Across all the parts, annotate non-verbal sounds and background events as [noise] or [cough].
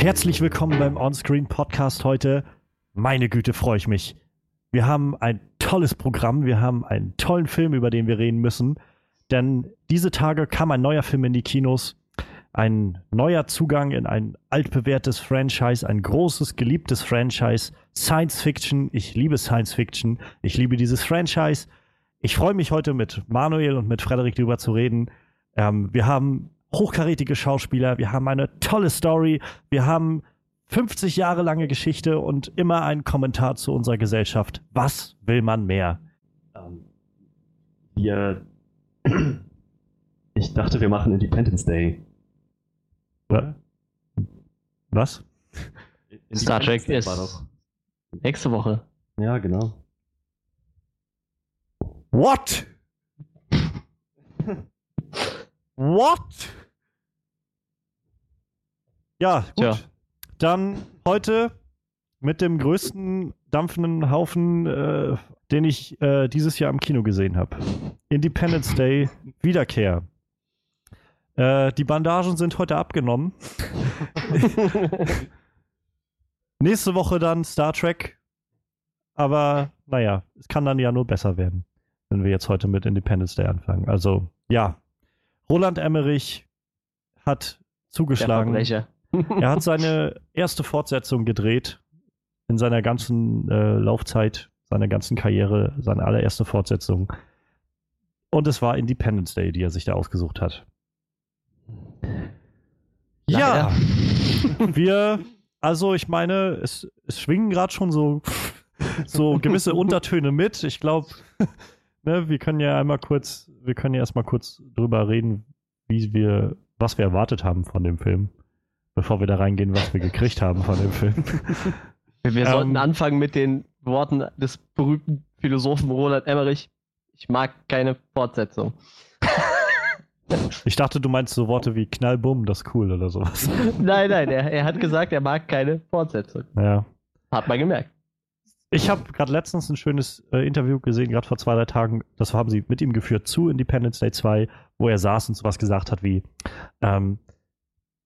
Herzlich willkommen beim Onscreen Podcast heute. Meine Güte, freue ich mich. Wir haben ein tolles Programm, wir haben einen tollen Film, über den wir reden müssen. Denn diese Tage kam ein neuer Film in die Kinos. Ein neuer Zugang in ein altbewährtes Franchise, ein großes, geliebtes Franchise. Science Fiction. Ich liebe Science Fiction. Ich liebe dieses Franchise. Ich freue mich heute mit Manuel und mit Frederik darüber zu reden. Ähm, wir haben hochkarätige Schauspieler, wir haben eine tolle Story, wir haben 50 Jahre lange Geschichte und immer einen Kommentar zu unserer Gesellschaft. Was will man mehr? Ähm, wir. [clears throat] Ich dachte, wir machen Independence Day. Was? Star Trek ist nächste Woche. Ja, genau. What? [laughs] What? Ja, gut. Tja. Dann heute mit dem größten dampfenden Haufen, äh, den ich äh, dieses Jahr im Kino gesehen habe. Independence Day Wiederkehr. Äh, die Bandagen sind heute abgenommen. [laughs] Nächste Woche dann Star Trek. Aber naja, es kann dann ja nur besser werden, wenn wir jetzt heute mit Independence Day anfangen. Also ja, Roland Emmerich hat zugeschlagen. Er hat [laughs] seine erste Fortsetzung gedreht in seiner ganzen äh, Laufzeit, seiner ganzen Karriere, seine allererste Fortsetzung. Und es war Independence Day, die er sich da ausgesucht hat. Ja, [laughs] [laughs] wir, also ich meine, es, es schwingen gerade schon so, so gewisse Untertöne mit. Ich glaube, ne, wir können ja einmal kurz, wir können ja erstmal kurz drüber reden, wie wir, was wir erwartet haben von dem Film, bevor wir da reingehen, was wir gekriegt haben von dem Film. [laughs] Wir, Ähm, sollten anfangen mit den Worten des berühmten Philosophen Roland Emmerich. Ich mag keine Fortsetzung. [laughs] Ich dachte, du meinst so Worte wie Knallbumm, das ist cool oder sowas. [laughs] nein, nein, er, er hat gesagt, er mag keine Fortsetzung. Ja. Hat man gemerkt. Ich habe gerade letztens ein schönes äh, Interview gesehen, gerade vor zwei, drei Tagen. Das haben sie mit ihm geführt zu Independence Day 2, wo er saß und sowas gesagt hat wie, ähm,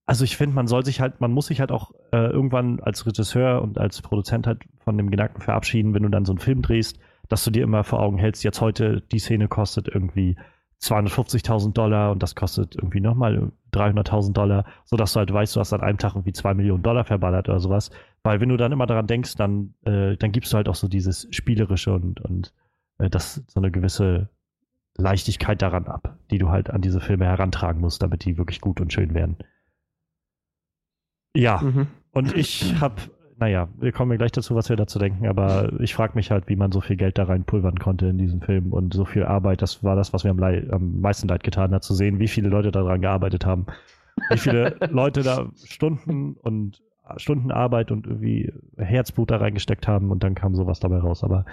also ich finde, man soll sich halt, man muss sich halt auch äh, irgendwann als Regisseur und als Produzent halt von dem Gedanken verabschieden, wenn du dann so einen Film drehst, dass du dir immer vor Augen hältst, jetzt heute die Szene kostet irgendwie 250.000 Dollar und das kostet irgendwie nochmal 300.000 Dollar, sodass du halt weißt, du hast an einem Tag irgendwie 2 Millionen Dollar verballert oder sowas. Weil wenn du dann immer daran denkst, dann, äh, dann gibst du halt auch so dieses Spielerische und, und äh, das so eine gewisse Leichtigkeit daran ab, die du halt an diese Filme herantragen musst, damit die wirklich gut und schön werden. Ja, Mhm. und ich habe, naja, wir kommen gleich dazu, was wir dazu denken, aber ich frage mich halt, wie man so viel Geld da reinpulvern konnte in diesen Film und so viel Arbeit. Das war das, was mir am, Lei- am meisten leid getan hat, zu sehen, wie viele Leute daran gearbeitet haben. Wie viele [laughs] Leute da Stunden und Stunden Arbeit und irgendwie Herzblut da reingesteckt haben und dann kam sowas dabei raus. Aber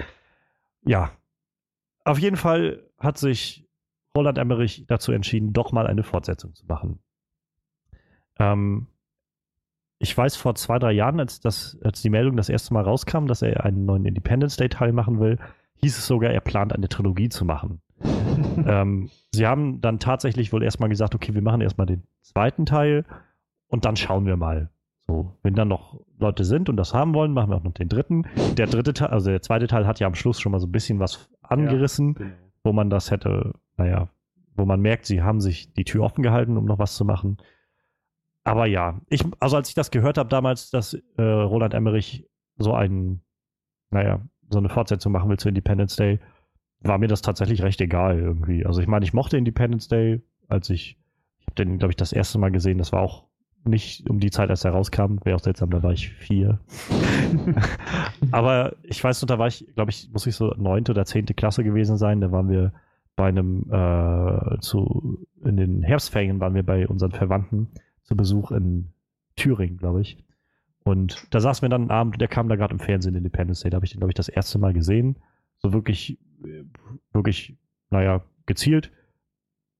ja, auf jeden Fall hat sich Roland Emmerich dazu entschieden, doch mal eine Fortsetzung zu machen. Ähm, ich weiß vor zwei, drei Jahren, als, das, als die Meldung das erste Mal rauskam, dass er einen neuen Independence Day-Teil machen will, hieß es sogar, er plant eine Trilogie zu machen. [laughs] ähm, sie haben dann tatsächlich wohl erstmal gesagt, okay, wir machen erstmal den zweiten Teil und dann schauen wir mal. So, wenn dann noch Leute sind und das haben wollen, machen wir auch noch den dritten. Der dritte Teil, also der zweite Teil hat ja am Schluss schon mal so ein bisschen was angerissen, Genau. wo man das hätte, naja, wo man merkt, sie haben sich die Tür offen gehalten, um noch was zu machen. Aber ja, ich, also als ich das gehört habe damals, dass äh, Roland Emmerich so einen, naja, so eine Fortsetzung machen will zu Independence Day, war mir das tatsächlich recht egal irgendwie. Also ich meine, ich mochte Independence Day, als ich, ich habe den, glaube ich, das erste Mal gesehen, das war auch nicht um die Zeit, als er rauskam, wäre auch seltsam, da war ich vier. [laughs] Aber ich weiß noch, da war ich, glaube ich, muss ich so neunte oder zehnte Klasse gewesen sein, da waren wir bei einem, äh, zu, in den Herbstferien waren wir bei unseren Verwandten zu Besuch in Thüringen, glaube ich. Und da saßen wir dann einen Abend, der kam da gerade im Fernsehen, Independence Day, da habe ich den, glaube ich, das erste Mal gesehen. So wirklich, äh, wirklich, naja, gezielt.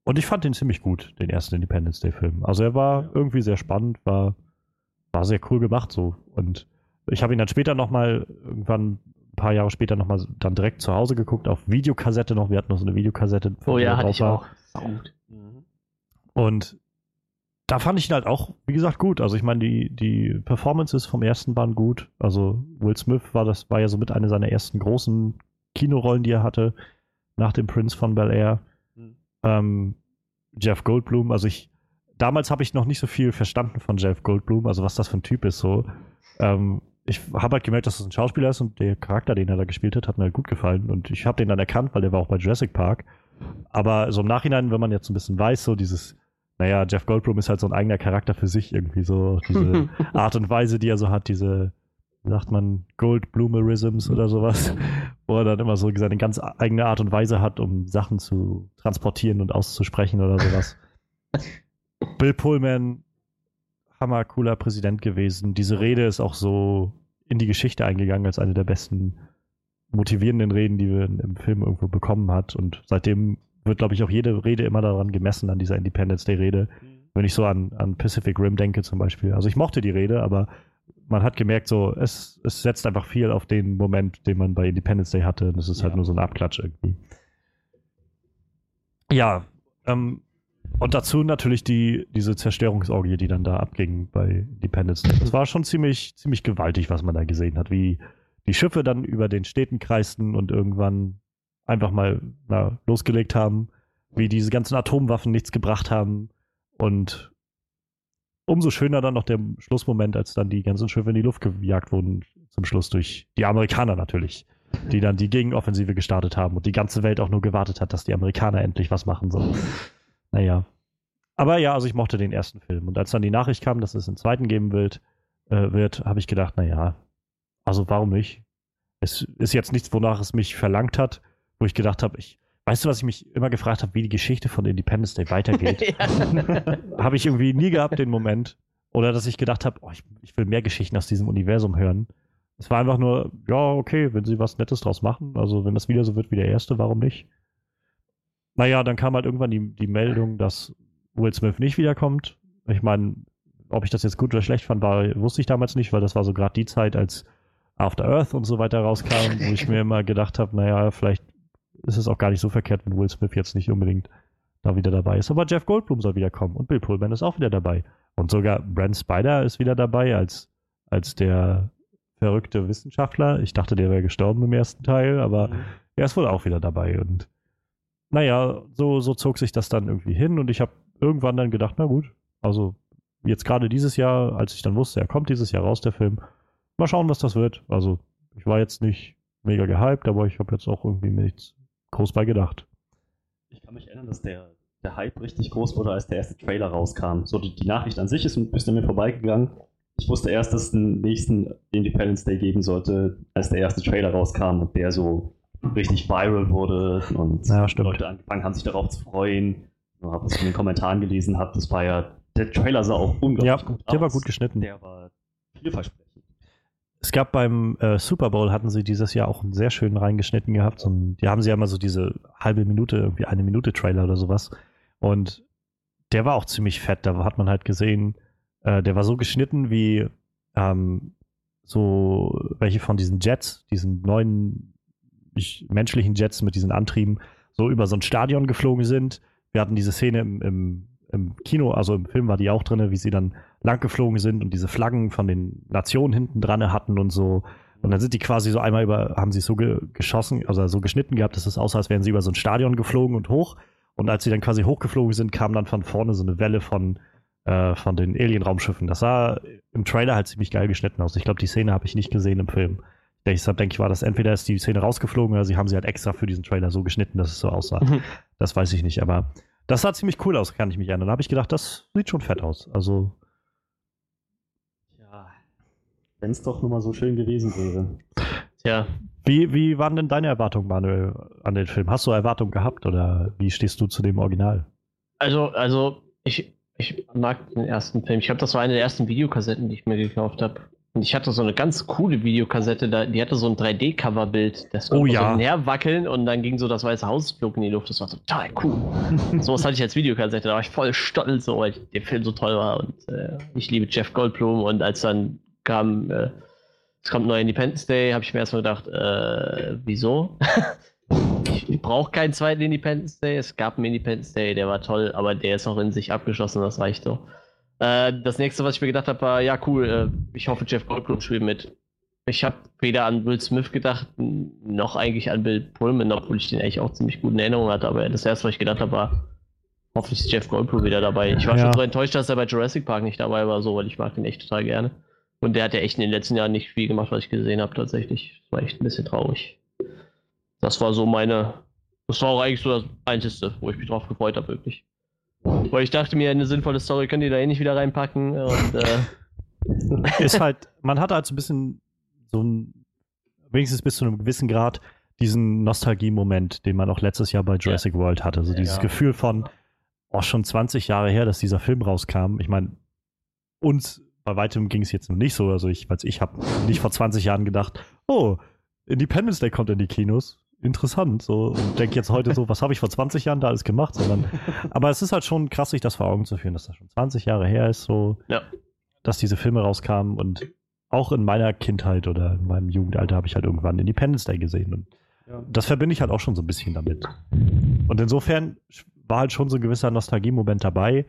Und ich fand den ziemlich gut, den ersten Independence Day-Film. Also er war irgendwie sehr spannend, war, war sehr cool gemacht so. Und ich habe ihn dann später nochmal, irgendwann ein paar Jahre später nochmal dann direkt zu Hause geguckt, auf Videokassette noch. Wir hatten noch so eine Videokassette. Oh ja, hatte ich war. auch. Gut. Und da fand ich ihn halt auch, wie gesagt, gut. Also ich meine, die, die Performances vom ersten waren gut. Also Will Smith war das, war ja somit eine seiner ersten großen Kinorollen, die er hatte, nach dem Prince von Bel Air. Mhm. Ähm, Jeff Goldblum, also ich, damals habe ich noch nicht so viel verstanden von Jeff Goldblum, also was das für ein Typ ist so. Ähm, ich habe halt gemerkt, dass es ein Schauspieler ist und der Charakter, den er da gespielt hat, hat mir halt gut gefallen. Und ich habe den dann erkannt, weil der war auch bei Jurassic Park. Aber so im Nachhinein, wenn man jetzt ein bisschen weiß, so dieses naja, Jeff Goldblum ist halt so ein eigener Charakter für sich irgendwie, so diese [laughs] Art und Weise, die er so hat, diese, wie sagt man, Goldblumerisms oder sowas, wo er dann immer so seine ganz eigene Art und Weise hat, um Sachen zu transportieren und auszusprechen oder sowas. Bill Pullman, hammer cooler Präsident gewesen. Diese Rede ist auch so in die Geschichte eingegangen als eine der besten motivierenden Reden, die wir im Film irgendwo bekommen hat. Und seitdem wird, glaube ich, auch jede Rede immer daran gemessen, an dieser Independence Day-Rede. Mhm. Wenn ich so an, an Pacific Rim denke zum Beispiel. Also ich mochte die Rede, aber man hat gemerkt, so, es, es setzt einfach viel auf den Moment, den man bei Independence Day hatte. Und es ist halt ja. halt nur so ein Abklatsch irgendwie. Ja, ähm, und dazu natürlich die, diese Zerstörungsorgie, die dann da abging bei Independence Day. Es war schon ziemlich, ziemlich gewaltig, was man da gesehen hat, wie die Schiffe dann über den Städten kreisten und irgendwann einfach mal na, losgelegt haben, wie diese ganzen Atomwaffen nichts gebracht haben und umso schöner dann noch der Schlussmoment, als dann die ganzen Schiffe in die Luft gejagt wurden, zum Schluss durch die Amerikaner natürlich, die dann die Gegenoffensive gestartet haben und die ganze Welt auch nur gewartet hat, dass die Amerikaner endlich was machen sollen. Naja. Aber ja, also ich mochte den ersten Film. Und als dann die Nachricht kam, dass es einen zweiten geben wird, äh, wird habe ich gedacht, naja, also warum nicht? Es ist jetzt nichts, wonach es mich verlangt hat wo ich gedacht habe, ich, weißt du, was ich mich immer gefragt habe, wie die Geschichte von Independence Day weitergeht? [laughs] [laughs] habe ich irgendwie nie gehabt, den Moment. Oder dass ich gedacht habe, oh, ich, ich, will mehr Geschichten aus diesem Universum hören. Es war einfach nur, ja, okay, wenn sie was Nettes draus machen, also wenn das wieder so wird wie der erste, warum nicht? Naja, dann kam halt irgendwann die, die Meldung, dass Will Smith nicht wiederkommt. Ich meine, ob ich das jetzt gut oder schlecht fand, war, wusste ich damals nicht, weil das war so gerade die Zeit, als After Earth und so weiter rauskam, wo ich mir immer gedacht habe, naja, vielleicht ist es auch gar nicht so verkehrt, wenn Will Smith jetzt nicht unbedingt da wieder dabei ist. Aber Jeff Goldblum soll wiederkommen und Bill Pullman ist auch wieder dabei. Und sogar Brent Spider ist wieder dabei als, als der verrückte Wissenschaftler. Ich dachte, der wäre gestorben im ersten Teil, aber mhm. er ist wohl auch wieder dabei. Und naja, so, so zog sich das dann irgendwie hin und ich habe irgendwann dann gedacht, na gut, also jetzt gerade dieses Jahr, als ich dann wusste, er kommt dieses Jahr raus, der Film, mal schauen, was das wird. Also ich war jetzt nicht mega gehypt, aber ich habe jetzt auch irgendwie nichts groß bei gedacht. Ich kann mich erinnern, dass der, der Hype richtig groß wurde, als der erste Trailer rauskam. So, die, die Nachricht an sich ist ein bisschen mir vorbeigegangen. Ich wusste erst, dass es den nächsten Independence Day geben sollte, als der erste Trailer rauskam und der so richtig viral wurde und ja, Leute angefangen haben, sich darauf zu freuen. Ich habe es in den Kommentaren gelesen, habe das war ja, der Trailer sah auch unglaublich ja, gut aus. Der war gut geschnitten. Der war vielversprechend. Es gab beim äh, Super Bowl, hatten sie dieses Jahr auch einen sehr schönen reingeschnitten gehabt. So die haben sie ja immer so diese halbe Minute, irgendwie eine Minute Trailer oder sowas. Und der war auch ziemlich fett. Da hat man halt gesehen, äh, der war so geschnitten wie ähm, so welche von diesen Jets, diesen neuen ich, menschlichen Jets mit diesen Antrieben, so über so ein Stadion geflogen sind. Wir hatten diese Szene im, im, im Kino, also im Film war die auch drin, wie sie dann lang geflogen sind und diese Flaggen von den Nationen hinten dran hatten und so. Und dann sind die quasi so einmal über, haben sie so ge geschossen, also so geschnitten gehabt, dass es aussah, als wären sie über so ein Stadion geflogen und hoch. Und als sie dann quasi hochgeflogen sind, kam dann von vorne so eine Welle von, äh, von den Alien-Raumschiffen. Das sah im Trailer halt ziemlich geil geschnitten aus. Ich glaube, die Szene habe ich nicht gesehen im Film. Deshalb denke ich, war das entweder ist die Szene rausgeflogen oder sie haben sie halt extra für diesen Trailer so geschnitten, dass es so aussah. Mhm. Das weiß ich nicht, aber das sah ziemlich cool aus, kann ich mich erinnern. Da habe ich gedacht, das sieht schon fett aus. Also wenn es doch nur mal so schön gewesen wäre. Tja. Wie, wie waren denn deine Erwartungen, Manuel, an den Film? Hast du Erwartungen gehabt oder wie stehst du zu dem Original? Also, also ich, ich mag den ersten Film. Ich glaube, das war eine der ersten Videokassetten, die ich mir gekauft habe. Und ich hatte so eine ganz coole Videokassette, die hatte so ein 3D-Coverbild. Das konnte oh, ja. so näherwackeln und dann ging so das weiße Haus flog in die Luft. Das war total cool. [laughs] so was hatte ich als Videokassette. Da war ich voll stolz, so, weil der Film so toll war. Und äh, ich liebe Jeff Goldblum. Und als dann kam, äh, es kommt neuer Independence Day, habe ich mir erstmal gedacht, äh, wieso? [laughs] ich, ich brauche keinen zweiten Independence Day. Es gab einen Independence Day, der war toll, aber der ist auch in sich abgeschlossen, das reicht so. Äh, das nächste, was ich mir gedacht habe, war, ja cool, äh, ich hoffe, Jeff Goldblum spielt mit. Ich habe weder an Will Smith gedacht, noch eigentlich an Bill Pullman, obwohl ich den eigentlich auch ziemlich gut in Erinnerung hatte. Aber das erste, was ich gedacht habe, war, hoffentlich ist Jeff Goldblum wieder dabei. Ich war Ja. schon so enttäuscht, dass er bei Jurassic Park nicht dabei war, so, weil ich mag den echt total gerne. Und der hat ja echt in den letzten Jahren nicht viel gemacht, was ich gesehen habe, tatsächlich. Das war echt ein bisschen traurig. Das war so meine. Das war auch eigentlich so das Einzige, wo ich mich drauf gefreut habe, wirklich. Weil ich dachte mir, eine sinnvolle Story könnt ihr da eh nicht wieder reinpacken. Und äh, [laughs] ist halt, man hat halt so ein bisschen so ein, wenigstens bis zu einem gewissen Grad, diesen Nostalgie-Moment, den man auch letztes Jahr bei Jurassic World hatte. So dieses Ja. Gefühl von, oh, schon 20 Jahre her, dass dieser Film rauskam. Ich meine, uns bei weitem ging es jetzt noch nicht so. Also ich, weiß, ich habe nicht vor 20 Jahren gedacht, oh, Independence Day kommt in die Kinos. Interessant. So, und denke jetzt heute so, was habe ich vor 20 Jahren da alles gemacht? Sondern, aber es ist halt schon krass, sich das vor Augen zu führen, dass das schon 20 Jahre her ist, so, Ja. dass diese Filme rauskamen und auch in meiner Kindheit oder in meinem Jugendalter habe ich halt irgendwann Independence Day gesehen. Und Ja. das verbinde ich halt auch schon so ein bisschen damit. Und insofern war halt schon so ein gewisser Nostalgie-Moment dabei.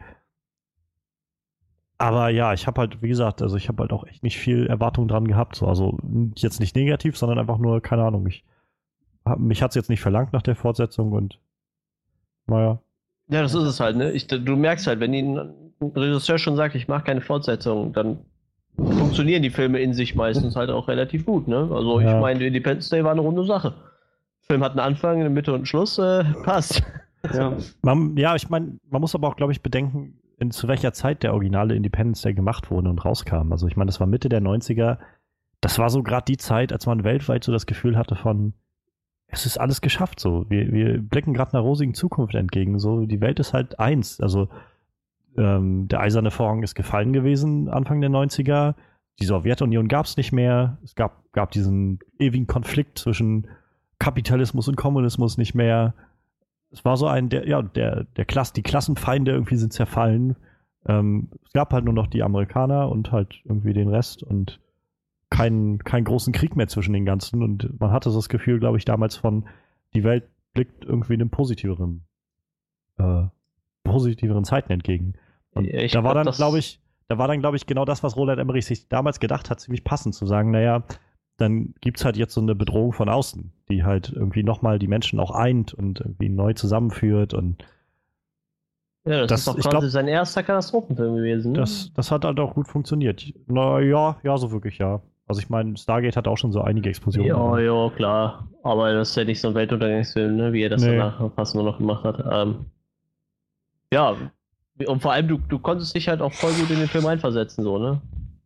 Aber ja, ich habe halt, wie gesagt, also ich habe halt auch echt nicht viel Erwartung dran gehabt. So. Also jetzt nicht negativ, sondern einfach nur, keine Ahnung, ich mich hat es jetzt nicht verlangt nach der Fortsetzung und naja. ja, das ist es halt, ne? Ich, du merkst halt, wenn ein Regisseur schon sagt, ich mache keine Fortsetzung, dann funktionieren die Filme in sich meistens halt auch relativ gut, ne? Also Ja. ich meine, Independence Day war eine runde Sache. Der Film hat einen Anfang, eine Mitte und einen Schluss, äh, passt. Ja. Man, ja, ich meine, man muss aber auch, glaube ich, bedenken, in, zu welcher Zeit der originale Independence Day gemacht wurde und rauskam. Also ich meine, das war Mitte der 90er. Das war so gerade die Zeit, als man weltweit so das Gefühl hatte von, es ist alles geschafft so. Wir, wir blicken gerade einer rosigen Zukunft entgegen. So, die Welt ist halt eins. Also ähm, der eiserne Vorhang ist gefallen gewesen Anfang der 90er. Die Sowjetunion gab es nicht mehr. Es gab, gab diesen ewigen Konflikt zwischen Kapitalismus und Kommunismus nicht mehr. Es war so ein, der, ja, der, der Klass, die Klassenfeinde irgendwie sind zerfallen. Ähm, es gab halt nur noch die Amerikaner und halt irgendwie den Rest und keinen, keinen großen Krieg mehr zwischen den ganzen. Und man hatte das Gefühl, glaube ich, damals von, die Welt blickt irgendwie einem positiveren, äh, positiveren Zeiten entgegen. Und ich da war glaub, dann, glaube ich, da war dann, glaube ich, genau das, was Roland Emmerich sich damals gedacht hat, ziemlich passend zu sagen, naja, dann gibt es halt jetzt so eine Bedrohung von außen, die halt irgendwie nochmal die Menschen auch eint und irgendwie neu zusammenführt und Ja, das, Das- ist doch quasi glaub- sein erster Katastrophenfilm gewesen. Ne? das, das hat halt auch gut funktioniert. Na ja, ja, so wirklich, ja. Also ich meine, Stargate hat auch schon so einige Explosionen. Ja, ja, klar. Aber das ist ja nicht so ein Weltuntergangsfilm, ne, wie er das Nee. danach fast nur noch gemacht hat. Ähm, ja, und vor allem, du, du konntest dich halt auch voll gut in den Film einversetzen, so, ne?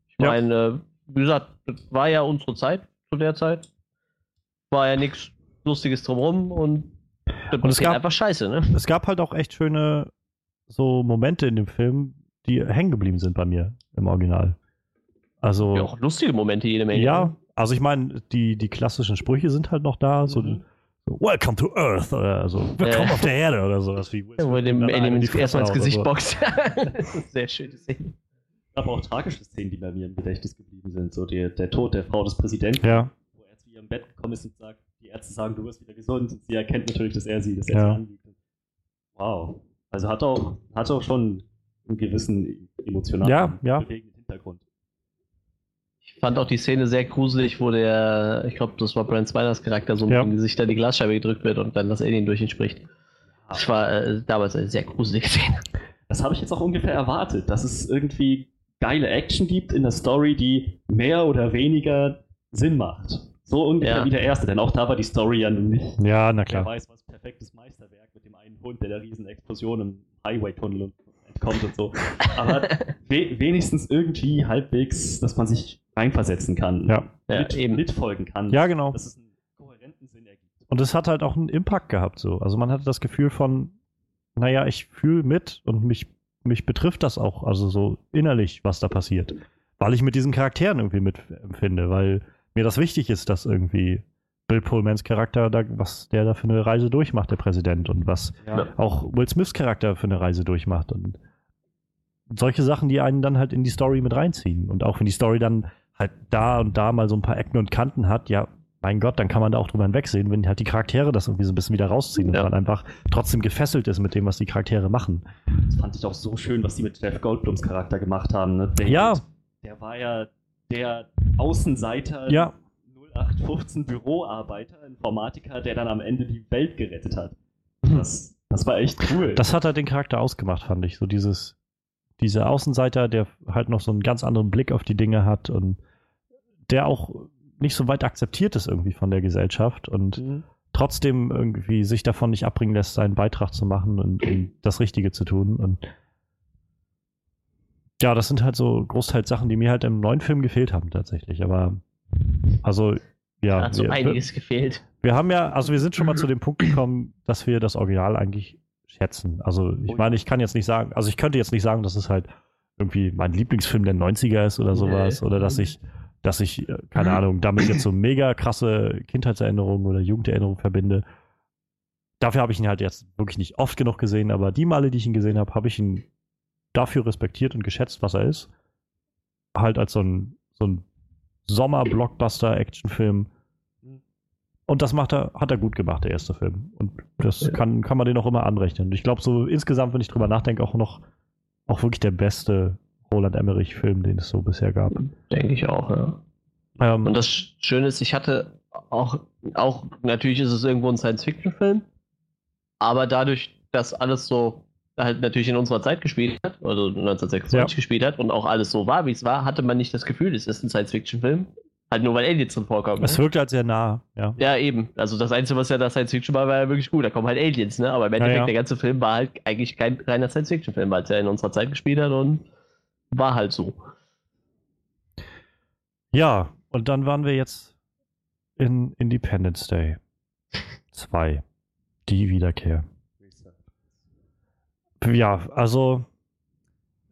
Ich Ja. meine, wie gesagt, das war ja unsere Zeit zu der Zeit. War ja nichts Lustiges drumherum und das Und es gab- einfach scheiße, ne? Es gab halt auch echt schöne so Momente in dem Film, die hängen geblieben sind bei mir im Original. Also Ja, auch lustige Momente jede Menge. Ja, also ich meine, die, die klassischen Sprüche sind halt noch da, so, Mhm. so Welcome to Earth oder also Willkommen auf der Erde oder sowas wie Ja, wo dem Alien die erstmal ins Gesicht oder boxt. das ist sehr schöne Szene. Aber auch tragische Szenen, die bei mir im Gedächtnis geblieben sind. So der, der Tod der Frau des Präsidenten, so. Ja, wo er zu ihrem Bett gekommen ist und sagt, die Ärzte sagen, du wirst wieder gesund. Und sie erkennt natürlich, dass er sie, dass er Ja. sie anlügt. Wow. Also hat auch, hat auch schon einen gewissen emotionalen, Ja, ja. Ich fand auch die Szene sehr gruselig, wo der, ich glaube, das war Brent Spiners Charakter, so mit Ja. dem Gesicht an die Glasscheibe gedrückt wird und dann das Alien durch ihn spricht. Das war äh, damals eine sehr gruselige Szene. Das habe ich jetzt auch ungefähr erwartet, dass es irgendwie geile Action gibt in der Story, die mehr oder weniger Sinn macht. So ungefähr Ja. wie der erste, denn auch da war die Story ja nun nicht. ja, na Wer klar. weiß, was perfektes Meisterwerk mit dem einen Hund, der der riesen Explosion im Highway-Tunnel und- entkommt und so. Aber we wenigstens irgendwie halbwegs, dass man sich reinversetzen kann. Ja. Ja, mit, eben. mitfolgen kann. Ja, genau. Dass es einen kohärenten Sinn ergibt. Und es hat halt auch einen Impact gehabt so. Also man hatte das Gefühl von, naja, ich fühle mit und mich, mich betrifft das auch, also so innerlich, was da passiert. Weil ich mit diesen Charakteren irgendwie mitempfinde, weil mir das wichtig ist, dass irgendwie Bill Pullmans Charakter, da, was der da für eine Reise durchmacht, der Präsident, und was Ja. auch Will Smiths Charakter für eine Reise durchmacht. Und solche Sachen, die einen dann halt in die Story mit reinziehen. Und auch wenn die Story dann halt da und da mal so ein paar Ecken und Kanten hat, ja, mein Gott, dann kann man da auch drüber hinwegsehen, wenn halt die Charaktere das irgendwie so ein bisschen wieder rausziehen Ja. und man einfach trotzdem gefesselt ist mit dem, was die Charaktere machen. Das fand ich auch so schön, was die mit Jeff Goldblums Charakter gemacht haben. Ne? David, Ja. Der war ja der Außenseiter, Ja. 0815 Büroarbeiter, Informatiker, der dann am Ende die Welt gerettet hat. Das, das war echt cool. Das hat halt den Charakter ausgemacht, fand ich. So dieses, dieser Außenseiter, der halt noch so einen ganz anderen Blick auf die Dinge hat und der auch nicht so weit akzeptiert ist irgendwie von der Gesellschaft und Mhm. trotzdem irgendwie sich davon nicht abbringen lässt, seinen Beitrag zu machen und, und das Richtige zu tun. Und ja, das sind halt so großteils Sachen, die mir halt im neuen Film gefehlt haben tatsächlich. Aber also ja, Hat so wir, einiges gefehlt. wir haben ja, also wir sind schon mal zu dem Punkt gekommen, dass wir das Original eigentlich schätzen. Also ich meine, ich kann jetzt nicht sagen, also ich könnte jetzt nicht sagen, dass es halt irgendwie mein Lieblingsfilm der 90er ist oder sowas Nee. oder dass ich dass ich, äh, keine [clears throat] Ahnung, damit jetzt so mega krasse Kindheitserinnerungen oder Jugenderinnerungen verbinde. Dafür habe ich ihn halt jetzt wirklich nicht oft genug gesehen, aber die Male, die ich ihn gesehen habe, habe ich ihn dafür respektiert und geschätzt, was er ist. Halt als so ein, so ein Sommer-Blockbuster-Actionfilm. Und das macht er, hat er gut gemacht, der erste Film. Und das Ja. kann, kann man den auch immer anrechnen. Und ich glaube, so insgesamt, wenn ich drüber nachdenke, auch noch auch wirklich der beste Roland Emmerich-Film, den es so bisher gab. Denke ich auch, ja. Ähm, Und das Schöne ist, ich hatte auch, auch natürlich ist es irgendwo ein Science-Fiction-Film, aber dadurch, dass alles so halt natürlich in unserer Zeit gespielt hat, also 1926 Ja. gespielt hat und auch alles so war, wie es war, hatte man nicht das Gefühl, es ist ein Science-Fiction-Film. Halt nur weil Aliens drin vorkommen. es ne? wirkt halt sehr nah, ja. Ja, eben. Also das Einzige, was ja da Science-Fiction war, war ja wirklich gut. Da kommen halt Aliens, ne? Aber im Endeffekt, ja. der ganze Film war halt eigentlich kein reiner Science-Fiction-Film, weil es ja in unserer Zeit gespielt hat und war halt so. Ja, und dann waren wir jetzt in Independence Day 2. Die Wiederkehr. Ja, also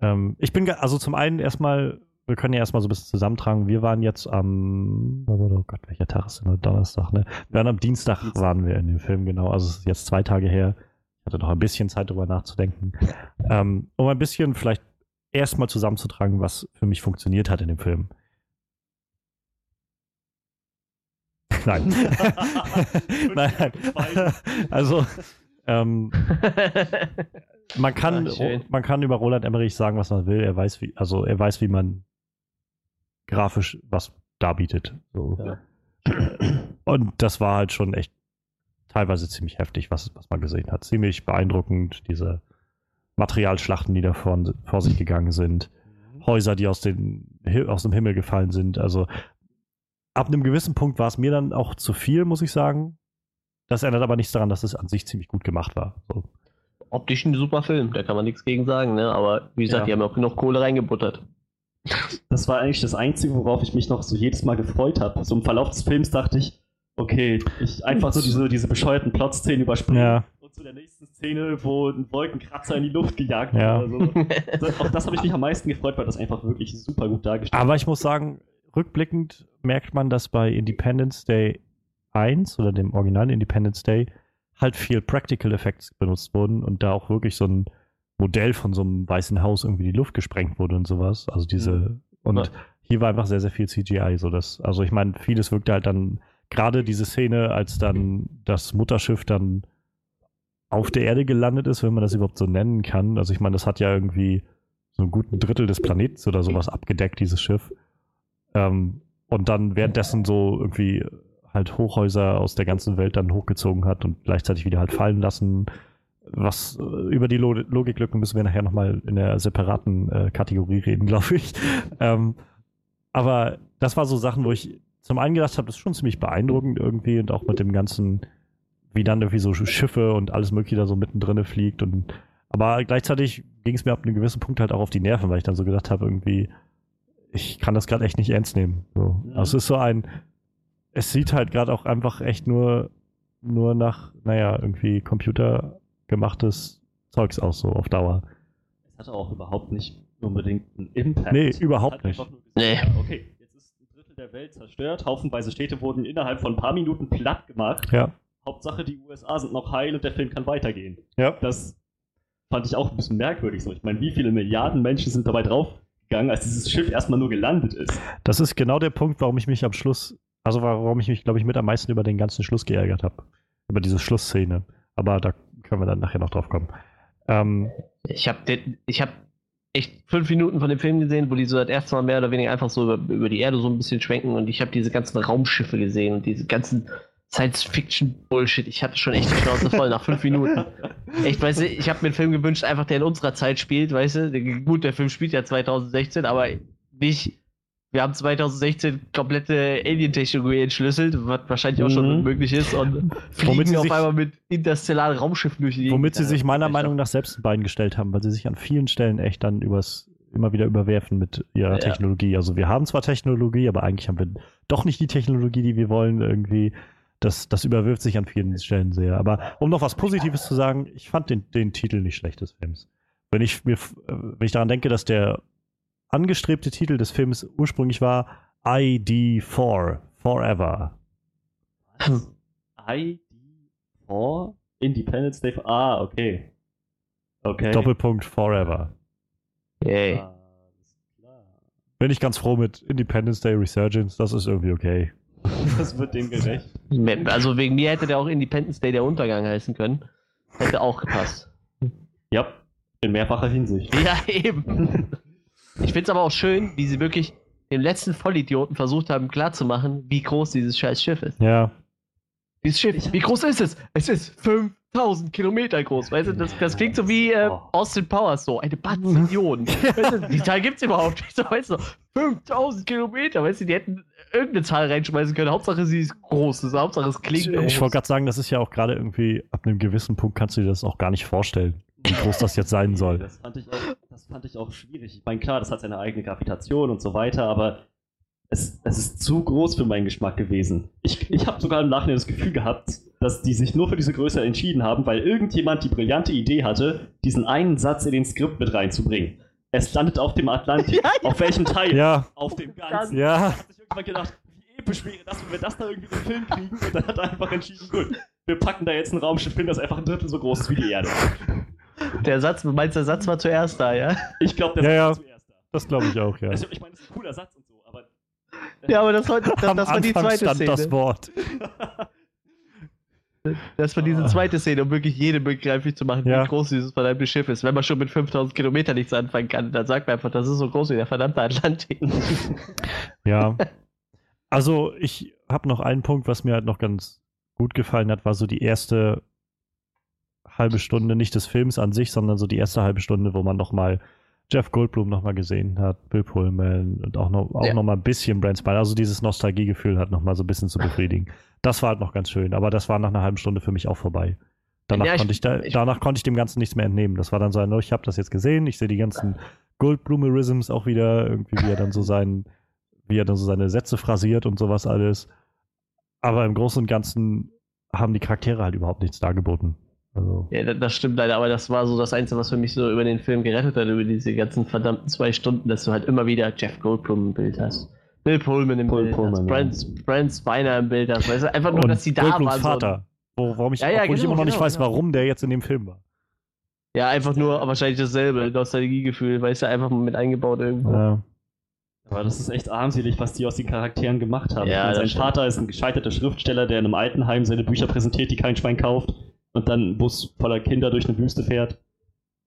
ähm, ich bin, also zum einen erstmal, wir können ja erstmal so ein bisschen zusammentragen. Wir waren jetzt am, oh Gott, welcher Tag ist denn? Donnerstag, ne? Wir waren am Dienstag, Dienstag. waren wir in dem Film, genau. Also es ist jetzt zwei Tage her. Ich hatte noch ein bisschen Zeit drüber nachzudenken. ähm, um ein bisschen vielleicht erstmal zusammenzutragen, was für mich funktioniert hat in dem Film. [laughs] [laughs] Nein. nein, nein. Also, ähm, man kann, schön. man kann über Roland Emmerich sagen, was man will. Er weiß, wie, also er weiß, wie man grafisch was darbietet. So. Ja. [clears throat] Und das war halt schon echt teilweise ziemlich heftig, was, was man gesehen hat. Ziemlich beeindruckend, diese Materialschlachten, die da vor, vor sich gegangen sind. Häuser, die aus, den, aus dem Himmel gefallen sind. Also ab einem gewissen Punkt war es mir dann auch zu viel, muss ich sagen. Das ändert aber nichts daran, dass es an sich ziemlich gut gemacht war. So. Optisch ein super Film, da kann man nichts gegen sagen, ne? Aber wie gesagt, Ja. die haben auch genug Kohle reingebuttert. Das war eigentlich das Einzige, worauf ich mich noch so jedes Mal gefreut habe. So im Verlauf des Films dachte ich, okay, ich einfach so diese, diese bescheuerten Plot-Szenen überspringen. Ja, Und zu der nächsten Szene, wo ein Wolkenkratzer in die Luft gejagt Ja. wird oder so. Das, auf das habe ich mich am meisten gefreut, weil das einfach wirklich super gut dargestellt aber ich muss sagen, rückblickend merkt man, dass bei Independence Day 1 oder dem originalen Independence Day halt viel Practical Effects benutzt wurden und da auch wirklich so ein Modell von so einem weißen Haus irgendwie die Luft gesprengt wurde und sowas. Also diese und Ja. hier war einfach sehr, sehr viel CGI. So dass, also ich meine, vieles wirkte halt dann, gerade diese Szene, als dann das Mutterschiff dann auf der Erde gelandet ist, wenn man das überhaupt so nennen kann. Also ich meine, das hat ja irgendwie so einen guten Drittel des Planeten oder sowas abgedeckt, dieses Schiff. Ähm, und dann währenddessen so irgendwie halt Hochhäuser aus der ganzen Welt dann hochgezogen hat und gleichzeitig wieder halt fallen lassen. Was äh, über die Lo Logiklücken müssen wir nachher nochmal in der separaten äh, Kategorie reden, [laughs] glaube ich. ähm, aber das war so Sachen, wo ich zum einen gedacht habe, das ist schon ziemlich beeindruckend irgendwie und auch mit dem ganzen, wie dann irgendwie so Schiffe und alles Mögliche da so mittendrin fliegt und aber gleichzeitig ging es mir ab einem gewissen Punkt halt auch auf die Nerven, weil ich dann so gedacht habe, irgendwie, ich kann das gerade echt nicht ernst nehmen. So. Ja. Also es ist so ein, es sieht halt gerade auch einfach echt nur, nur nach, naja, irgendwie computergemachtes Zeugs aus, so auf Dauer. Es hatte auch überhaupt nicht unbedingt einen Impact. Nee, überhaupt nicht. gesagt, Nee. ja, okay, jetzt ist ein Drittel der Welt zerstört, haufenweise Städte wurden innerhalb von ein paar Minuten platt gemacht. Ja. Hauptsache, die USA sind noch heil und der Film kann weitergehen. Ja. Das fand ich auch ein bisschen merkwürdig so. Ich meine, wie viele Milliarden Menschen sind dabei draufgegangen, als dieses Schiff erstmal nur gelandet ist? Das ist genau der Punkt, warum ich mich am Schluss Also warum ich mich, glaube ich, mit am meisten über den ganzen Schluss geärgert habe. Über diese Schlussszene. Aber da können wir dann nachher noch drauf kommen. Ähm, Ich habe hab echt fünf Minuten von dem Film gesehen, wo die so das erste Mal mehr oder weniger einfach so über, über die Erde so ein bisschen schwenken und ich habe diese ganzen Raumschiffe gesehen und diese ganzen Science-Fiction-Bullshit. Ich hatte schon echt die Schnauze voll nach fünf Minuten. Echt, weißt du, ich habe mir einen Film gewünscht, einfach der in unserer Zeit spielt, weißt du. Gut, der Film spielt ja 2016, aber nicht. Wir haben 2016 komplette Alien-Technologie entschlüsselt, was wahrscheinlich auch schon Mhm. unmöglich ist und [laughs] Womit fliegen sie auf sich- einmal mit interstellaren Raumschiffen durch die womit sie sich meiner. Meinung nach selbst ein Bein gestellt haben, weil sie sich an vielen Stellen echt dann übers immer wieder überwerfen mit ihrer Ja. Technologie. Also wir haben zwar Technologie, aber eigentlich haben wir doch nicht die Technologie, die wir wollen irgendwie. Das, das überwirft sich an vielen Stellen sehr. Aber um noch was Positives zu sagen, ich fand den, den Titel nicht schlecht des Films. Wenn ich mir, äh, wenn ich daran denke, dass der angestrebte Titel des Films ursprünglich war ID4, Forever. ID4 Independence Day. Ah, okay. Okay. Doppelpunkt Forever. Yay. Ah, alles klar. Bin ich ganz froh mit Independence Day Resurgence, das ist irgendwie okay. [laughs] Das wird dem gerecht. Also wegen mir hätte der auch Independence Day der Untergang heißen können. Hätte auch gepasst. Ja, in mehrfacher Hinsicht. Ja, [laughs] eben. Ich finde es aber auch schön, wie sie wirklich dem letzten Vollidioten versucht haben klarzumachen, wie groß dieses scheiß Schiff ist. Ja, Dieses Schiff, wie groß ist es? Es ist 5000 Kilometer groß. Weißt du, das, das klingt so wie äh. Austin Powers, so eine Bazillion. [laughs] weißt du, die Zahl gibt's überhaupt nicht. So, weißt du, 5000 Kilometer, weißt du, die hätten irgendeine Zahl reinschmeißen können. Hauptsache sie ist groß. Also, Hauptsache es klingt ich, groß. ich wollte gerade sagen, das ist ja auch gerade irgendwie, ab einem gewissen Punkt kannst du dir das auch gar nicht vorstellen, wie groß das jetzt sein soll. Das fand ich auch, das fand ich auch schwierig. Ich meine, klar, das hat seine eigene Gravitation und so weiter, aber es, es ist zu groß für meinen Geschmack gewesen. Ich, ich habe sogar im Nachhinein das Gefühl gehabt, dass die sich nur für diese Größe entschieden haben, weil irgendjemand die brillante Idee hatte, diesen einen Satz in den Skript mit reinzubringen. Es landet auf dem Atlantik. [laughs] Ja, ja. Auf welchem Teil? Ja, Auf dem ganzen. ja, Da hat sich irgendwann gedacht, wie episch wäre das, wenn wir das da irgendwie in den Film kriegen. Und dann hat er einfach entschieden, gut, wir packen da jetzt ein Raumschiff hin, das einfach ein Drittel so groß ist wie die Erde. Der Satz, du meinst, der Satz war zuerst da, ja? Ich glaube, der Ja, ja. war zuerst da. das glaube ich auch, ja. Also, ich meine, das ist ein cooler Satz und so, aber. Ja, aber das war, das, Am das war die zweite stand Szene. das Wort. [laughs] Das war diese zweite Szene, um wirklich jedem begreiflich zu machen, Ja. wie groß dieses verdammte Schiff ist. Wenn man schon mit 5000 Kilometern nichts anfangen kann, dann sagt man einfach, das ist so groß wie der verdammte Atlantik. [laughs] Ja. Also ich habe noch einen Punkt, was mir halt noch ganz gut gefallen hat, war so die erste halbe Stunde, nicht des Films an sich, sondern so die erste halbe Stunde, wo man noch mal Jeff Goldblum noch mal gesehen hat, Bill Pullman und auch noch, auch Ja. noch mal ein bisschen Brent Spiner. Also dieses Nostalgiegefühl hat noch mal so ein bisschen zu [laughs] befriedigen. Das war halt noch ganz schön, aber das war nach einer halben Stunde für mich auch vorbei. Danach, Ja, ich- konnte, ich da, ich- danach konnte ich dem Ganzen nichts mehr entnehmen. Das war dann so ein, oh, ich habe das jetzt gesehen, ich sehe die ganzen Goldblumerisms auch wieder, irgendwie, wie er dann so seinen, wie er dann so seine Sätze phrasiert und sowas alles. Aber im Großen und Ganzen haben die Charaktere halt überhaupt nichts dargeboten. Also, Ja, das, stimmt leider, aber das war so das Einzige, was für mich so über den Film gerettet hat, über diese ganzen verdammten zwei Stunden, dass du halt immer wieder Jeff Goldblum im Bild hast. Bill Pullman im Bild Pullman, hast, ja. Brent, Brent Spiner im Bild hast. Weißt du, einfach nur, und dass die da Goldblums waren. So, Vater. Wo, warum ich, Ja, ja, obwohl ich genau, immer noch nicht genau, weiß, genau. warum der jetzt in dem Film war. ja, einfach nur wahrscheinlich dasselbe, Nostalgiegefühl, weißt du, einfach mal mit eingebaut irgendwo. Ja. Aber das ist echt armselig, was die aus den Charakteren gemacht haben. Ja, meine, sein stimmt. Vater ist ein gescheiterter Schriftsteller, der in einem Altenheim seine Bücher präsentiert, die kein Schwein kauft. Und dann ein Bus voller Kinder durch eine Wüste fährt.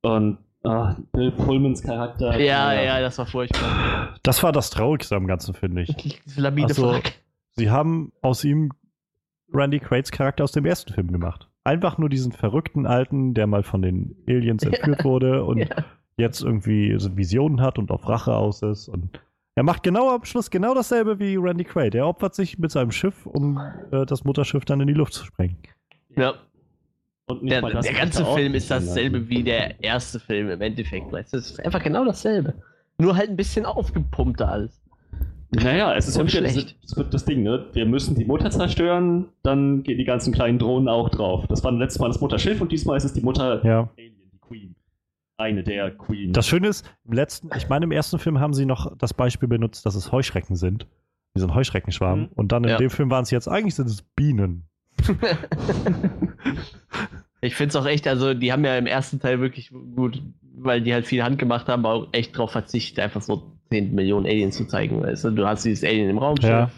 Und ah, Bill Pullmans Charakter. Ja, ja, das war furchtbar. Das war das Traurigste am Ganzen, finde ich. [laughs] Diese labide Ach so. Frage. Sie haben aus ihm Randy Quaid's Charakter aus dem ersten Film gemacht. Einfach nur diesen verrückten Alten, der mal von den Aliens entführt wurde und Ja. jetzt irgendwie so Visionen hat und auf Rache aus ist. Und er macht genau am Schluss genau dasselbe wie Randy Quaid. Er opfert sich mit seinem Schiff, um äh, das Mutterschiff dann in die Luft zu sprengen. Ja. Und nicht Der, mal das der ganze Film ist dasselbe wie der erste Film im Endeffekt. Es ist einfach genau dasselbe. Nur halt ein bisschen aufgepumpter alles. Naja, es ist ja schlecht. das, wird das Ding, ne? Wir müssen die Mutter zerstören, dann gehen die ganzen kleinen Drohnen auch drauf. Das war letztes Mal das Mutterschiff und diesmal ist es die Mutter Ja. Alien, die Queen. Eine der Queen. Das Schöne ist, im letzten, ich meine, im ersten Film haben sie noch das Beispiel benutzt, dass es Heuschrecken sind. Wie so ein Heuschreckenschwarm. Mhm. Und dann in Ja. dem Film waren es jetzt, eigentlich sind es Bienen. Ich finde es auch echt, also die haben ja im ersten Teil wirklich gut, weil die halt viel handgemacht haben, auch echt drauf verzichtet, einfach so 10 Millionen Aliens zu zeigen. Weißt du? du hast dieses Alien im Raumschiff, Ja.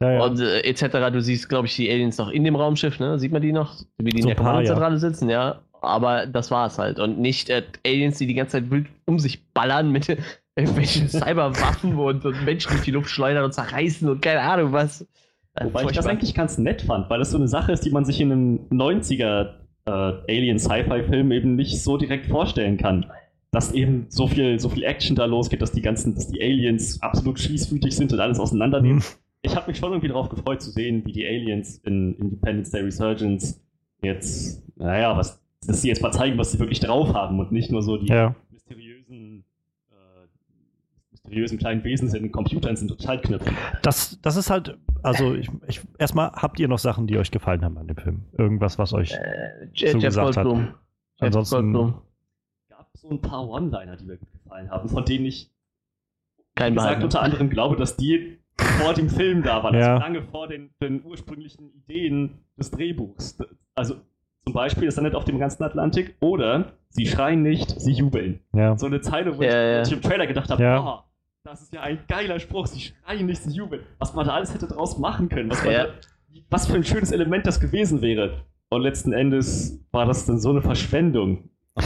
Ja, ja. und äh, etc. Du siehst, glaube ich, die Aliens noch in dem Raumschiff, ne? Sieht man die noch? Wie die in So der ein paar, Kommandozentrale sitzen, ja. Aber das war es halt. Und nicht äh, Aliens, die die ganze Zeit wild um sich ballern mit [laughs] irgendwelchen Cyberwaffen und, und Menschen durch die Luft schleudern und zerreißen und keine Ahnung was. Äh, Wobei ich das eigentlich ganz nett fand, weil das so eine Sache ist, die man sich in einem 90er äh, Alien-Sci-Fi-Film eben nicht so direkt vorstellen kann. Dass eben so viel, so viel Action da losgeht, dass die ganzen, dass die Aliens absolut schießwütig sind und alles auseinandernehmen. Mhm. Ich habe mich schon irgendwie darauf gefreut zu sehen, wie die Aliens in Independence Day Resurgence jetzt, naja, was, dass sie jetzt mal zeigen, was sie wirklich drauf haben und nicht nur so die ja. Mysteriösen, kleinen Wesen in den Computern sind total knüpfen. Das, das ist halt, also ich, ich, erstmal habt ihr noch Sachen, die euch gefallen haben an dem Film? Irgendwas, was euch. Äh, zugesagt hat. Ansonsten- Goldblum. gab so ein paar One-Liner, die mir gut gefallen haben, von denen ich Kein gesagt Behalten. unter anderem glaube, dass die vor dem Film da waren, Ja. also lange vor den, den ursprünglichen Ideen des Drehbuchs. Also zum Beispiel, das landet auf dem ganzen Atlantik, oder sie schreien nicht, sie jubeln. Ja. So eine Zeile, wo Ja, ich, ja. ich im Trailer gedacht habe, Ja. oh, das ist ja ein geiler Spruch, sie schreien nicht, sie jubeln. Was man da alles hätte draus machen können, was, Ja. da, was für ein schönes Element das gewesen wäre. Und letzten Endes war das dann so eine Verschwendung. Oh.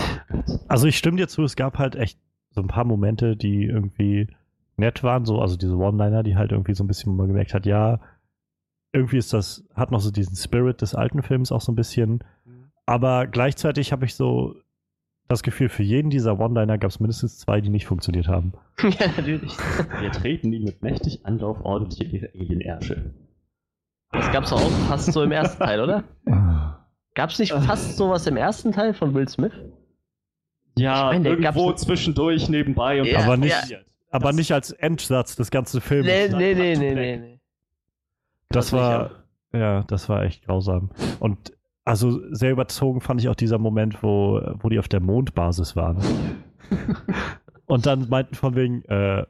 Also ich stimme dir zu, es gab halt echt so ein paar Momente, die irgendwie nett waren, so, also diese One-Liner, die halt irgendwie so ein bisschen, man gemerkt hat, ja, irgendwie ist das, hat noch so diesen Spirit des alten Films auch so ein bisschen. Aber gleichzeitig habe ich so das Gefühl, für jeden dieser One-Liner gab es mindestens zwei, die nicht funktioniert haben. [laughs] ja, natürlich. [laughs] Wir treten ihn mit mächtig Anlauf ordentlich in ihre Alien-Ärsche. Das gab's doch auch fast so im ersten Teil, oder? [laughs] Gab's nicht fast sowas im ersten Teil von Will Smith? Ja, Ich meine, der irgendwo gab's- zwischendurch nebenbei und Ja, Aber nicht- passiert. Aber nicht als Endsatz des ganzen Films. Nee, nee, nee, nee, nee, nee. Das war, ja, das war echt grausam. Und also sehr überzogen fand ich auch dieser Moment, wo, wo die auf der Mondbasis waren. [laughs] Und dann meinten von wegen, äh,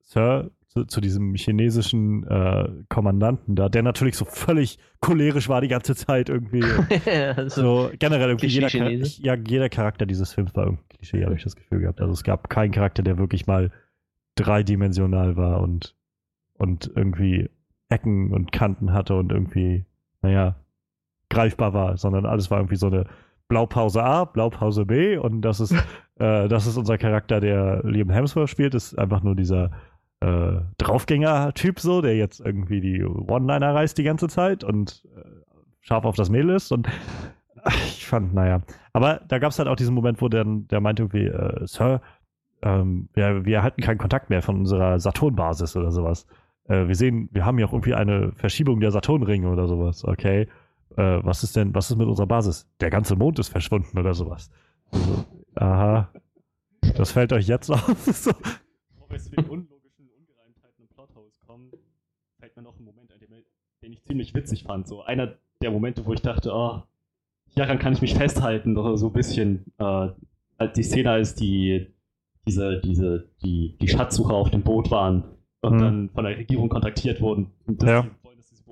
Sir, zu, zu diesem chinesischen äh, Kommandanten da, der natürlich so völlig cholerisch war die ganze Zeit irgendwie. [laughs] also, so generell irgendwie jeder, ja, jeder Charakter dieses Films war irgendwie Klischee, habe ich das Gefühl gehabt. Also es gab keinen Charakter, der wirklich mal dreidimensional war und, und irgendwie Ecken und Kanten hatte und irgendwie, naja, greifbar war, sondern alles war irgendwie so eine Blaupause A, Blaupause B und das ist, [laughs] äh, das ist unser Charakter, der Liam Hemsworth spielt, ist einfach nur dieser äh, Draufgänger-Typ so, der jetzt irgendwie die One-Liner reißt die ganze Zeit und äh, scharf auf das Mädel ist und [laughs] ich fand, naja. Aber da gab es halt auch diesen Moment, wo dann der meinte irgendwie, äh, Sir, ähm, wir, wir halten keinen Kontakt mehr von unserer Saturn-Basis oder sowas. Äh, wir sehen, wir haben ja auch irgendwie eine Verschiebung der Saturnringe oder sowas, okay. Äh, was ist denn, was ist mit unserer Basis? Der ganze Mond ist verschwunden oder sowas. Also, aha. Das fällt euch jetzt auf. [laughs] so. Bevor wir zu den unlogischen Ungereimtheiten im Plotholes kommen, fällt mir noch ein Moment ein, den, ich ziemlich witzig fand. So einer der Momente, wo ich dachte, oh, hieran kann ich mich festhalten, doch so ein bisschen. Äh, die Szene, als die, diese, diese, die, die Schatzsucher auf dem Boot waren und Mhm. dann von der Regierung kontaktiert wurden dass Ja. sie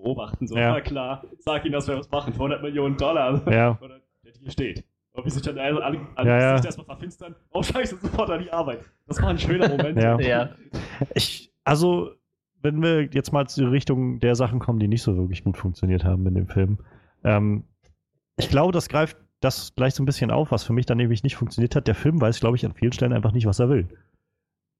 beobachten. So, Ja. na klar, sag ihnen, dass wir was machen für 100 Millionen Dollar. [laughs] Ja. Oder der Deal steht. Und wie sich dann alle, alle, alle Ja, ja. sich erstmal verfinstern. Oh scheiße, sofort an die Arbeit. Das war ein schöner Moment. [laughs] Ja. Ja. Ich, also, wenn wir jetzt mal zur Richtung der Sachen kommen, die nicht so wirklich gut funktioniert haben in dem Film, ähm, ich glaube, das greift das gleich so ein bisschen auf, was für mich dann nämlich nicht funktioniert hat. Der Film weiß, glaube ich, an vielen Stellen einfach nicht, was er will.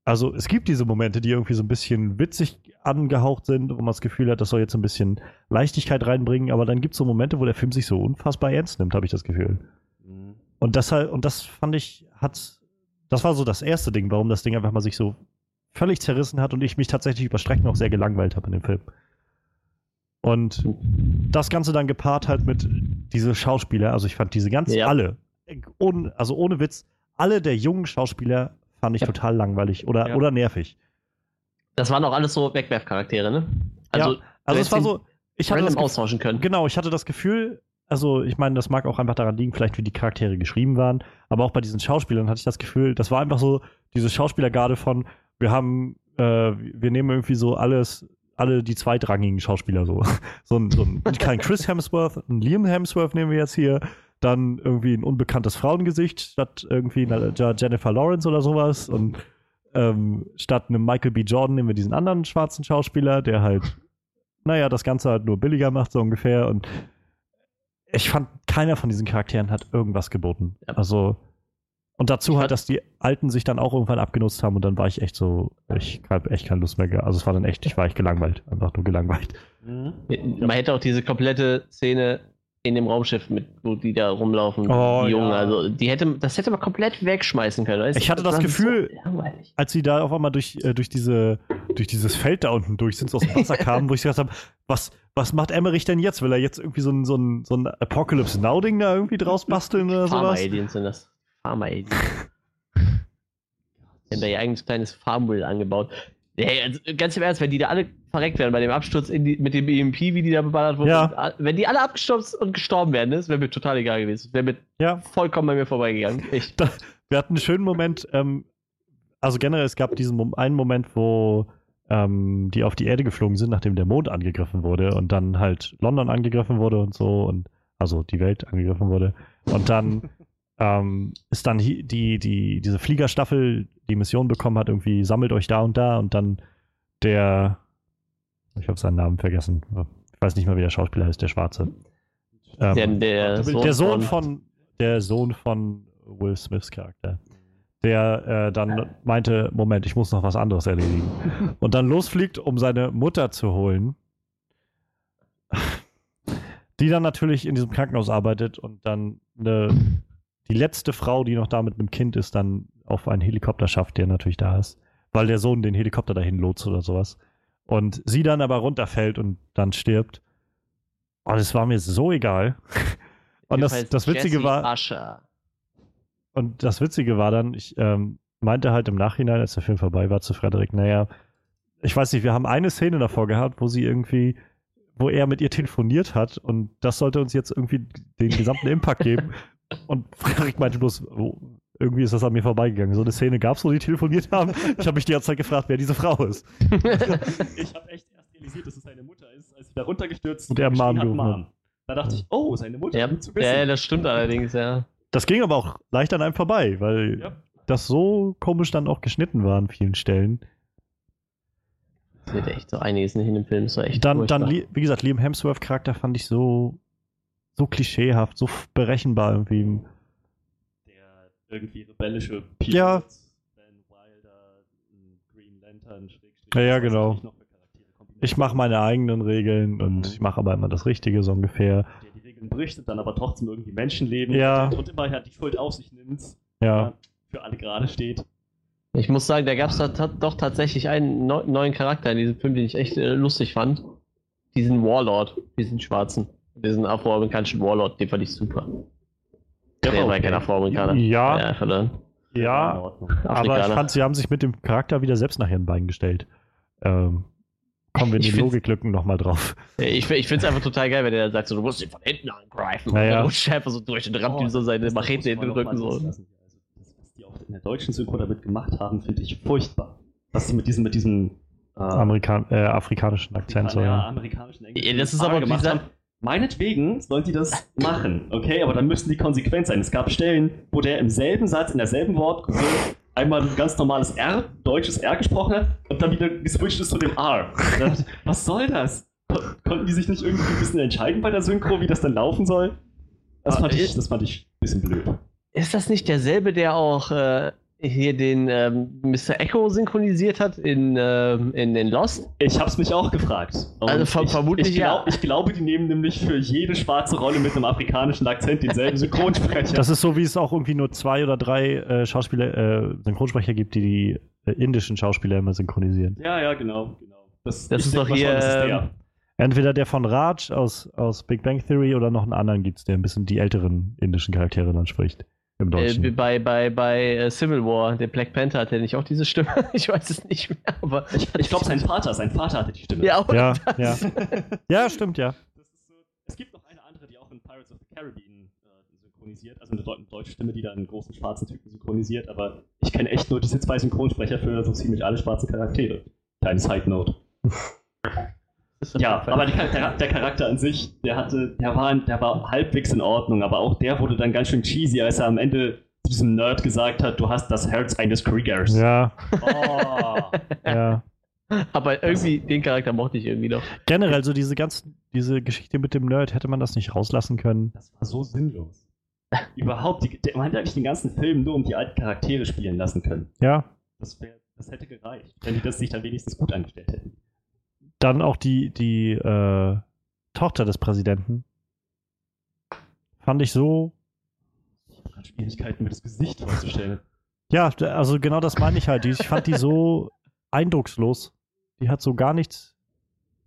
Also es gibt diese Momente, die irgendwie so ein bisschen witzig angehaucht sind, wo man das Gefühl hat, das soll jetzt ein bisschen Leichtigkeit reinbringen, aber dann gibt es so Momente, wo der Film sich so unfassbar ernst nimmt, habe ich das Gefühl. Mhm. Und das halt, und das fand ich, hat, das war so das erste Ding, warum das Ding einfach mal sich so völlig zerrissen hat und ich mich tatsächlich über Strecken auch sehr gelangweilt habe in dem Film. Und das Ganze dann gepaart halt mit diese Schauspieler, also ich fand diese ganzen, Ja. alle, ohne, also ohne Witz, alle der jungen Schauspieler fand ich Ja. total langweilig oder, Ja. oder nervig. Das waren auch alles so Wegwerfcharaktere, ne? Also, Ja, Also es war so, ich hatte das austauschen können. Genau, ich hatte das Gefühl, also ich meine, das mag auch einfach daran liegen, vielleicht wie die Charaktere geschrieben waren, aber auch bei diesen Schauspielern hatte ich das Gefühl, das war einfach so diese Schauspielergarde von, wir haben, äh, wir nehmen irgendwie so alles, alle die zweitrangigen Schauspieler so. [laughs] so ein, so ein kein Chris Hemsworth, ein Liam Hemsworth nehmen wir jetzt hier, dann irgendwie ein unbekanntes Frauengesicht statt irgendwie einer Jennifer Lawrence oder sowas und ähm, statt einem Michael B. Jordan nehmen wir diesen anderen schwarzen Schauspieler, der halt naja, das Ganze halt nur billiger macht, so ungefähr. Und ich fand, keiner von diesen Charakteren hat irgendwas geboten. Also, und dazu Ich halt, dass die Alten sich dann auch irgendwann abgenutzt haben und dann war ich echt so, ich habe echt keine Lust mehr. Also, es war dann echt, ich war echt gelangweilt. Einfach nur gelangweilt. Mhm. Man hätte auch diese komplette Szene in dem Raumschiff, mit, wo die da rumlaufen, Oh, die Jungen, ja. also die hätte, das hätte man komplett wegschmeißen können. Weißt? Ich hatte das war Gefühl- so als sie da auf einmal durch, äh, durch, diese, durch dieses Feld da unten durch sind, so aus dem Wasser kamen, wo ich gedacht habe, was, was macht Emmerich denn jetzt? Will er jetzt irgendwie so ein, so ein, so ein Apocalypse Now-Ding da irgendwie draus basteln oder sowas? Pharma-Aliens sind das. Pharma-Aliens. [laughs] Die haben da ihr eigenes kleines Farmwill angebaut. Hey, also, ganz im Ernst, wenn die da alle verreckt wären bei dem Absturz die, mit dem EMP, wie die da beballert wurden, Ja. wenn die alle abgestürzt und gestorben wären, das wäre mir total egal gewesen. Wäre mir Ja, vollkommen bei mir vorbeigegangen. [laughs] Da, wir hatten einen schönen Moment, ähm, also generell, es gab diesen einen Moment, wo ähm, die auf die Erde geflogen sind, nachdem der Mond angegriffen wurde und dann halt London angegriffen wurde und so und also die Welt angegriffen wurde. Und dann [laughs] ähm, ist dann die, die, diese Fliegerstaffel die Mission bekommen hat, irgendwie sammelt euch da und da und dann der, ich habe seinen Namen vergessen, ich weiß nicht mal, wie der Schauspieler heißt, der Schwarze. Ähm, Der, der, Sohn der Sohn von der Sohn von Will Smiths Charakter, der äh, dann meinte, Moment, ich muss noch was anderes erledigen. [laughs] Und dann losfliegt, um seine Mutter zu holen, [laughs] die dann natürlich in diesem Krankenhaus arbeitet und dann eine, die letzte Frau, die noch da mit einem Kind ist, dann auf einen Helikopter schafft, der natürlich da ist, weil der Sohn den Helikopter dahin lotst oder sowas und sie dann aber runterfällt und dann stirbt. Und es war mir so egal. Und das, das Witzige war, Usher. und das Witzige war dann, ich ähm, meinte halt im Nachhinein, als der Film vorbei war, zu Frederik, naja, ich weiß nicht, wir haben eine Szene davor gehabt, wo sie irgendwie, wo er mit ihr telefoniert hat und das sollte uns jetzt irgendwie den gesamten Impact geben. [laughs] Und Frederik meinte bloß, oh, irgendwie ist das an mir vorbeigegangen. So eine Szene gab es, wo die telefoniert haben. Ich habe mich die ganze Zeit gefragt, wer diese Frau ist. [laughs] Ich habe echt erst realisiert, dass es seine Mutter ist, als sie da runtergestürzt Und er geschrien Mom hat, gerufen hat. Mom. Da dachte ich, oh, seine Mutter. ja, zu ja, wissen. ja, das stimmt allerdings, ja. Das ging aber auch leicht an einem vorbei, weil Ja. das so komisch dann auch geschnitten war an vielen Stellen. Das wird echt so einiges nicht in dem Film. Das war echt Dann, dann, furchtbar. Wie gesagt, Liam Hemsworth Charakter fand ich so, so klischeehaft, so berechenbar irgendwie. Irgendwie rebellische Pilot, Ja. Ben Wilder, Green Lantern, Schrägstrich, Ja, ja, genau. ich. Ich mache meine eigenen Regeln und Mhm. ich mache aber immer das Richtige so ungefähr. der die Regeln bricht und dann aber trotzdem irgendwie Menschenleben Ja. und, immer ja die Schuld auf sich nimmt, Ja, für alle gerade steht. Ich muss sagen, da gab es doch tatsächlich einen neu neuen Charakter in diesem Film, den ich echt äh, lustig fand. Diesen Warlord, diesen schwarzen, diesen afroamerikanischen Warlord, den fand ich super. Der war ja kein Afroamerikaner. ja, Ja, in ja, aber ich fand, sie haben sich mit dem Charakter wieder selbst nach ihren Beinen gestellt. Ähm, kommen wir in die Logiklücken nochmal drauf. Ich, ich finde es einfach total geil, wenn der dann sagt, so, du musst ihn von hinten angreifen. Naja. Und dann rutscht einfach so durch und rammt ihm so seine Machete muss in man den noch Rücken. mal So. Also, das, was die auch in der deutschen Synchro damit gemacht haben, finde ich furchtbar. Was sie mit diesem, mit diesem äh, Amerikan äh, afrikanischen Akzent so, ja, ja. amerikanischen Englisch Ja, das ist aber gemacht dieser- haben. Meinetwegen sollen die das machen, okay? Aber dann müssen die konsequent sein. Es gab Stellen, wo der im selben Satz, in derselben Wort einmal ein ganz normales R, deutsches R gesprochen hat und dann wieder geswitcht ist zu dem R. Da dachte Was soll das? Kon konnten die sich nicht irgendwie ein bisschen entscheiden bei der Synchro, wie das dann laufen soll? Das fand ich, das fand ich ein bisschen blöd. Ist das nicht derselbe, der auch äh, hier den ähm, Mr. Echo synchronisiert hat in, ähm, in, in Lost? Ich hab's mich auch gefragt. Und Also ver- ich, vermutlich ich, ja. glaub, ich glaube, die nehmen nämlich für jede schwarze Rolle mit einem afrikanischen Akzent denselben Synchronsprecher. Das ist so, wie es auch irgendwie nur zwei oder drei äh, Schauspieler, äh, Synchronsprecher gibt, die die äh, indischen Schauspieler immer synchronisieren. ja, ja, genau. genau. Das, Das ist doch hier, das ist der. ähm, Entweder der von Raj aus, aus Big Bang Theory oder noch einen anderen gibt es, der ein bisschen die älteren indischen Charaktere dann spricht. Im Äh, Deutschen. bei bei, bei äh, Civil War, der Black Panther hat der nicht auch diese Stimme? [laughs] Ich weiß es nicht mehr, aber. Ich, ich glaube, sein Vater, sein Vater hatte die Stimme. Ja, ja, das? ja. [laughs] ja, stimmt, ja. Das ist so, es gibt noch eine andere, die auch in Pirates of the Caribbean äh, synchronisiert, also eine deutsche Stimme, die da einen großen schwarzen Typen synchronisiert, aber ich kenne echt nur diese zwei Synchronsprecher für so ziemlich alle schwarzen Charaktere. Kleine Side Note. [laughs] Ja, aber der, der Charakter an sich, der hatte, der war, der war halbwegs in Ordnung, aber auch der wurde dann ganz schön cheesy, als er am Ende zu diesem Nerd gesagt hat, du hast das Herz eines Kriegers. Ja, Oh. [laughs] ja. Aber irgendwie, den Charakter mochte ich irgendwie noch. Generell, so diese ganzen, diese Geschichte mit dem Nerd, hätte man das nicht rauslassen können. Das war so sinnlos. Überhaupt, die, der, man hätte eigentlich den ganzen Film nur um die alten Charaktere spielen lassen können. Ja. Das, wär, das hätte gereicht, wenn die das sich dann wenigstens gut angestellt hätten. Dann auch die, die äh, Tochter des Präsidenten. Fand ich so. Ich gerade Schwierigkeiten, mir das Gesicht vorzustellen. Ja, also genau das meine ich halt. Ich fand die so [laughs] eindruckslos. Die hat so gar nichts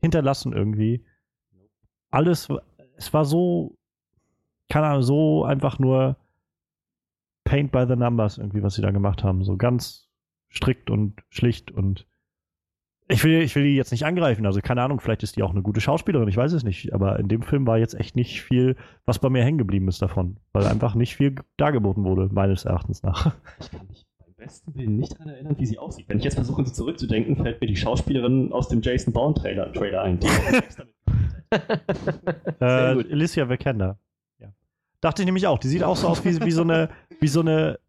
hinterlassen irgendwie. Alles, es war so, keine Ahnung, so einfach nur Paint by the Numbers irgendwie, was sie da gemacht haben. So ganz strikt und schlicht und ich will, ich will die jetzt nicht angreifen. Also keine Ahnung, vielleicht ist die auch eine gute Schauspielerin, ich weiß es nicht. Aber in dem Film war jetzt echt nicht viel, was bei mir hängen geblieben ist davon. Weil einfach nicht viel dargeboten wurde, meines Erachtens nach. [laughs] Ich kann mich beim besten Willen nicht daran erinnern, wie sie aussieht. Wenn ich jetzt versuche, sie zurückzudenken, fällt mir die Schauspielerin aus dem Jason Bourne-Trailer Trailer ein. [laughs] Die Äh. Alicia Vikander. Ja. Dachte ich nämlich auch. Die sieht auch so aus wie, wie so eine, wie so eine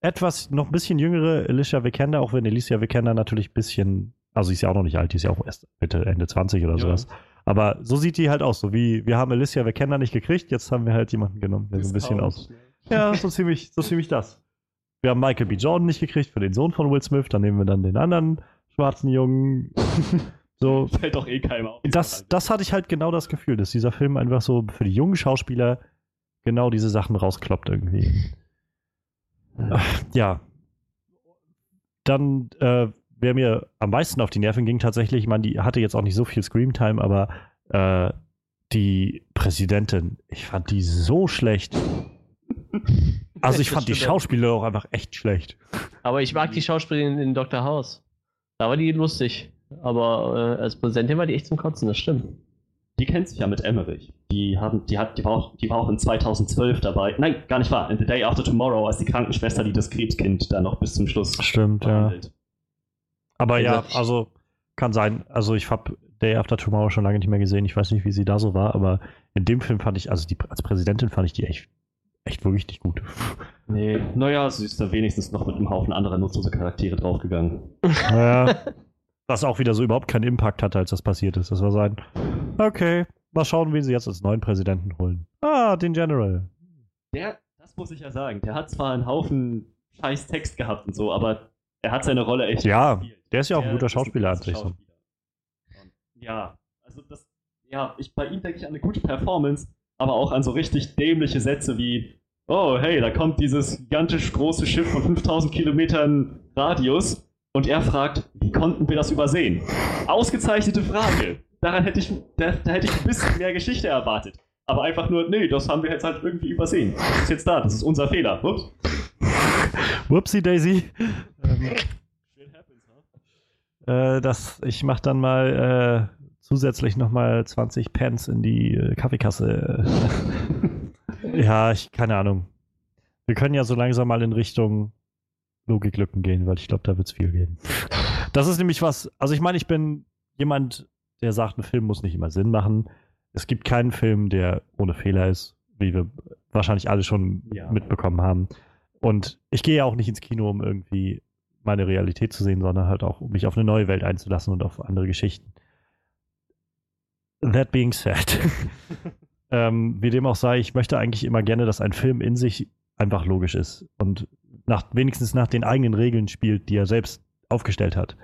etwas noch ein bisschen jüngere Alicia Vikander, auch wenn Alicia Vikander natürlich ein bisschen, also sie ist ja auch noch nicht alt, die ist ja auch erst Mitte, Ende 20 oder Ja. sowas. Aber so sieht die halt aus, so wie wir haben Alicia Vikander nicht gekriegt, jetzt haben wir halt jemanden genommen, der so ein bisschen aus. Ja, so ziemlich, so ziemlich das. Wir haben Michael B. Jordan nicht gekriegt für den Sohn von Will Smith, dann nehmen wir dann den anderen schwarzen Jungen. [laughs] So, Fällt doch eh keinem auf. das, das hatte ich halt genau das Gefühl, dass dieser Film einfach so für die jungen Schauspieler genau diese Sachen rauskloppt irgendwie. Ja. Dann, äh, wer mir am meisten auf die Nerven ging, tatsächlich, ich meine, die hatte jetzt auch nicht so viel Screamtime, aber äh, die Präsidentin, ich fand die so schlecht. [laughs] Also ich fand die. Schauspieler auch einfach echt schlecht. Aber ich mag die Schauspielerin in Dr. House. Da war die lustig. Aber äh, als Präsidentin war die echt zum Kotzen, das stimmt. Die kennt sich ja mit Emmerich. Die, haben, die, hat, die, war auch, die war auch in 2012 dabei. Nein, gar nicht wahr. In The Day After Tomorrow als die Krankenschwester, die das Krebskind da noch bis zum Schluss Stimmt, behandelt. Aber ja, also kann sein. Also ich habe Day After Tomorrow schon lange nicht mehr gesehen. Ich weiß nicht, wie sie da so war, aber in dem Film fand ich, also die, als Präsidentin fand ich die echt, echt wirklich nicht gut. [laughs] Nee, naja, sie ist da wenigstens noch mit einem Haufen anderer nutzlose Charaktere draufgegangen. [laughs] Naja, [laughs] was auch wieder so überhaupt keinen Impact hatte, als das passiert ist. Das war sein, okay, mal schauen, wen sie jetzt als neuen Präsidenten holen. Ah, den General. Der, das muss ich ja sagen, der hat zwar einen Haufen scheiß Text gehabt und so, aber er hat seine Rolle echt Ja, gespielt. Der ist ja auch ein guter Schauspieler an sich, Ja, also das, ja, ich, bei ihm denke ich an eine gute Performance, aber auch an so richtig dämliche Sätze wie, oh, hey, da kommt dieses gigantisch große Schiff von 5000 Kilometern Radius und er fragt, wie konnten wir das übersehen? Ausgezeichnete Frage. Daran hätte ich, da, da hätte ich ein bisschen mehr Geschichte erwartet. Aber einfach nur, nee, das haben wir jetzt halt irgendwie übersehen. Das ist jetzt da, das ist unser Fehler. Ups. Whoopsie Daisy. Ähm? [laughs] äh, das, ich mach dann mal äh, zusätzlich nochmal 20 Pence in die äh, Kaffeekasse. [laughs] ja, ich, keine Ahnung. Wir können ja so langsam mal in Richtung Logiklücken gehen, weil ich glaube, da wird es viel geben. Das ist nämlich was, also ich meine, ich bin jemand, der sagt, ein Film muss nicht immer Sinn machen. Es gibt keinen Film, der ohne Fehler ist, wie wir wahrscheinlich alle schon Ja. mitbekommen haben. Und ich gehe ja auch nicht ins Kino, um irgendwie meine Realität zu sehen, sondern halt auch, um mich auf eine neue Welt einzulassen und auf andere Geschichten. That being said, [laughs] [laughs] ähm, wie dem auch sei, ich möchte eigentlich immer gerne, dass ein Film in sich einfach logisch ist und nach, wenigstens nach den eigenen Regeln spielt, die er selbst aufgestellt hat.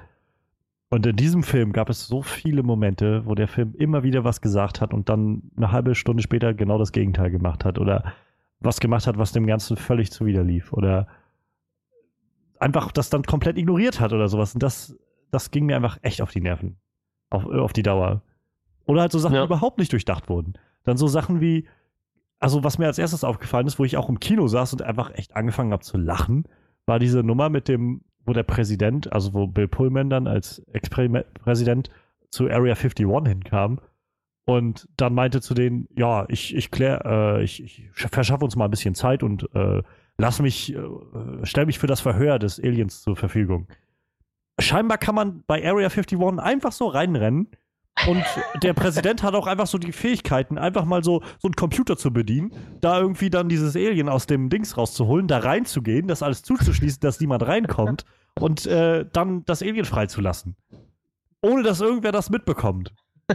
Und in diesem Film gab es so viele Momente, wo der Film immer wieder was gesagt hat und dann eine halbe Stunde später genau das Gegenteil gemacht hat oder was gemacht hat, was dem Ganzen völlig zuwiderlief oder einfach das dann komplett ignoriert hat oder sowas. Und das, das ging mir einfach echt auf die Nerven. Auf, auf die Dauer. Oder halt so Sachen, Ja. die überhaupt nicht durchdacht wurden. Dann so Sachen wie, also was mir als erstes aufgefallen ist, wo ich auch im Kino saß und einfach echt angefangen habe zu lachen, war diese Nummer mit dem, wo der Präsident, also wo Bill Pullman dann als Ex-Präsident zu Area 51 hinkam und dann meinte zu denen, ja, ich, ich klär, äh, ich, ich verschaffe uns mal ein bisschen Zeit und äh, lass mich, äh, stell mich für das Verhör des Aliens zur Verfügung. Scheinbar kann man bei Area 51 einfach so reinrennen und [laughs] der Präsident hat auch einfach so die Fähigkeiten, einfach mal so, so einen Computer zu bedienen, da irgendwie dann dieses Alien aus dem Dings rauszuholen, da reinzugehen, das alles zuzuschließen, dass niemand reinkommt und äh, dann das Alien freizulassen. ohne dass irgendwer das mitbekommt. [laughs]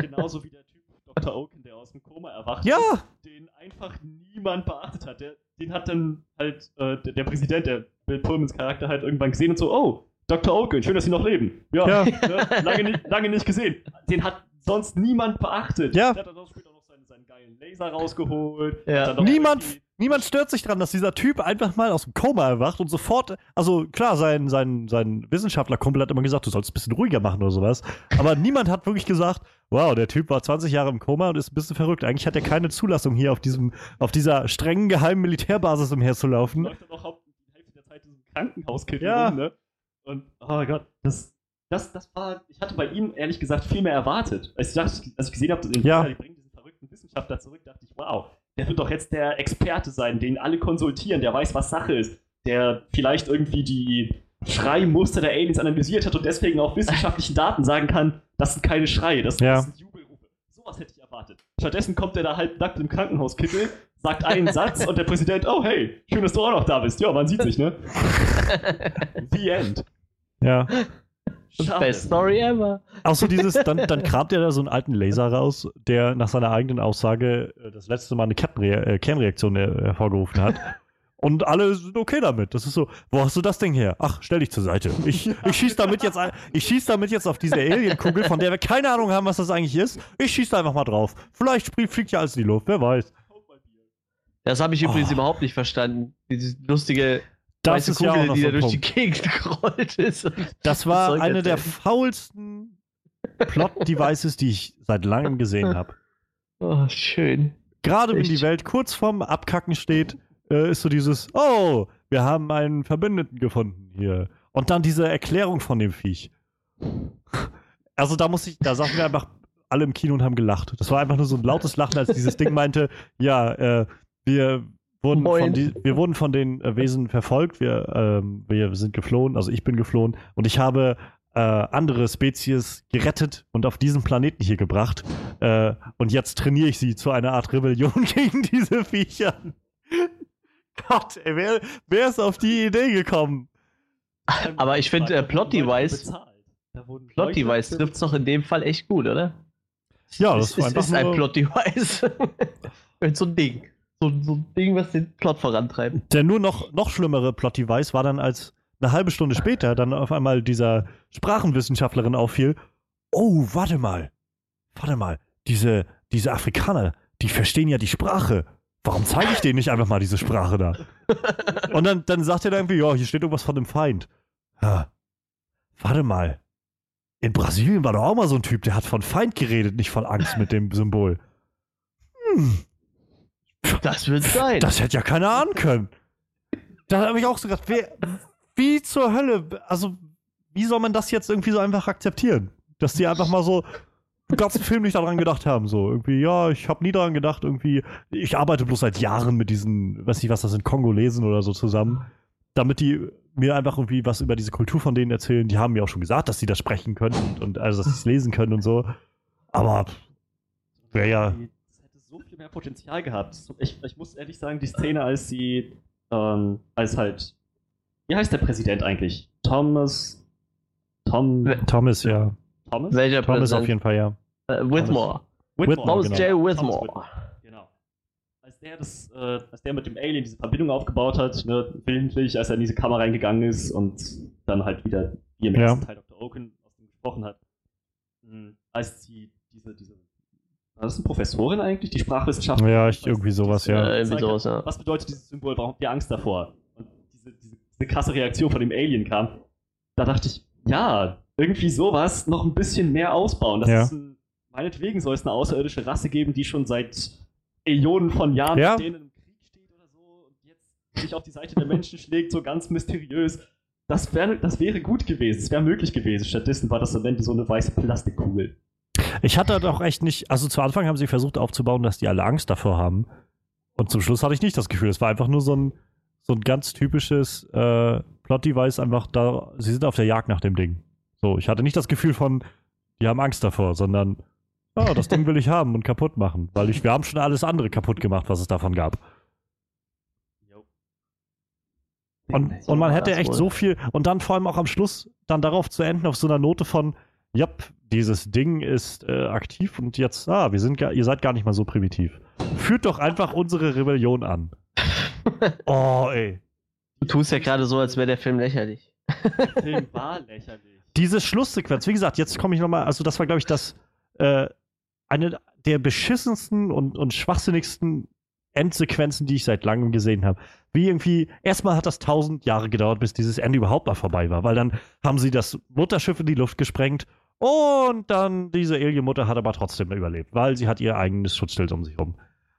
Genauso wie der Typ Dr. Oaken, der aus dem Koma erwacht Ja, den einfach niemand beachtet hat. Der, den hat dann halt äh, der, der Präsident, der Bill Pullmans Charakter, halt irgendwann gesehen und so, oh, Dr. Oaken, schön, dass Sie noch leben. Ja, Ja. [laughs] Ne, lange, nicht, lange nicht gesehen. Den hat sonst niemand beachtet. Ja. Der hat dann später noch seinen, seinen geilen Laser rausgeholt. Ja. Niemand, niemand stört sich dran, dass dieser Typ einfach mal aus dem Koma erwacht und sofort, also klar, sein, sein, sein Wissenschaftlerkumpel hat immer gesagt, du sollst ein bisschen ruhiger machen oder sowas. Aber niemand hat wirklich gesagt, wow, der Typ war 20 Jahre im Koma und ist ein bisschen verrückt. Eigentlich hat er keine Zulassung hier auf diesem, auf dieser strengen geheimen Militärbasis umherzulaufen. läuft dann auch die Hälfte der Zeit in diesem Krankenhauskittel Ja. rum, ne? Und, oh Gott, das, das, das war, ich hatte bei ihm ehrlich gesagt viel mehr erwartet. Als ich, dachte, als ich gesehen habe, Ja. die bringen diesen verrückten Wissenschaftler zurück, dachte ich, wow, der wird doch jetzt der Experte sein, den alle konsultieren, der weiß, was Sache ist, der vielleicht irgendwie die Schreimuster der Aliens analysiert hat und deswegen auf wissenschaftlichen Daten sagen kann, das sind keine Schreie, das, Ja. das sind Jubelrufe. Sowas hätte ich erwartet. Stattdessen kommt er da halb nackt im Krankenhauskittel, sagt einen [laughs] Satz und der Präsident, oh hey, schön, dass du auch noch da bist. Ja, man sieht sich, ne? [laughs] The End. Ja. Schade. Best Story ever. Auch so dieses, dann, [laughs] dann kramt er da so einen alten Laser raus, der nach seiner eigenen Aussage äh, das letzte Mal eine äh, Kernreaktion hervorgerufen hat. [laughs] Und alle sind okay damit. Das ist so, wo hast du das Ding her? Ach, stell dich zur Seite. Ich, ich schieß damit jetzt ich schieß damit jetzt auf diese Alienkugel, von der wir keine Ahnung haben, was das eigentlich ist. Ich schieß da einfach mal drauf. Vielleicht fliegt, ja alles in die Luft, wer weiß. Das habe ich übrigens Oh. überhaupt nicht verstanden. Diese lustige Das ist ja Kugel, auch noch die so da durch die Punkt. Gegend [laughs] gerollt ist. Das war Zeug eine der faulsten Plot-Devices, die ich seit langem gesehen habe. [laughs] Oh, schön. Gerade wenn die Welt kurz vorm Abkacken steht, äh, ist so dieses, oh, wir haben einen Verbündeten gefunden hier. Und dann diese Erklärung von dem Viech. [laughs] Also da muss ich, da saßen wir einfach alle im Kino und haben gelacht. Das war einfach nur so ein lautes Lachen, als dieses Ding meinte, ja, äh, wir wurden von, die, wir wurden von den äh, Wesen verfolgt, wir, ähm, wir sind geflohen, also ich bin geflohen und ich habe äh, andere Spezies gerettet und auf diesen Planeten hier gebracht. Äh, und jetzt trainiere ich sie zu einer Art Rebellion [laughs] gegen diese Viecher. [laughs] Gott, ey, wer, wer ist auf die Idee gekommen? [laughs] Aber ich finde, äh, Plot-Device- Plot Plot-Device trifft es doch in dem Fall echt gut, oder? Ja, das es einfach ist ein Plot-Device. So ein Ding. So, so ein Ding, was den Plot vorantreibt. Der nur noch, noch schlimmere Plot-Device war dann, als eine halbe Stunde später dann auf einmal dieser Sprachenwissenschaftlerin auffiel, oh, warte mal, warte mal, diese, diese Afrikaner, die verstehen ja die Sprache. Warum zeige ich denen nicht einfach mal diese Sprache da? Und dann, dann sagt er da irgendwie, ja, hier steht irgendwas von dem Feind. Ha, warte mal. In Brasilien war doch auch mal so ein Typ, der hat von Feind geredet, nicht von Angst mit dem Symbol. Hm, Das wird sein. das hätte ja keiner ahnen können. Da habe ich auch so gedacht, wer, wie zur Hölle, also wie soll man das jetzt irgendwie so einfach akzeptieren? Dass die einfach mal so den ganzen [laughs] Film nicht daran gedacht haben, so irgendwie, ja, ich habe nie daran gedacht, irgendwie, ich arbeite bloß seit Jahren mit diesen, weiß nicht was das sind, Kongolesen oder so zusammen, damit die mir einfach irgendwie was über diese Kultur von denen erzählen. Die haben mir auch schon gesagt, dass sie das sprechen können und, und also, dass sie es lesen können und so. Aber wäre ja, so viel mehr Potenzial gehabt. Ich, ich muss ehrlich sagen, die Szene, als sie, ähm, als halt, wie heißt der Präsident eigentlich? Thomas, Tom, Thomas, ja. Thomas? Welcher Thomas Präsident? auf jeden Fall, ja. Äh, Whitmore. Whitmore, Thomas genau. J. Thomas Whitmore. Genau. Als der, das, äh, als der mit dem Alien diese Verbindung aufgebaut hat, ne, willentlich, als er in diese Kammer reingegangen ist und dann halt wieder, wie im Ja. ersten Teil Dr. Oaken aus dem gesprochen hat, mh, als sie diese, diese, war das eine Professorin eigentlich, die Sprachwissenschaft? Ja, ich, irgendwie sowas, ja. Äh, irgendwie sowas, ja. Was bedeutet dieses Symbol? Warum habt ihr Angst davor? Und diese, diese, diese krasse Reaktion von dem Alien kam. Da dachte ich, ja, irgendwie sowas noch ein bisschen mehr ausbauen. Das Ja. ist ein, meinetwegen soll es eine außerirdische Rasse geben, die schon seit Äonen von Jahren Ja. mit denen im Krieg steht oder so und jetzt sich auf die Seite der Menschen [laughs] schlägt, so ganz mysteriös. Das, wär, das wäre gut gewesen, es wäre möglich gewesen. Stattdessen war das am Ende so eine weiße Plastikkugel. Ich hatte doch echt nicht, also zu Anfang haben sie versucht aufzubauen, dass die alle Angst davor haben. Und zum Schluss hatte ich nicht das Gefühl. Es war einfach nur so ein, so ein ganz typisches äh, Plot-Device, einfach da, sie sind auf der Jagd nach dem Ding. So, ich hatte nicht das Gefühl von, die haben Angst davor, sondern, ja, das Ding will ich haben und kaputt machen. Weil ich, wir haben schon alles andere kaputt gemacht, was es davon gab. Und, und man hätte echt so viel, und dann vor allem auch am Schluss dann darauf zu enden, auf so einer Note von, Jap, dieses Ding ist äh, aktiv und jetzt, ah, wir sind ihr seid gar nicht mal so primitiv. Führt doch einfach unsere Rebellion an. [laughs] Oh, ey. Du tust ja gerade so, als wäre der Film lächerlich. Der Film war lächerlich. Diese Schlusssequenz, wie gesagt, jetzt komme ich nochmal, also das war, glaube ich, das, äh, eine der beschissensten und, und schwachsinnigsten Endsequenzen, die ich seit langem gesehen habe. Wie irgendwie, erstmal hat das tausend Jahre gedauert, bis dieses Ende überhaupt mal vorbei war, weil dann haben sie das Mutterschiff in die Luft gesprengt und dann diese Alien-Mutter hat aber trotzdem überlebt, weil sie hat ihr eigenes Schutzschild um sich herum.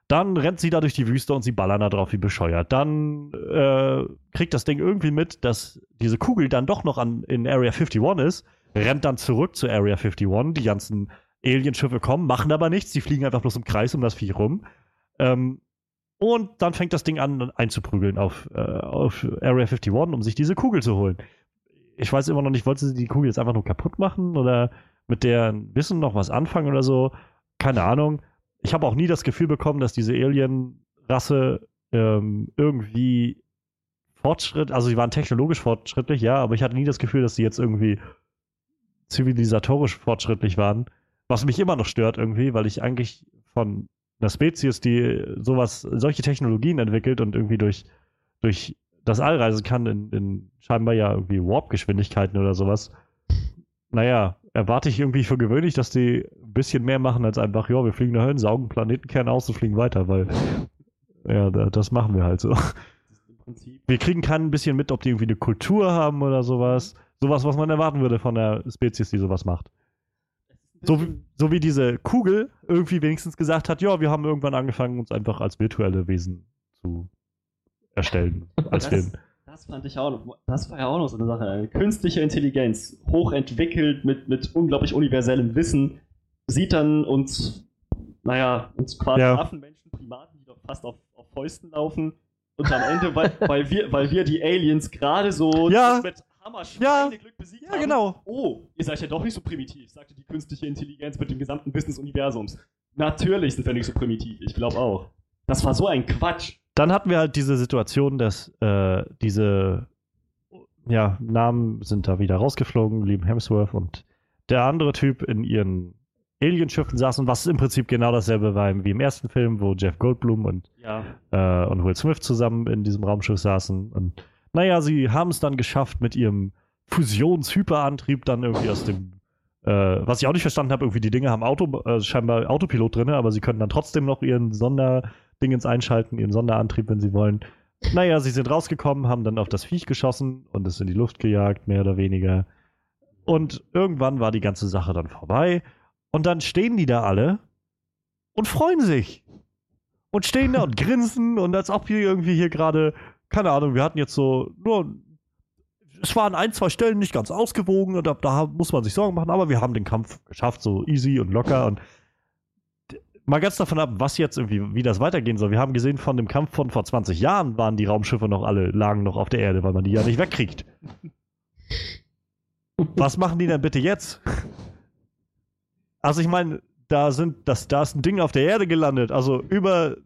Dann rennt sie da durch die Wüste und sie ballern da drauf wie bescheuert. Dann äh, kriegt das Ding irgendwie mit, dass diese Kugel dann doch noch an, in Area 51 ist, rennt dann zurück zu Area 51. Die ganzen Alienschiffe kommen, machen aber nichts, die fliegen einfach bloß im Kreis um das Vieh rum. Ähm, und dann fängt das Ding an einzuprügeln auf, äh, auf Area 51, um sich diese Kugel zu holen. Ich weiß immer noch nicht, wollte sie die Kugel jetzt einfach nur kaputt machen oder mit deren Wissen noch was anfangen oder so? Keine Ahnung ich habe auch nie das Gefühl bekommen, dass diese Alien-Rasse ähm, irgendwie Fortschritt, also sie waren technologisch fortschrittlich, ja, aber ich hatte nie das Gefühl, dass sie jetzt irgendwie zivilisatorisch fortschrittlich waren. Was mich immer noch stört irgendwie, weil ich eigentlich von einer Spezies, die sowas, solche Technologien entwickelt und irgendwie durch, durch das All reisen kann, in, in scheinbar ja irgendwie Warp-Geschwindigkeiten oder sowas. Naja, erwarte ich irgendwie für gewöhnlich, dass die ein bisschen mehr machen als einfach, ja, wir fliegen dahin, saugen Planetenkern aus und fliegen weiter, weil ja, das machen wir halt so. Wir kriegen kein bisschen mit, ob die irgendwie eine Kultur haben oder sowas. Sowas, was man erwarten würde von der Spezies, die sowas macht. So so wie diese Kugel irgendwie wenigstens gesagt hat, ja, wir haben irgendwann angefangen, uns einfach als virtuelle Wesen zu erstellen. Als das, Film. Das fand ich auch noch, das war ja auch noch so eine Sache. Künstliche Intelligenz, hochentwickelt mit, mit unglaublich universellem Wissen, sieht dann uns, naja, uns quasi ja. Affenmenschen, Primaten, die doch fast auf, auf Fäusten laufen. Und am Ende, weil, weil, wir, weil wir die Aliens gerade so ja. mit Hammer ja. Glück besiegt ja, haben. genau. Oh, ihr seid ja doch nicht so primitiv, sagte die künstliche Intelligenz mit dem gesamten Wissen des Universums. Natürlich sind wir nicht so primitiv, ich glaube auch. Das war so ein Quatsch. Dann hatten wir halt diese Situation, dass äh, diese ja, Namen sind da wieder rausgeflogen, Liam Hemsworth und der andere Typ in ihren Alienschiffen saßen, was im Prinzip genau dasselbe war wie im ersten Film, wo Jeff Goldblum und, ja. äh, und Will Smith zusammen in diesem Raumschiff saßen. Und naja, sie haben es dann geschafft, mit ihrem Fusions-Hyperantrieb dann irgendwie aus dem, äh, was ich auch nicht verstanden habe, irgendwie die Dinge haben Auto, äh, scheinbar Autopilot drin, aber sie können dann trotzdem noch ihren Sonder- Dingens einschalten, ihren Sonderantrieb, wenn sie wollen. Naja, sie sind rausgekommen, haben dann auf das Viech geschossen und es in die Luft gejagt, mehr oder weniger. Und irgendwann war die ganze Sache dann vorbei. Und dann stehen die da alle und freuen sich. Und stehen da und grinsen und als ob wir irgendwie hier gerade, keine Ahnung, wir hatten jetzt so nur. Es waren ein, zwei Stellen nicht ganz ausgewogen und da, da muss man sich Sorgen machen, aber wir haben den Kampf geschafft, so easy und locker. Und mal ganz davon ab, was jetzt irgendwie, wie das weitergehen soll. Wir haben gesehen, von dem Kampf von vor 20 Jahren waren die Raumschiffe noch alle, lagen noch auf der Erde, weil man die ja nicht wegkriegt. [laughs] was machen die denn bitte jetzt? Also ich meine, da sind, das, da ist ein Ding auf der Erde gelandet, also über,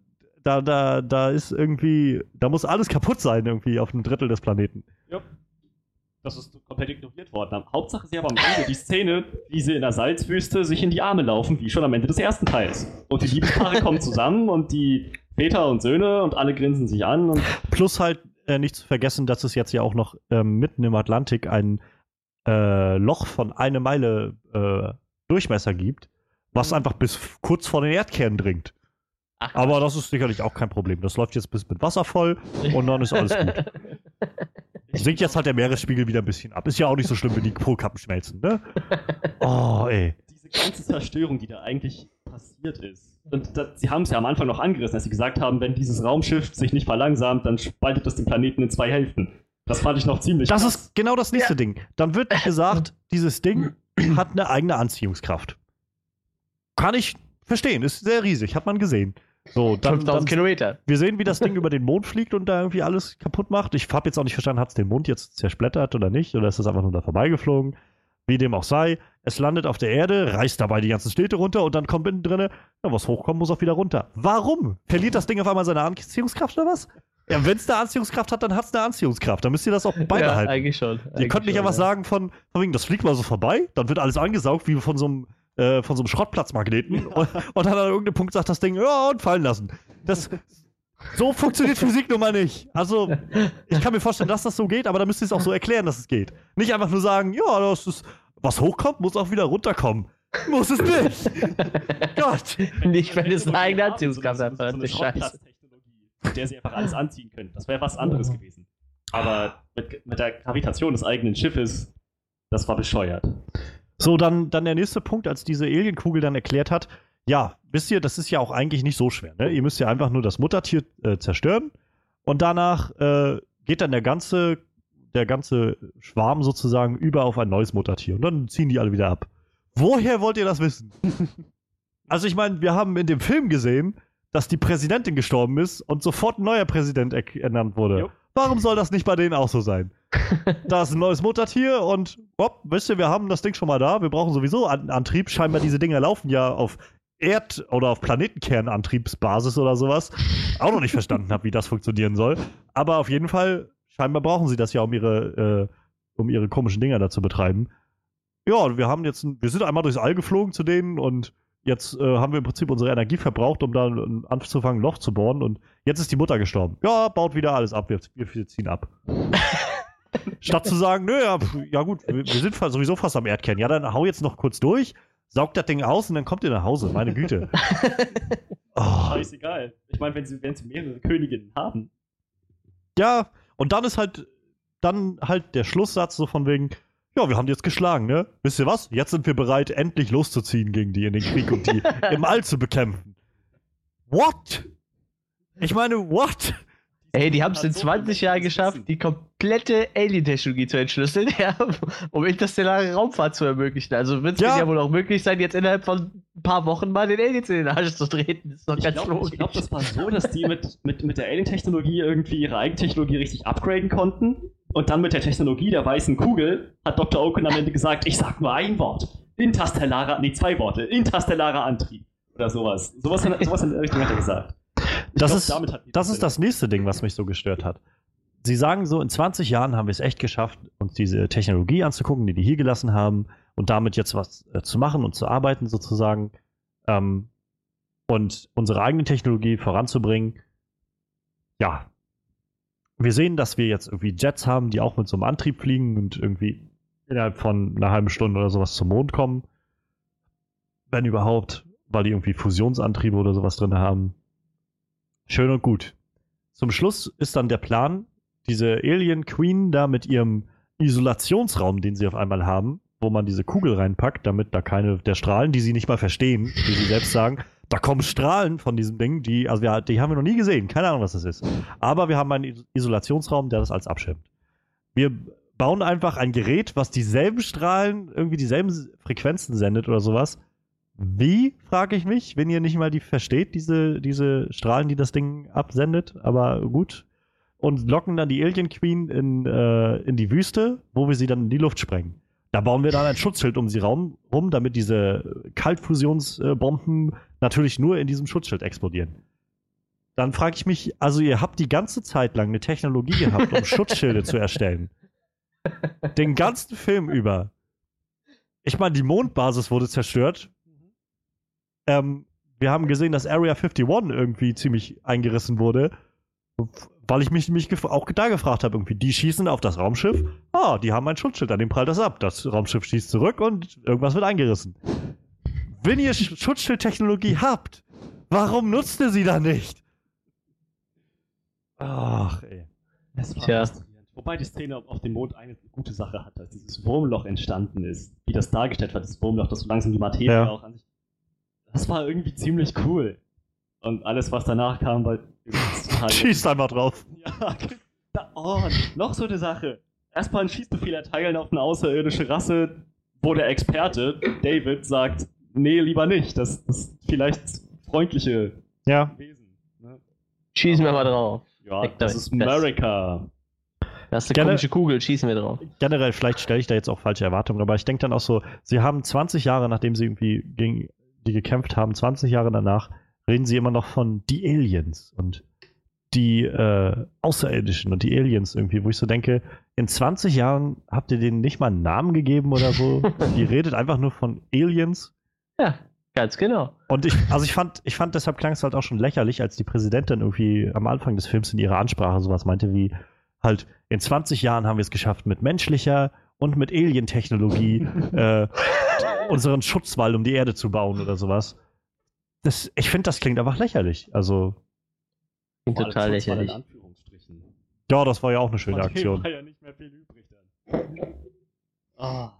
da, da, da ist irgendwie, da muss alles kaputt sein irgendwie auf einem Drittel des Planeten. Ja das ist komplett ignoriert worden. Hauptsache, sie haben am Ende die Szene, wie sie in der Salzwüste sich in die Arme laufen, wie schon am Ende des ersten Teils. Und die Liebespaare kommen zusammen und die Väter und Söhne und alle grinsen sich an. Plus halt äh, nicht zu vergessen, dass es jetzt ja auch noch ähm, mitten im Atlantik ein äh, Loch von einer Meile äh, Durchmesser gibt, was mhm. einfach bis kurz vor den Erdkern dringt. Ach, Aber das ist sicherlich auch kein Problem. Das läuft jetzt bis mit Wasser voll und dann ist alles gut. [laughs] Sinkt jetzt halt der Meeresspiegel wieder ein bisschen ab. Ist ja auch nicht so schlimm, wenn die [laughs] Polkappen schmelzen, ne? [laughs] Oh, ey. Diese ganze Zerstörung, die da eigentlich passiert ist. Und das, sie haben es ja am Anfang noch angerissen, als sie gesagt haben, wenn dieses Raumschiff sich nicht verlangsamt, dann spaltet es den Planeten in zwei Hälften. Das fand ich noch ziemlich Das krass. ist genau das nächste ja. Ding. Dann wird [laughs] gesagt, dieses Ding hat eine eigene Anziehungskraft. Kann ich verstehen, ist sehr riesig, hat man gesehen. So, dann, 5000 Kilometer. Wir sehen, wie das Ding über den Mond fliegt und da irgendwie alles kaputt macht. Ich habe jetzt auch nicht verstanden, hat es den Mond jetzt zersplättert oder nicht? Oder ist das einfach nur da vorbeigeflogen? Wie dem auch sei. Es landet auf der Erde, reißt dabei die ganzen Städte runter und dann kommt innen drin, ja, was hochkommen muss auch wieder runter. Warum? Verliert das Ding auf einmal seine Anziehungskraft oder was? Ja, wenn es eine Anziehungskraft hat, dann hat es eine Anziehungskraft. Dann müsst ihr das auch beibehalten. Ja, eigentlich schon. ihr könnt nicht schon, einfach ja. sagen, von, von wegen, das fliegt mal so vorbei, dann wird alles angesaugt, wie von so einem, äh, von so einem Schrottplatzmagneten. und, und dann an irgendeinem Punkt sagt das Ding, ja, und fallen lassen. Das, so funktioniert [laughs] Physik nun mal nicht. Also, ich kann mir vorstellen, dass das so geht, aber dann müsst ihr es auch so erklären, dass es geht. Nicht einfach nur sagen, ja, das ist, was hochkommt, muss auch wieder runterkommen. Muss es nicht. [laughs] Gott. Nicht, wenn es eine eigene haben, Anziehungskraft hat, so, eine Scheiße. Schrottplatztechnologie, mit der sie einfach alles anziehen können. Das wäre was anderes gewesen. Aber mit, mit der Gravitation des eigenen Schiffes, das war bescheuert. So, dann, dann der nächste Punkt, als diese Alienkugel dann erklärt hat, ja, wisst ihr, das ist ja auch eigentlich nicht so schwer. Ne? Ihr müsst ja einfach nur das Muttertier äh, zerstören und danach äh, geht dann der ganze, der ganze Schwarm sozusagen über auf ein neues Muttertier und dann ziehen die alle wieder ab. Woher wollt ihr das wissen? [laughs] also ich meine, wir haben in dem Film gesehen, dass die Präsidentin gestorben ist und sofort ein neuer Präsident er- ernannt wurde. Jo. Warum soll das nicht bei denen auch so sein? [laughs] da ist ein neues Muttertier und hopp, wisst ihr, wir haben das Ding schon mal da. Wir brauchen sowieso An Antrieb. Scheinbar diese Dinger laufen ja auf Erd- oder auf Planetenkernantriebsbasis oder sowas. Auch noch nicht verstanden habe, wie das funktionieren soll. Aber auf jeden Fall, scheinbar brauchen sie das ja, um ihre, äh, um ihre komischen Dinger da zu betreiben. Ja, und wir haben jetzt, ein, wir sind einmal durchs All geflogen zu denen und jetzt äh, haben wir im Prinzip unsere Energie verbraucht, um da ein- anzufangen, ein Loch zu bohren und jetzt ist die Mutter gestorben. Ja, baut wieder alles ab, wir, wir ziehen ab. [laughs] Statt zu sagen, nö, ja, ja gut, wir, wir sind sowieso fast am Erdkern. Ja, dann hau jetzt noch kurz durch, saugt das Ding aus und dann kommt ihr nach Hause. Meine Güte. [laughs] Oh, Scheißegal. Ich meine, wenn sie, wenn sie mehrere Königinnen haben, ja, und dann ist halt, dann halt der Schlusssatz so von wegen, ja, wir haben die jetzt geschlagen, ne? Wisst ihr was? Jetzt sind wir bereit, endlich loszuziehen gegen die in den Krieg und die [laughs] im All zu bekämpfen. What? Ich meine, what? Ey, die haben es in so 20 viel Jahren geschafft, die komplette Alien-Technologie zu entschlüsseln, [laughs] ja, um interstellare Raumfahrt zu ermöglichen. Also wird es Ja. ja wohl auch möglich sein, jetzt innerhalb von ein paar Wochen mal den Aliens in den Arsch zu treten. Das ist doch ich ganz glaube, logisch. glaub, das war so, dass die mit, mit, mit der Alien-Technologie irgendwie ihre Eigentechnologie richtig upgraden konnten. Und dann mit der Technologie der weißen Kugel hat Dr. Oken am Ende gesagt, ich sag nur ein Wort. Interstellarer, nee, zwei Worte. Interstellarer Antrieb. Oder sowas. Sowas, in- sowas in der Richtung hat er gesagt. Ich Das glaub, ist- damit hat Das ist das nächste Ding, was mich so gestört hat. Sie sagen so, in 20 Jahren haben wir es echt geschafft, uns diese Technologie anzugucken, die die hier gelassen haben und damit jetzt was äh, zu machen und zu arbeiten sozusagen ähm, und unsere eigene Technologie voranzubringen. Ja, wir sehen, dass wir jetzt irgendwie Jets haben, die auch mit so einem Antrieb fliegen und irgendwie innerhalb von einer halben Stunde oder sowas zum Mond kommen. Wenn überhaupt, weil die irgendwie Fusionsantriebe oder sowas drin haben. Schön und gut. Zum Schluss ist dann der Plan, diese Alien Queen da mit ihrem Isolationsraum, den sie auf einmal haben, wo man diese Kugel reinpackt, damit da keine der Strahlen, die sie nicht mal verstehen, wie sie selbst sagen, da kommen Strahlen von diesem Ding, die, also wir, die haben wir noch nie gesehen, keine Ahnung, was das ist. Aber wir haben einen Is- Isolationsraum, der das als abschirmt. Wir bauen einfach ein Gerät, was dieselben Strahlen, irgendwie dieselben Frequenzen sendet oder sowas. Wie, frage ich mich, wenn ihr nicht mal die versteht, diese, diese Strahlen, die das Ding absendet, aber gut. Und locken dann die Alien Queen in, äh, in die Wüste, wo wir sie dann in die Luft sprengen. Da bauen wir dann ein Schutzschild um sie rum, damit diese Kaltfusionsbomben natürlich nur in diesem Schutzschild explodieren. Dann frage ich mich, also ihr habt die ganze Zeit lang eine Technologie gehabt, um Schutzschilde zu erstellen. Den ganzen Film über. Ich meine, die Mondbasis wurde zerstört. Ähm, wir haben gesehen, dass Area 51 irgendwie ziemlich eingerissen wurde. Weil ich mich, mich auch da gefragt habe, irgendwie, die schießen auf das Raumschiff. Ah, die haben ein Schutzschild, an dem prallt das ab. Das Raumschiff schießt zurück und irgendwas wird eingerissen. Wenn ihr Sch Schutzschildtechnologie habt, warum nutzt ihr sie dann nicht? Ach, ey. Das war Tja. Wobei die Szene auf dem Mond eine gute Sache hat, dass dieses Wurmloch entstanden ist. Wie das dargestellt wird, das Wurmloch, das so langsam die Materie Ja. auch an sich. Das war irgendwie ziemlich cool. Und alles, was danach kam, war [laughs] total. Schießt einfach drauf. Ja, da, oh, noch so eine Sache. Erstmal einen Schießbefehl erteilen auf eine außerirdische Rasse, wo der Experte, David, sagt, nee, lieber nicht. Das, das sind vielleicht freundliche Ja, Wesen. Ne? Schießen wir mal drauf. Ja, das ist America. Das ist eine Gerne- komische Kugel, schießen wir drauf. generell, vielleicht stelle ich da jetzt auch falsche Erwartungen, aber ich denke dann auch so, sie haben 20 Jahre, nachdem sie irgendwie gegen die gekämpft haben, 20 Jahre danach, reden sie immer noch von die Aliens und die äh, Außerirdischen und die Aliens irgendwie, wo ich so denke, in 20 Jahren habt ihr denen nicht mal einen Namen gegeben oder so. [laughs] die redet einfach nur von Aliens. Ja, ganz genau. Und ich, also ich fand, ich fand, deshalb klang es halt auch schon lächerlich, als die Präsidentin irgendwie am Anfang des Films in ihrer Ansprache sowas meinte wie, halt, in 20 Jahren haben wir es geschafft, mit menschlicher und mit Alien-Technologie [laughs] äh, unseren Schutzwall um die Erde zu bauen oder sowas. Das, ich finde, das klingt einfach lächerlich. Also, Klingt allem total lächerlich. Anführungsstrichen. ja, das war ja auch eine schöne Aktion. war ja nicht mehr viel übrig dann. Ah.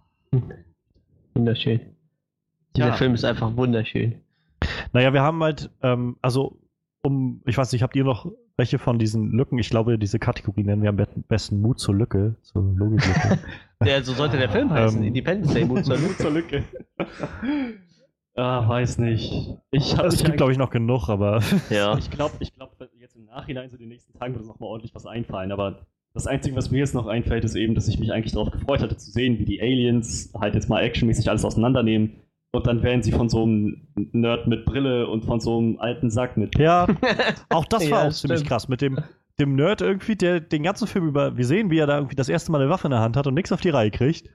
Wunderschön. Dieser Ja. Film ist einfach wunderschön. Naja, wir haben halt, ähm, also, um, ich weiß nicht, habt ihr noch welche von diesen Lücken? Ich glaube, diese Kategorie nennen wir am be- besten Mut zur Lücke, zur Logiklücke. [laughs] Ja, so sollte der Film heißen. Ähm. Independence Day, Mut zur [laughs] Mut zur Lücke. [laughs] ah, weiß nicht. Ich habe es gibt, glaube ich, noch genug, aber Ja. Ich glaube, ich glaub, jetzt im Nachhinein, so die nächsten Tagen, wird uns nochmal ordentlich was einfallen. Aber das Einzige, was mir jetzt noch einfällt, ist eben, dass ich mich eigentlich darauf gefreut hatte, zu sehen, wie die Aliens halt jetzt mal actionmäßig alles auseinandernehmen. Und dann werden sie von so einem Nerd mit Brille und von so einem alten Sack mit. ja, [laughs] auch das war Ja, auch ziemlich stimmt. krass. Mit dem, dem Nerd irgendwie, der den ganzen Film über, wir sehen, wie er da irgendwie das erste Mal eine Waffe in der Hand hat und nichts auf die Reihe kriegt.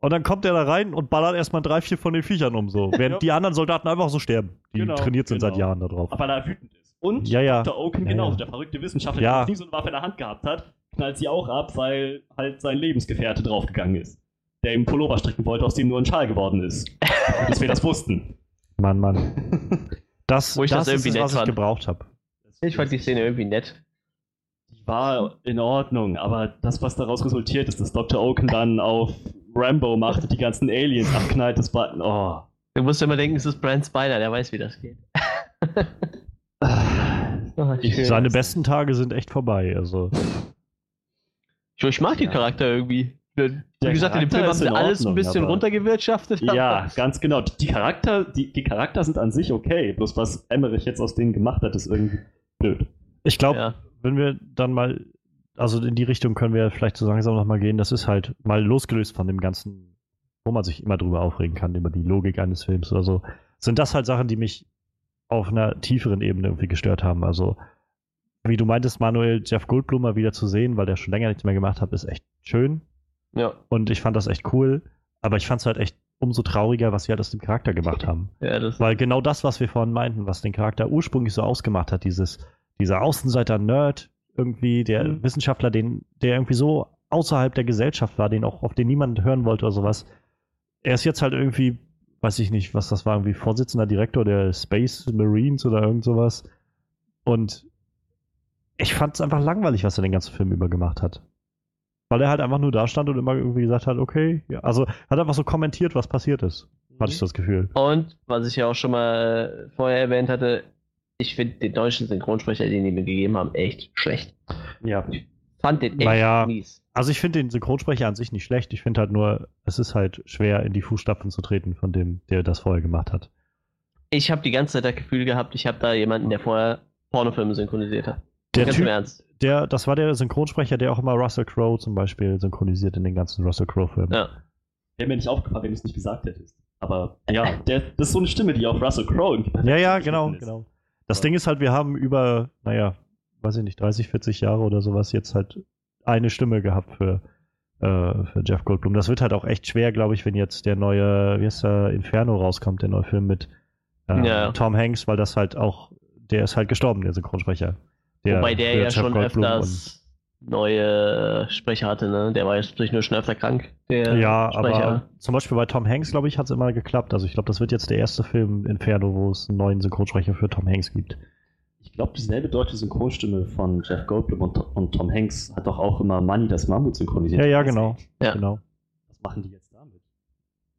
Und dann kommt er da rein und ballert erstmal drei, vier von den Viechern um so. [laughs] Während die anderen Soldaten einfach so sterben. Die Genau, trainiert sind seit genau. Jahren darauf. Aber da wütend ist. Und Ja, ja. Dr. Oaken Ja, genauso, ja. der verrückte Wissenschaftler, Ja. der noch nie so eine Waffe in der Hand gehabt hat, knallt sie auch ab, weil halt sein Lebensgefährte draufgegangen ist. Der im Pullover stricken wollte, aus dem nur ein Schal geworden ist. [laughs] Bis wir das wussten. Mann, Mann. [laughs] Das, Wo ich das das ist irgendwie es, nett was ich fand. gebraucht habe. Ich fand die Szene irgendwie nett. Die war in Ordnung, aber das, was daraus resultiert ist, dass Dr. Oaken dann auf Rambo macht und die ganzen Aliens abknallt, das war. Oh. Du musst immer denken, es ist Brand Spider, der weiß, wie das geht. [laughs] Schön. Seine besten Tage sind echt vorbei. Also, Ich, ich mag den. Charakter irgendwie. Wie Der gesagt, in dem Film haben ist sie alles ein bisschen aber- runtergewirtschaftet. Ja, ganz genau. Die Charakter, die, die Charakter sind an sich okay, bloß was Emmerich jetzt aus denen gemacht hat, ist irgendwie blöd. ich glaube, Ja. wenn wir dann mal, also in die Richtung können wir vielleicht so langsam nochmal gehen, das ist halt mal losgelöst von dem ganzen, wo man sich immer drüber aufregen kann, über die Logik eines Films oder so, sind das halt Sachen, die mich auf einer tieferen Ebene irgendwie gestört haben. Also, wie du meintest, Manuel, Jeff Goldblum mal wieder zu sehen, weil der schon länger nichts mehr gemacht hat, ist echt schön. Ja, Und ich fand das echt cool. Aber ich fand es halt echt umso trauriger, was sie halt aus dem Charakter gemacht haben. ja, Weil genau das, was wir vorhin meinten, was den Charakter ursprünglich so ausgemacht hat, dieses, dieser Außenseiter-Nerd, irgendwie, der Mhm. Wissenschaftler, den, der irgendwie so außerhalb der Gesellschaft war, den auch, auf den niemand hören wollte oder sowas. Er ist jetzt halt irgendwie, weiß ich nicht, was das war, irgendwie Vorsitzender Direktor der Space Marines oder irgend sowas. Und ich fand es einfach langweilig, was er den ganzen Film über gemacht hat. Weil er halt einfach nur da stand und immer irgendwie gesagt hat, okay, ja, also hat einfach so kommentiert, was passiert ist. Hatte ich das Gefühl. Und was ich ja auch schon mal äh, vorher erwähnt hatte, ich finde den deutschen Synchronsprecher, den die mir gegeben haben, echt schlecht. Ja. Fand den echt Naja. mies. Also ich finde den Synchronsprecher an sich nicht schlecht. Ich finde halt nur, es ist halt schwer, in die Fußstapfen zu treten von dem, der das vorher gemacht hat. Ich habe die ganze Zeit das Gefühl gehabt, ich habe da jemanden, der vorher Pornofilme synchronisiert hat. Der Ganz Typ, im Ernst. der, das war der Synchronsprecher, der auch immer Russell Crowe zum Beispiel synchronisiert in den ganzen Russell Crowe-Filmen. Ja. Wäre mir nicht aufgefallen, wenn du es nicht gesagt hättest. Aber ja, der, das ist so eine Stimme, die auf Russell Crowe irgendwie Ja, ja, genau, ist. genau. Das Ja. Ding ist halt, wir haben über, naja, weiß ich nicht, 30, 40 Jahre oder sowas jetzt halt eine Stimme gehabt für, äh, für Jeff Goldblum. Das wird halt auch echt schwer, glaube ich, wenn jetzt der neue, wie heißt der, Inferno rauskommt, der neue Film mit äh, Ja. Tom Hanks, weil das halt auch, der ist halt gestorben, der Synchronsprecher. Wobei der für ja Jeff schon Goldblum öfters neue Sprecher hatte, ne? Der war jetzt durch nur schon öfter krank. Der ja, Sprecher. aber zum Beispiel bei Tom Hanks, glaube ich, hat es immer geklappt. Also ich glaube, das wird jetzt der erste Film Inferno, wo es einen neuen Synchronsprecher für Tom Hanks gibt. Ich glaube, dieselbe deutsche Synchronstimme von Jeff Goldblum und, und Tom Hanks hat doch auch immer Money das Mammut synchronisiert. Ja, ja, genau. Ja. genau. Was machen die jetzt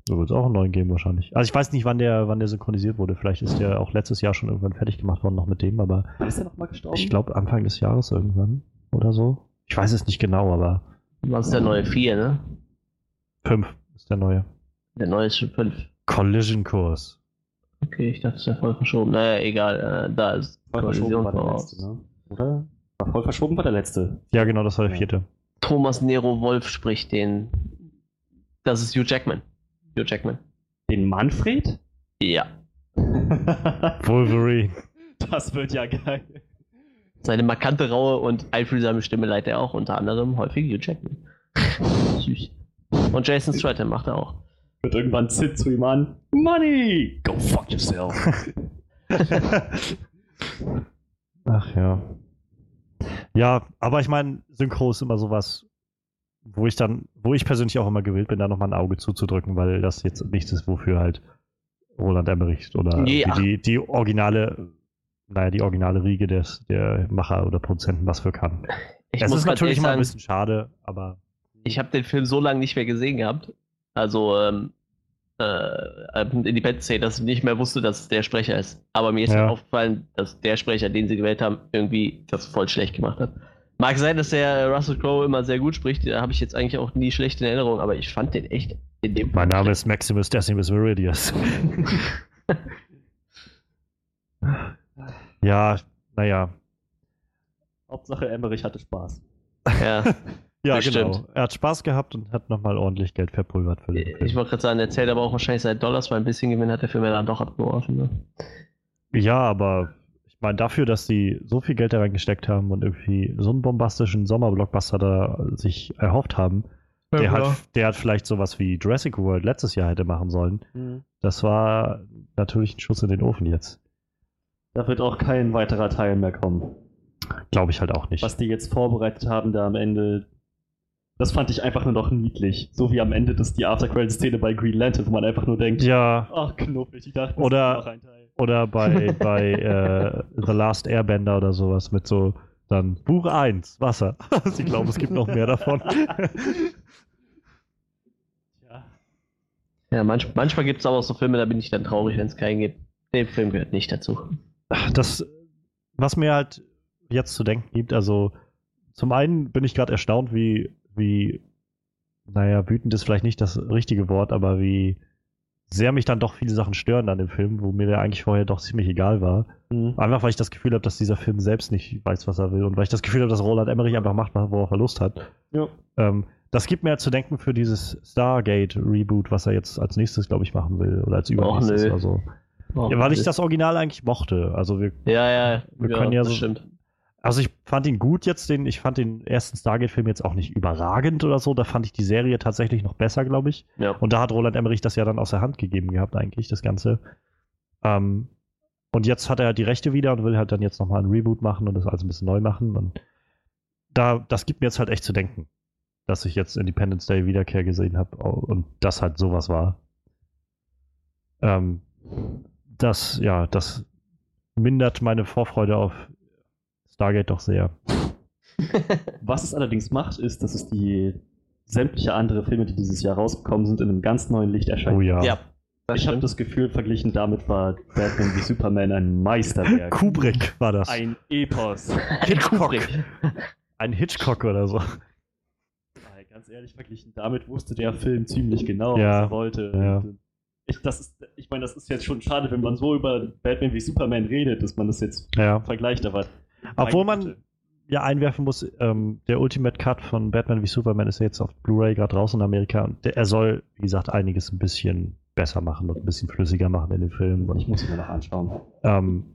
So wird es auch einen neuen geben wahrscheinlich. Also ich weiß nicht, wann der, wann der synchronisiert wurde. Vielleicht ist der auch letztes Jahr schon irgendwann fertig gemacht worden noch mit dem, aber Wann ist der nochmal gestorben? ich glaube Anfang des Jahres irgendwann oder so. Ich weiß es nicht genau, aber Was ist der neue 4, ne? fünf ist der neue. Der neue ist schon 5. Collision Kurs. Okay, ich dachte, es wäre voll verschoben. Naja, egal. Äh, da ist voll verschoben Kollision war der voraus. letzte, ne? Oder? War voll verschoben war der letzte. Ja, genau, das war der vierte. Thomas Nero Wolf spricht den. Das ist Hugh Jackman. Hugh Jackman. Den Manfred? Ja. [laughs] Wolverine. das wird ja geil. seine markante, raue und einfühlsame Stimme leitet er auch unter anderem häufig Hugh Jackman. [laughs] Süß. Und Jason Stratham macht er auch. Wird irgendwann Sid zu ihm an. Money! Go fuck yourself. [laughs] Ach ja. Ja, aber ich meine, Synchro ist immer sowas, wo ich dann, wo ich persönlich auch immer gewillt bin, da nochmal ein Auge zuzudrücken, weil das jetzt nichts ist, wofür halt Roland Emmerich oder Nee, die, die originale, naja, die originale Riege des, der Macher oder Produzenten was für kann. Ich es muss ist natürlich immer ein bisschen schade, aber ich habe den Film so lange nicht mehr gesehen gehabt. Also, ähm, äh, Independence Day, dass ich nicht mehr wusste, dass es der Sprecher ist. Aber mir ist Ja. aufgefallen, dass der Sprecher, den sie gewählt haben, irgendwie das voll schlecht gemacht hat. Mag sein, dass der Russell Crowe immer sehr gut spricht, da habe ich jetzt eigentlich auch nie schlecht in Erinnerung, aber ich fand den echt in dem mein Name ist Maximus Decimus Meridius. [laughs] ja, naja. Hauptsache Emmerich hatte Spaß. Ja, [laughs] Ja, Bestimmt. genau. Er hat Spaß gehabt und hat nochmal ordentlich Geld verpulvert für den Film. ich wollte gerade sagen, er zählt aber auch wahrscheinlich seit Dollars, weil ein bisschen Gewinn hat der Film ja dann doch abgeworfen. Ne? Ja, aber ich meine, dafür, dass die so viel Geld da reingesteckt haben und irgendwie so einen bombastischen Sommerblockbuster da sich erhofft haben, der, hat, der hat vielleicht sowas wie Jurassic World letztes Jahr hätte machen sollen. Das war natürlich ein Schuss in den Ofen jetzt. Da wird auch kein weiterer Teil mehr kommen. Glaube ich halt auch nicht. Was die jetzt vorbereitet haben, da am Ende, das fand ich einfach nur noch niedlich. So wie am Ende das die After-Credit-Szene bei Green Lantern, wo man einfach nur denkt, Ja, ach knuffig, ich dachte, das Oder- ist noch ein Teil. Oder [laughs] bei, bei äh, The Last Airbender oder sowas mit so dann Buch 1, Wasser. [laughs] Sie glauben, es gibt noch mehr davon. Ja. [laughs] Ja, manch, manchmal gibt es aber auch so Filme, da bin ich dann traurig, wenn es keinen gibt. Der Film gehört nicht dazu. das, was mir halt jetzt zu denken gibt, also zum einen bin ich gerade erstaunt, wie, wie, naja, wütend ist vielleicht nicht das richtige Wort, aber wie sehr mich dann doch viele Sachen stören an dem Film, wo mir der eigentlich vorher doch ziemlich egal war. Mhm. Einfach weil ich das Gefühl habe, dass dieser Film selbst nicht weiß, was er will und weil ich das Gefühl habe, dass Roland Emmerich einfach macht, worauf er Lust hat. Ja. Ähm, das gibt mir zu denken für dieses Stargate-Reboot, was er jetzt als nächstes, glaube ich, machen will. Oder als übernächstes nö. oder so. Oh, Ja, weil ich das Original eigentlich mochte. Also wir, Ja, ja, Wir können ja so- stimmt. Also ich fand ihn gut jetzt, den, ich fand den ersten Stargate-Film jetzt auch nicht überragend oder so. Da fand ich die Serie tatsächlich noch besser, glaube ich. Ja. Und da hat Roland Emmerich das ja dann aus der Hand gegeben gehabt, eigentlich, das Ganze. Ähm, und jetzt hat er die Rechte wieder und will halt dann jetzt nochmal ein Reboot machen und das alles ein bisschen neu machen. Und da, das gibt mir jetzt halt echt zu denken, dass ich jetzt Independence Day Wiederkehr gesehen habe und das halt sowas war. Ähm, das, ja, das mindert meine Vorfreude auf Stargate doch sehr. [laughs] Was es allerdings macht, ist, dass es die sämtliche andere Filme, die dieses Jahr rausgekommen sind, in einem ganz neuen Licht erscheinen. Oh ja. ja, das ich habe das Gefühl, verglichen damit war Batman wie Superman ein Meisterwerk. Kubrick war das. Ein Epos. [laughs] Hitchcock. Kubrick. Ein Hitchcock oder so. Ganz ehrlich, verglichen damit wusste der Film ziemlich genau, Ja, was er wollte. ja. Äh, Ich, das ist, ich meine, das ist jetzt schon schade, wenn man so über Batman wie Superman redet, dass man das jetzt Ja. vergleicht, aber. Obwohl man ja einwerfen muss, ähm, der Ultimate Cut von Batman wie Superman ist ja jetzt auf Blu-ray gerade raus in Amerika und der, er soll, wie gesagt, einiges ein bisschen besser machen und ein bisschen flüssiger machen in dem Film. Ich Und, muss ihn mir noch anschauen. ähm,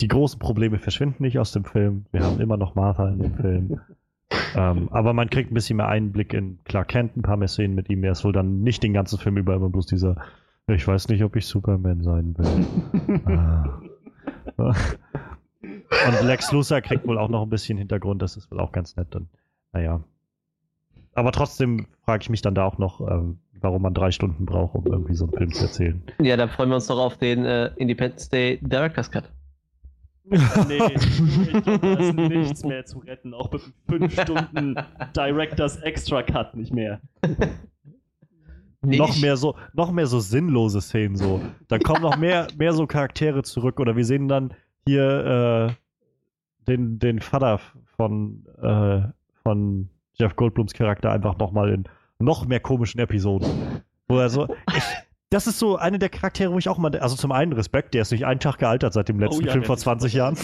die großen Probleme verschwinden nicht aus dem Film. Wir haben immer noch Martha in dem Film. [laughs] ähm, aber man kriegt ein bisschen mehr Einblick in Clark Kent, ein paar mehr Szenen mit ihm. Er ist wohl dann nicht den ganzen Film über immer bloß dieser, ich weiß nicht, ob ich Superman sein will. [laughs] Ah. Und Lex Luthor kriegt wohl auch noch ein bisschen Hintergrund, das ist wohl auch ganz nett. Und, naja. Aber trotzdem frage ich mich dann da auch noch, ähm, warum man drei Stunden braucht, um irgendwie so einen Film zu erzählen. Ja, da freuen wir uns doch auf den äh, Independence Day Director's Cut. Nee, ich glaube, da ist nichts mehr zu retten. Auch mit 5 Stunden Directors Extra Cut nicht mehr. Nee, noch mehr so, noch mehr so sinnlose Szenen so. Dann kommen noch mehr, mehr so Charaktere zurück oder wir sehen dann hier äh, den, den Vater von, äh, von Jeff Goldblums Charakter einfach nochmal in noch mehr komischen Episoden. Wo er so, ich, das ist so eine der Charaktere, wo ich auch mal, also zum einen Respekt, der ist nicht einen Tag gealtert seit dem letzten Oh ja, Film vor ist 20 super. Jahren.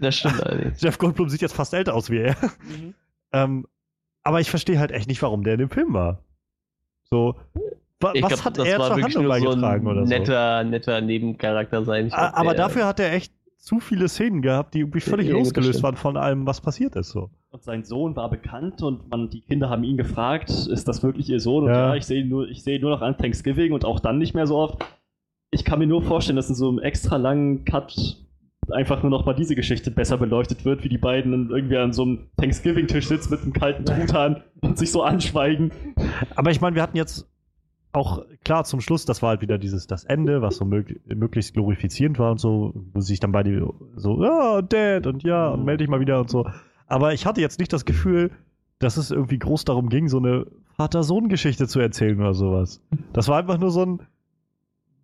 Das stimmt [laughs] allerdings. Jeff Goldblum sieht jetzt fast älter aus wie er. Mhm. Ähm, aber ich verstehe halt echt nicht, warum der in dem Film war. So, wa Ich was glaub, hat das er war zur Handlung nur so beigetragen ein oder so? netter, netter Nebencharakter sein. Glaub, aber dafür hat er echt zu viele Szenen gehabt, die irgendwie völlig Ja, losgelöst waren von allem, was passiert ist. So. Und sein Sohn war bekannt und man, die Kinder haben ihn gefragt, ist das wirklich ihr Sohn? Und Ja. ja, ich sehe ihn nur, ich sehe ihn nur noch an Thanksgiving und auch dann nicht mehr so oft. Ich kann mir nur vorstellen, dass in so einem extra langen Cut einfach nur noch mal diese Geschichte besser beleuchtet wird, wie die beiden dann irgendwie an so einem Thanksgiving-Tisch sitzen mit einem kalten [laughs] Truthahn und sich so anschweigen. Aber ich meine, wir hatten jetzt auch klar zum Schluss, das war halt wieder dieses das Ende, was so mög möglichst glorifizierend war und so, wo sich dann beide so, ja, Dad und ja, und melde dich mal wieder und so. Aber ich hatte jetzt nicht das Gefühl, dass es irgendwie groß darum ging, so eine Vater-Sohn-Geschichte zu erzählen oder sowas. Das war einfach nur so ein,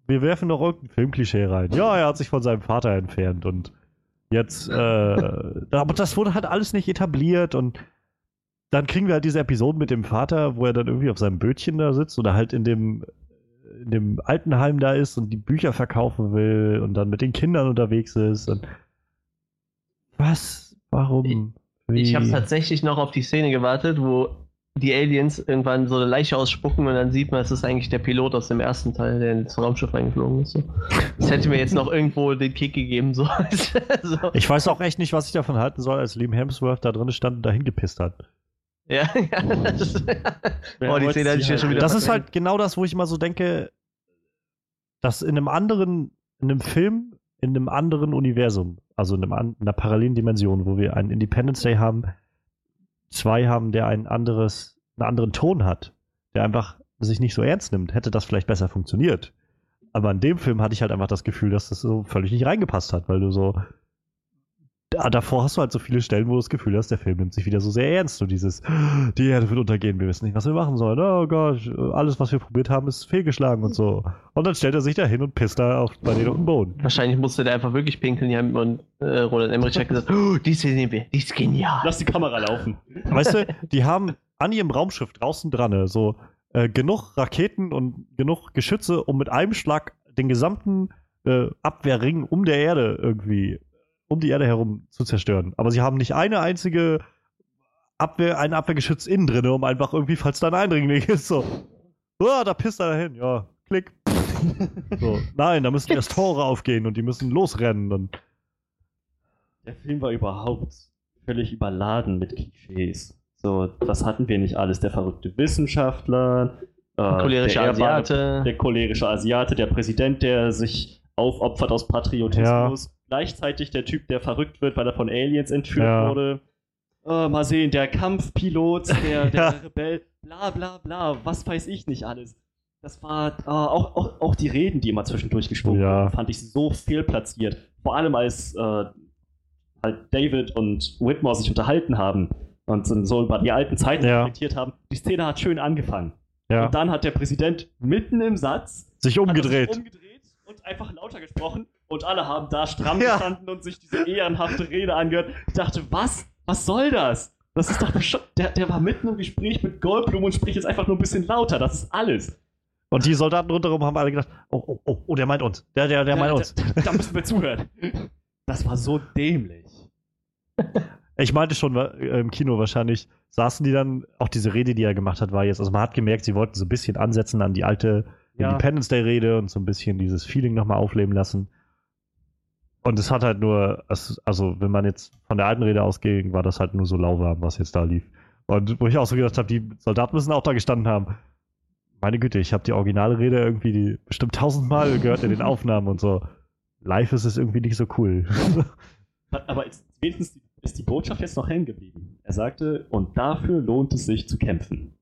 wir werfen noch irgendein Filmklischee rein. Ja, er hat sich von seinem Vater entfernt und jetzt, äh, [laughs] aber das wurde halt alles nicht etabliert und dann kriegen wir halt diese Episode mit dem Vater, wo er dann irgendwie auf seinem Bötchen da sitzt oder halt in dem, in dem Altenheim da ist und die Bücher verkaufen will und dann mit den Kindern unterwegs ist. Und was? Warum? Ich habe Wie? tatsächlich noch auf die Szene gewartet, wo die Aliens irgendwann so eine Leiche ausspucken und dann sieht man, es ist eigentlich der Pilot aus dem ersten Teil, der ins Raumschiff eingeflogen ist. So. Das hätte mir jetzt noch irgendwo den Kick gegeben. So. [laughs] so. Ich weiß auch echt nicht, was ich davon halten soll, als Liam Hemsworth da drin stand und dahin gepisst hat. Ja, [laughs] ja. Das, Wer oh, die Szene hatte ich ja schon halt- wieder Das ist halt genau das, wo ich immer so denke, dass in einem anderen, in einem Film, in einem anderen Universum, also in, einem, in einer parallelen Dimension, wo wir einen Independence Day haben, zwei haben, der ein anderes, einen anderen Ton hat, der einfach sich nicht so ernst nimmt, hätte das vielleicht besser funktioniert. Aber in dem Film hatte ich halt einfach das Gefühl, dass das so völlig nicht reingepasst hat, weil du so. Da, davor hast du halt so viele Stellen, wo du das Gefühl hast, der Film nimmt sich wieder so sehr ernst. So dieses, die Erde wird untergehen, wir wissen nicht, was wir machen sollen. Oh Gott, alles, was wir probiert haben, ist fehlgeschlagen und so. Und dann stellt er sich da hin und pisst da auf, bei denen auf den Boden. Wahrscheinlich musste der einfach wirklich pinkeln. Ja, und äh, Roland Emmerich hat gesagt, oh, die Szene nehmen wir, die ist genial. Lass die Kamera laufen. Weißt du, die haben an ihrem Raumschiff draußen dran ne, so äh, genug Raketen und genug Geschütze, um mit einem Schlag den gesamten äh, Abwehrring um der Erde irgendwie, um die Erde herum zu zerstören. Aber sie haben nicht eine einzige Abwehr, ein Abwehrgeschütz innen drin, um einfach irgendwie, falls da ein Eindringling ist, so. Oh, da pisst er dahin, ja, klick. so, nein, da müssen erst Tore aufgehen und die müssen losrennen und Der Film war überhaupt völlig überladen mit Klischees. So, das hatten wir nicht alles. Der verrückte Wissenschaftler, äh, Cholerische der Asiate. der cholerische Asiate, der Präsident, der sich aufopfert aus Patriotismus. Gleichzeitig der Typ, der verrückt wird, weil er von Aliens entführt Ja. wurde. Äh, mal sehen, der Kampfpilot, [laughs] der, der Ja. Rebell, bla bla bla, was weiß ich nicht alles. Das war äh, auch, auch, auch die Reden, die immer zwischendurch gesprochen Ja. wurden, fand ich so fehlplatziert. Vor allem als äh, halt David und Whitmore sich unterhalten haben und so über die alten Zeiten Ja. reflektiert haben. Die Szene hat schön angefangen. ja, Und dann hat der Präsident mitten im Satz sich umgedreht. sich umgedreht und einfach lauter gesprochen und alle haben da stramm Ja. gestanden und sich diese ehrenhafte Rede angehört. Ich dachte, was? Was soll das? Das ist doch. Der, der war mitten im Gespräch mit Goldblum und spricht jetzt einfach nur ein bisschen lauter. Das ist alles. Und die Soldaten rundherum haben alle gedacht, oh, oh, oh, oh, der meint uns. Der, der, der meint uns. Da, da müssen wir zuhören. Das war so dämlich. Ich meinte schon im Kino wahrscheinlich, saßen die dann, auch diese Rede, die er gemacht hat, war jetzt, also man hat gemerkt, sie wollten so ein bisschen ansetzen an die alte Ja. Independence Day Rede und so ein bisschen dieses Feeling nochmal aufleben lassen. Und es hat halt nur, also wenn man jetzt von der alten Rede ausging, war das halt nur so lauwarm, was jetzt da lief. Und wo ich auch so gedacht habe, die Soldaten müssen auch da gestanden haben. Meine Güte, ich habe die originale Rede irgendwie die bestimmt tausendmal gehört in den Aufnahmen und so. Live ist es irgendwie nicht so cool. [laughs] Aber ist, wenigstens ist die Botschaft jetzt noch hängen geblieben. Er sagte, und dafür lohnt es sich zu kämpfen.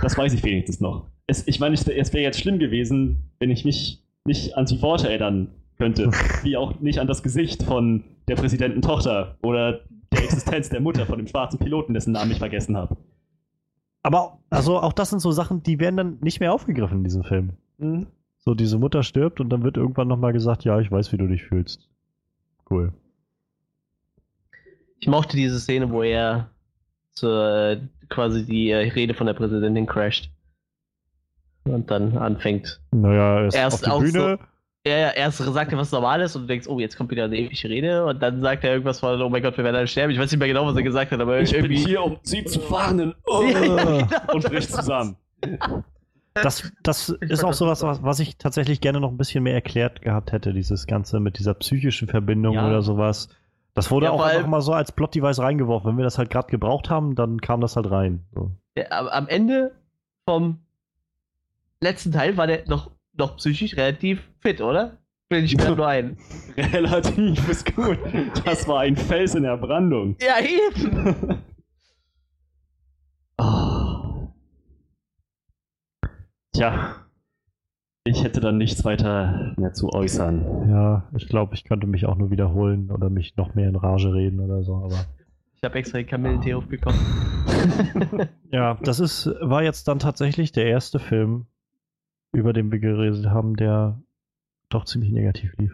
Das weiß ich wenigstens noch. Es, ich meine, es wäre jetzt schlimm gewesen, wenn ich mich nicht an die Worte erinnern könnte, [laughs] wie auch nicht an das Gesicht von der Präsidententochter oder der Existenz der Mutter von dem schwarzen Piloten, dessen Namen ich vergessen habe. Aber also auch das sind so Sachen, die werden dann nicht mehr aufgegriffen in diesem Film. Hm? So, diese Mutter stirbt und dann wird irgendwann nochmal gesagt, ja, ich weiß, wie du dich fühlst. Cool. Ich mochte diese Szene, wo er zur, quasi die äh, Rede von der Präsidentin crasht. Und dann anfängt. Naja, er ist Erst auf auch die Bühne. Er, er erst sagt er was Normales und du denkst, oh, jetzt kommt wieder eine ewige Rede. Und dann sagt er irgendwas von, oh mein Gott, wir werden alle sterben. Ich weiß nicht mehr genau, was er gesagt hat, aber Ich bin irgendwie. hier, um sie zu warnen. Ja, [laughs] ja, genau, [laughs] und bricht zusammen. Das, das ist auch sowas, was, was ich tatsächlich gerne noch ein bisschen mehr erklärt gehabt hätte, dieses Ganze mit dieser psychischen Verbindung Ja. oder sowas. Das wurde Ja, auch einfach mal so als Plot-Device reingeworfen. Wenn wir das halt gerade gebraucht haben, dann kam das halt rein. So. Am, am Ende vom letzten Teil war der noch, noch psychisch relativ fit, oder? Will ich gerade nur ein. Relativ ist gut. Das war ein Fels in der Brandung. Ja, eben. [laughs] Ah. Tja, ich hätte dann nichts weiter mehr zu äußern. Ja, ich glaube, ich könnte mich auch nur wiederholen oder mich noch mehr in Rage reden oder so, aber. Ich habe extra den Kamillentee aufgekocht. [laughs] Ja, das ist, war jetzt dann tatsächlich der erste Film, über den wir geredet haben, der doch ziemlich negativ lief.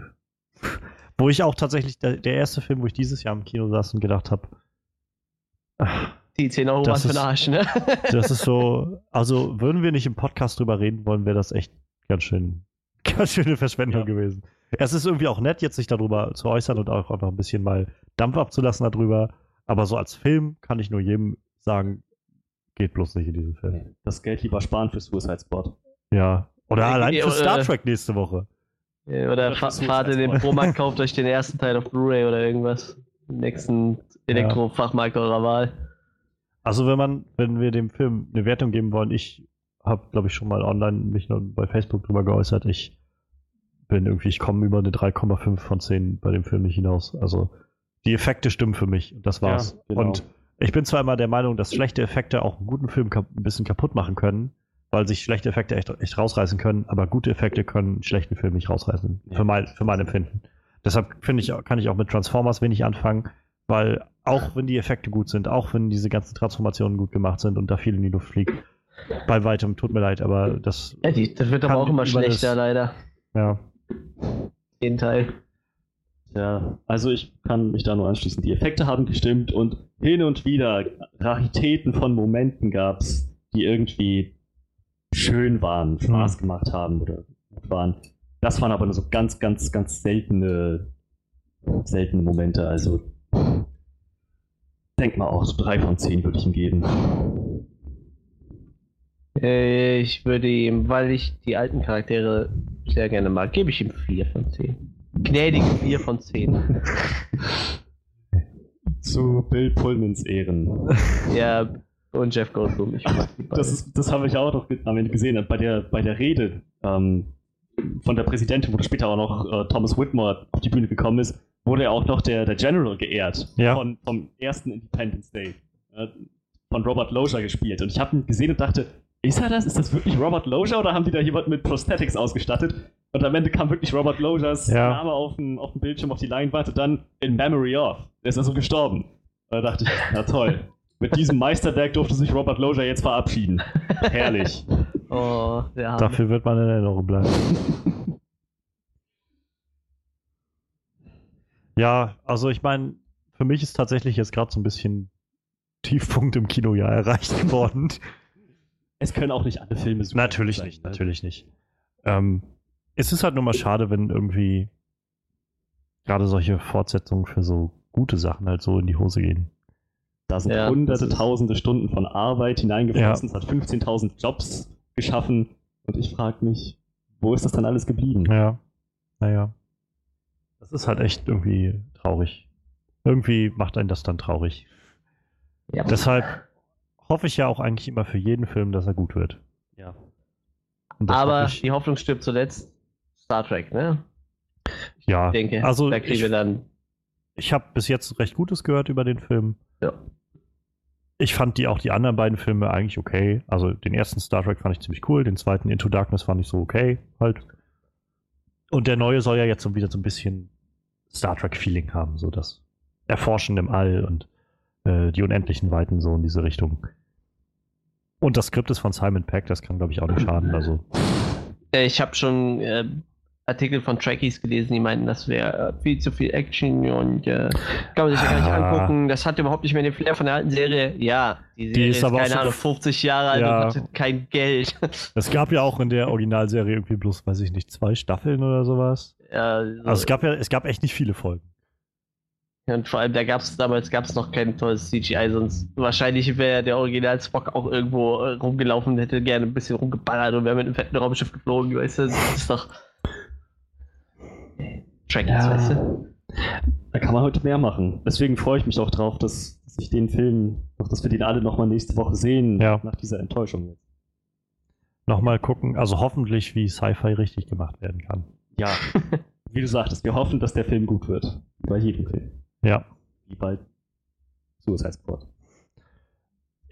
[laughs] Wo ich auch tatsächlich, der, der erste Film, wo ich dieses Jahr im Kino saß und gedacht habe, Die 10 Euro Das waren für den ist- Arsch, ne? [laughs] das ist so, [laughs] also würden wir nicht im Podcast drüber reden wollen, wäre das echt ganz schön, ganz schöne Verschwendung Ja. gewesen. Es ist irgendwie auch nett, jetzt sich darüber zu äußern und auch, auch noch ein bisschen mal Dampf abzulassen darüber. Aber so als Film kann ich nur jedem sagen, geht bloß nicht in diesen Film. Das Geld lieber sparen für Suicide Squad. Ja. Oder Ja, allein ja, für Star oder- Trek nächste Woche. Oder fahrt in den. Promarkt, kauft euch den ersten Teil auf Blu-ray oder irgendwas. Den nächsten Elektrofachmarkt eurer Wahl. Also wenn man, wenn wir dem Film eine Wertung geben wollen, ich habe, glaube ich, schon mal online mich noch bei Facebook drüber geäußert. Ich bin irgendwie, ich komme über eine 3,5 von 10 bei dem Film nicht hinaus. Also die Effekte stimmen für mich und das war's. Ja, genau. Und ich bin zwar immer der Meinung, dass schlechte Effekte auch einen guten Film ein bisschen kaputt machen können, weil sich schlechte Effekte echt, echt rausreißen können, aber gute Effekte können einen schlechten Film nicht rausreißen. Ja. Für, mein, für mein Empfinden. Deshalb finde ich, kann ich auch mit Transformers wenig anfangen, weil auch wenn die Effekte gut sind, auch wenn diese ganzen Transformationen gut gemacht sind und da viel in die Luft fliegt, bei weitem, tut mir leid, aber das, Ja, die, das wird aber auch immer über das- schlechter, leider. ja. Den Teil. Ja, also ich kann mich da nur anschließen. Die Effekte haben gestimmt und hin und wieder Raritäten von Momenten gab es, die irgendwie schön waren, Spaß gemacht haben oder gut waren. Das waren aber nur so ganz, ganz, ganz seltene, seltene Momente. Also denk mal auch, so drei von zehn würde ich ihm geben. Äh, Ich würde ihm, weil ich die alten Charaktere sehr gerne mag, gebe ich ihm 4 von 10. Gnädige 4 von 10. [laughs] Zu Bill Pullmans Ehren. Ja, und Jeff Goldblum. Ich mag die beiden. Das, ist, das habe ich auch noch am Ende gesehen, bei der, bei der Rede ähm, von der Präsidentin, wo später auch noch äh, Thomas Whitmore auf die Bühne gekommen ist, wurde ja auch noch der, der General geehrt Ja. von, vom ersten Independence Day. Äh, von Robert Loja gespielt. Und ich habe ihn gesehen und dachte, ist er das? Ist das wirklich Robert Loja oder haben die da jemanden mit Prosthetics ausgestattet? Und am Ende kam wirklich Robert Lojas Ja. Name auf dem, auf dem Bildschirm, auf die Leinwand und dann in Memory of. Der ist also gestorben. Da dachte ich, na toll. Mit diesem Meisterwerk durfte sich Robert Loja jetzt verabschieden. Herrlich. [laughs] Oh. Dafür wird man in Erinnerung bleiben. ja, also ich meine, für mich ist tatsächlich jetzt gerade so ein bisschen Tiefpunkt im Kinojahr erreicht geworden. Es können auch nicht alle Filme super natürlich sein, nicht, ne? natürlich nicht. Ähm, es ist halt nur mal schade, wenn irgendwie gerade solche Fortsetzungen für so gute Sachen halt so in die Hose gehen. Da sind Ja, hunderte, tausende Stunden von Arbeit hineingeflossen. Es hat 15.000 Jobs geschaffen. Und ich frage mich, wo ist das dann alles geblieben? Ja, naja. Das ist halt echt irgendwie traurig. Irgendwie macht einen das dann traurig. Ja. Deshalb hoffe ich ja auch eigentlich immer für jeden Film, dass er gut wird. Ja. Aber hoffe ich, die Hoffnung stirbt zuletzt. Star Trek, ne? ja, Ich denke, also da kriegen ich, wir dann. ich habe bis jetzt recht Gutes gehört über den Film. Ja. Ich fand die auch die anderen beiden Filme eigentlich okay. Also den ersten Star Trek fand ich ziemlich cool, den zweiten Into Darkness fand ich so okay halt. Und der neue soll ja jetzt so wieder so ein bisschen Star Trek Feeling haben, so das Erforschen im All und äh, die unendlichen Weiten so in diese Richtung. Und das Skript ist von Simon Peck, das kann glaube ich auch nicht schaden. Also Äh, Ich habe schon äh, Artikel von Trekkies gelesen, die meinten, das wäre äh, viel zu viel Action und äh, kann man sich ja gar nicht angucken. Das hat überhaupt nicht mehr den Flair von der alten Serie. Ja, die Serie ist ist, aber keine Ahnung, 50 Jahre alt Ja. und hat kein Geld. [laughs] es gab ja auch in der Originalserie irgendwie bloß, weiß ich nicht, zwei Staffeln oder sowas. ja, so, Also es gab ja, es gab echt nicht viele Folgen. Und vor allem, da gab es damals gab's noch kein tolles CGI, sonst wahrscheinlich wäre der Original Spock auch irgendwo äh, rumgelaufen, hätte gerne ein bisschen rumgeballert und wäre mit einem fetten Raumschiff geflogen, weißt du? Das ist doch. Track, ja. weißt du? Da kann man heute mehr machen. Deswegen freue ich mich auch drauf, dass, dass ich den Film, dass wir den alle nochmal nächste Woche sehen, ja. nach dieser Enttäuschung jetzt. Nochmal gucken, also hoffentlich, wie Sci-Fi richtig gemacht werden kann. Ja, [laughs] wie du sagtest, wir hoffen, dass der Film gut wird. Wie bei jedem Film. Ja. Wie bei Suicide Squad.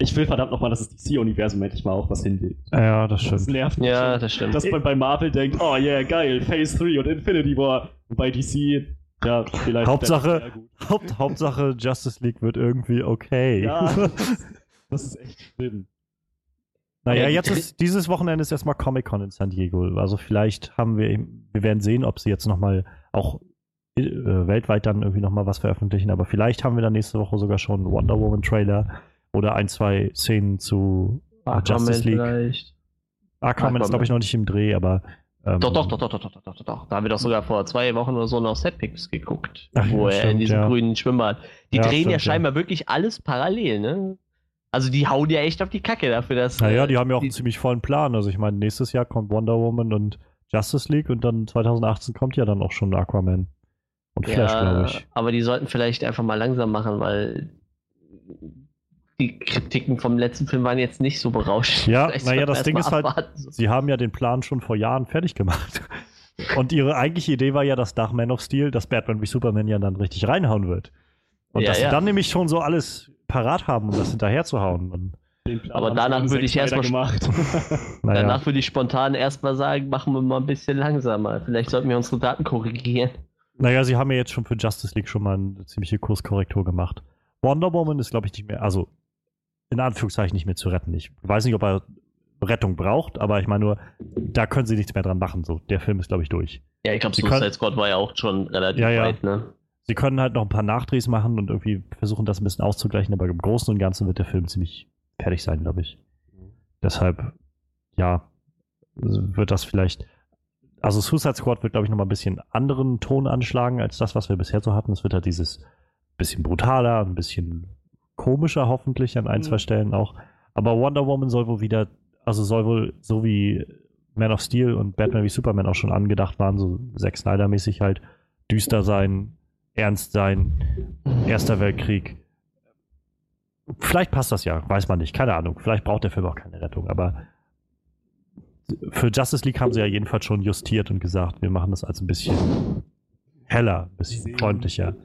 Ich will verdammt nochmal, dass das DC-Universum endlich mal auch was hinlegt. Ja, das stimmt. Das nervt mich. Ja, das stimmt. Dass man bei Marvel denkt, oh yeah, geil, Phase 3 und Infinity War. Und bei DC, ja, vielleicht. Hauptsache, Haupt, Hauptsache Justice League wird irgendwie okay. Ja, [laughs] das ist echt schlimm. Naja, jetzt ist dieses Wochenende ist erstmal Comic-Con in San Diego. Also vielleicht haben wir, wir werden sehen, ob sie jetzt nochmal auch äh, weltweit dann irgendwie nochmal was veröffentlichen, aber vielleicht haben wir dann nächste Woche sogar schon einen Wonder Woman Trailer oder ein, zwei Szenen zu Aquaman Justice League. Vielleicht. Aquaman, ist glaube ich noch nicht im Dreh, aber ähm, doch, doch, doch, doch, doch, doch, doch, doch. Da haben wir doch sogar vor zwei Wochen oder so noch Setpicks geguckt, wo er in diesem grünen Schwimmbad. Die drehen ja scheinbar wirklich alles parallel, ne? Also die hauen ja echt auf die Kacke dafür, dass. Naja, die äh, haben ja auch einen ziemlich vollen Plan. Also ich meine, nächstes Jahr kommt Wonder Woman und Justice League und dann 2018 kommt ja dann auch schon Aquaman. Und Flash, ja, glaube ich. Aber die sollten vielleicht einfach mal langsam machen, weil die Kritiken vom letzten Film waren jetzt nicht so berauschend. Ja, [laughs] naja, das Ding ist halt, sie haben ja den Plan schon vor Jahren fertig gemacht. [laughs] Und ihre eigentliche Idee war ja, dass nach Man of Steel das Batman wie Superman ja dann richtig reinhauen wird. Und ja, dass ja. sie dann nämlich schon so alles parat haben, um das hinterher zu hauen. Aber danach würde ich erstmal gemacht. [laughs] naja. Danach würde ich spontan erstmal sagen, machen wir mal ein bisschen langsamer. Vielleicht sollten wir unsere Daten korrigieren. Naja, sie haben ja jetzt schon für Justice League schon mal eine ziemliche Kurskorrektur gemacht. Wonder Woman ist, glaube ich, nicht mehr, also in Anführungszeichen nicht mehr zu retten. Ich weiß nicht, ob er Rettung braucht, aber ich meine nur, da können sie nichts mehr dran machen. So, der Film ist, glaube ich, durch. Ja, ich glaube, Suicide Squad war ja auch schon relativ ja, weit, ja. ne? Sie können halt noch ein paar Nachdrehs machen und irgendwie versuchen, das ein bisschen auszugleichen, aber im Großen und Ganzen wird der Film ziemlich fertig sein, glaube ich. Mhm. Deshalb, ja, wird das vielleicht. Also Suicide Squad wird, glaube ich, noch mal ein bisschen anderen Ton anschlagen als das, was wir bisher so hatten. Es wird halt dieses bisschen brutaler, ein bisschen komischer hoffentlich an ein, mhm. zwei Stellen auch. Aber Wonder Woman soll wohl wieder, also soll wohl so wie Man of Steel und Batman wie Superman auch schon angedacht waren, so Zack Snyder-mäßig halt düster sein, ernst sein, Erster Weltkrieg. Vielleicht passt das ja, weiß man nicht, keine Ahnung. Vielleicht braucht der Film auch keine Rettung, aber für Justice League haben sie ja jedenfalls schon justiert und gesagt, wir machen das als ein bisschen heller, ein bisschen freundlicher.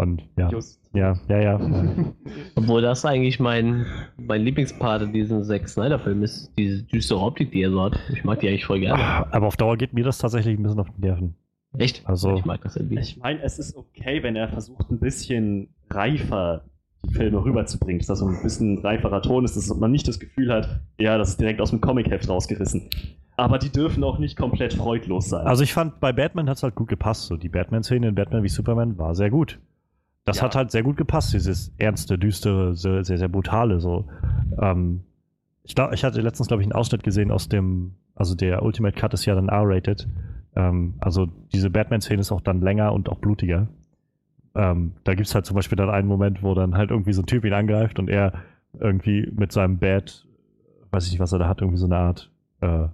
Und ja, Just. ja, ja, ja. [laughs] Obwohl das eigentlich mein, mein Lieblingspart in diesem Zack Snyder-Film ist, diese düstere Optik, die er so hat. Ich mag die eigentlich voll gerne. Aber auf Dauer geht mir das tatsächlich ein bisschen auf die Nerven. Echt? Also, ich mag das irgendwie. Ich meine, es ist okay, wenn er versucht, ein bisschen reifer die Filme rüberzubringen, dass das so ein bisschen reiferer Ton ist, dass man nicht das Gefühl hat, ja, das ist direkt aus dem Comic-Heft rausgerissen. Aber die dürfen auch nicht komplett freudlos sein. Also ich fand, bei Batman hat es halt gut gepasst. So die Batman-Szene in Batman wie Superman war sehr gut. Das ja. hat halt sehr gut gepasst, dieses ernste, düstere, sehr, sehr, sehr brutale. So. Ähm, ich, glaub, ich hatte letztens, glaube ich, einen Ausschnitt gesehen aus dem, also der Ultimate Cut ist ja dann R-rated. Ähm, also diese Batman-Szene ist auch dann länger und auch blutiger. Ähm, da gibt es halt zum Beispiel dann einen Moment, wo dann halt irgendwie so ein Typ ihn angreift und er irgendwie mit seinem Bad, weiß ich nicht, was er da hat, irgendwie so eine Art äh,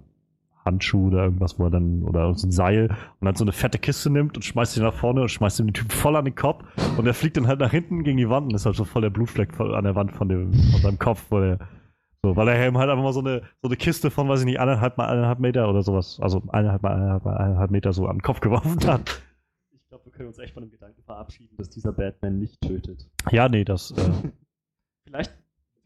Handschuh oder irgendwas, wo er dann, oder so ein Seil und dann so eine fette Kiste nimmt und schmeißt sie nach vorne und schmeißt den Typ voll an den Kopf und er fliegt dann halt nach hinten gegen die Wand und ist halt so voll der Blutfleck an der Wand von, dem, von seinem Kopf, wo der, so, weil er ihm halt einfach mal so eine, so eine Kiste von, weiß ich nicht, eineinhalb mal eineinhalb Meter oder sowas, also eineinhalb mal eineinhalb, mal eineinhalb Meter so an den Kopf geworfen hat. Ich glaube, wir können uns echt von dem Gedanken verabschieden, dass dieser Batman nicht tötet. Ja, nee, das. Äh, [laughs] Vielleicht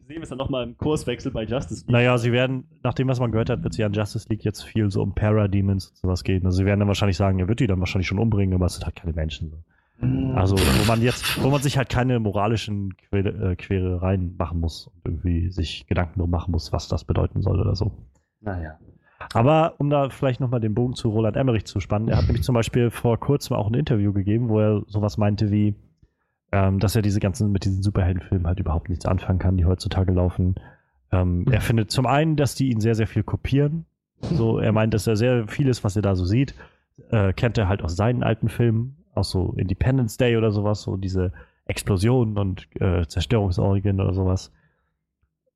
sehen wir es dann nochmal im Kurswechsel bei Justice League. Naja, sie werden, nachdem was man gehört hat, wird sie an Justice League jetzt viel so um Parademons und sowas gehen. Also sie werden dann wahrscheinlich sagen, er wird die dann wahrscheinlich schon umbringen, aber es sind halt keine Menschen. So. Mhm. Also, wo man jetzt, wo man sich halt keine moralischen Quere, äh, Querereien machen muss und irgendwie sich Gedanken drum machen muss, was das bedeuten soll oder so. Naja. Aber um da vielleicht nochmal den Bogen zu Roland Emmerich zu spannen, er hat [laughs] nämlich zum Beispiel vor kurzem auch ein Interview gegeben, wo er sowas meinte wie, ähm, dass er diese ganzen, mit diesen Superheldenfilmen halt überhaupt nichts anfangen kann, die heutzutage laufen. Ähm, er findet zum einen, dass die ihn sehr, sehr viel kopieren. [laughs] So, er meint, dass er sehr vieles, was er da so sieht, äh, kennt er halt aus seinen alten Filmen. aus so Independence Day oder sowas, so diese Explosionen und äh, Zerstörungsorgien oder sowas.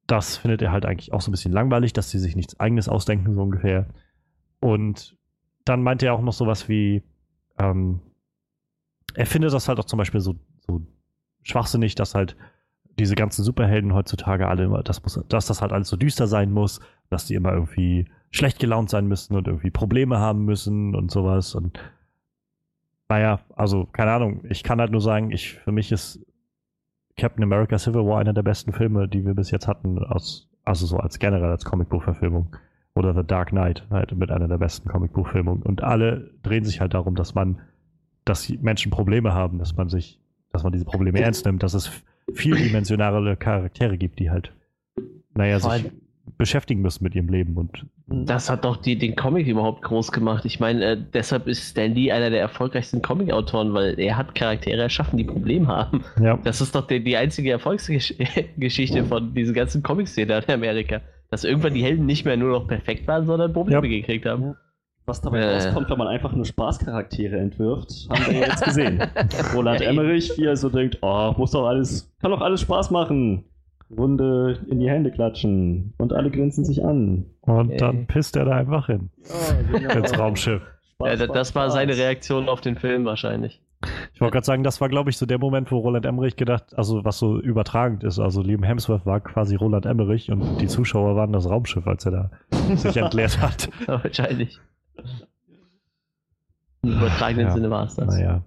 Das findet er halt eigentlich auch so ein bisschen langweilig, dass sie sich nichts eigenes ausdenken, so ungefähr. Und dann meinte er auch noch sowas wie, ähm, er findet das halt auch zum Beispiel so, so schwachsinnig, dass halt diese ganzen Superhelden heutzutage alle immer, das muss, dass das halt alles so düster sein muss, dass die immer irgendwie schlecht gelaunt sein müssen und irgendwie Probleme haben müssen und sowas. Und naja, also keine Ahnung, ich kann halt nur sagen, ich, für mich ist Captain America Civil War einer der besten Filme, die wir bis jetzt hatten, aus, also so als generell als Comicbuchverfilmung. Oder The Dark Knight, halt mit einer der besten Comicbuchfilmungen. Und alle drehen sich halt darum, dass man, dass Menschen Probleme haben, dass man sich, dass man diese Probleme ernst nimmt, dass es vieldimensionale Charaktere gibt, die halt, naja, sich beschäftigen müssen mit ihrem Leben. Und das hat doch die, den Comic überhaupt groß gemacht. Ich meine, äh, deshalb ist Stan Lee einer der erfolgreichsten Comic-Autoren, weil er hat Charaktere erschaffen, die Probleme haben. Ja. Das ist doch die, die einzige Erfolgsgeschichte von diesen ganzen Comic-Szenen in Amerika. Dass irgendwann die Helden nicht mehr nur noch perfekt waren, sondern Probleme Ja. gekriegt haben. Was dabei Äh. rauskommt, wenn man einfach nur Spaßcharaktere entwirft, haben wir ja jetzt gesehen. [laughs] Roland Emmerich, wie er so denkt, oh, muss doch alles, kann doch alles Spaß machen. Runde in die Hände klatschen und alle grinsen sich an. Und Ey. dann pisst er da einfach hin. Ins Raumschiff. Spaß, Ja, da- das war Spaß, seine Spaß. Reaktion auf den Film wahrscheinlich. Ich wollte gerade sagen, das war, glaube ich, so der Moment, wo Roland Emmerich gedacht, also was so übertragend ist. Also Liam Hemsworth war quasi Roland Emmerich und die Zuschauer waren das Raumschiff, als er da sich [laughs] entleert hat. Ja, wahrscheinlich. Im übertragenen Ja, Sinne war es das. Naja.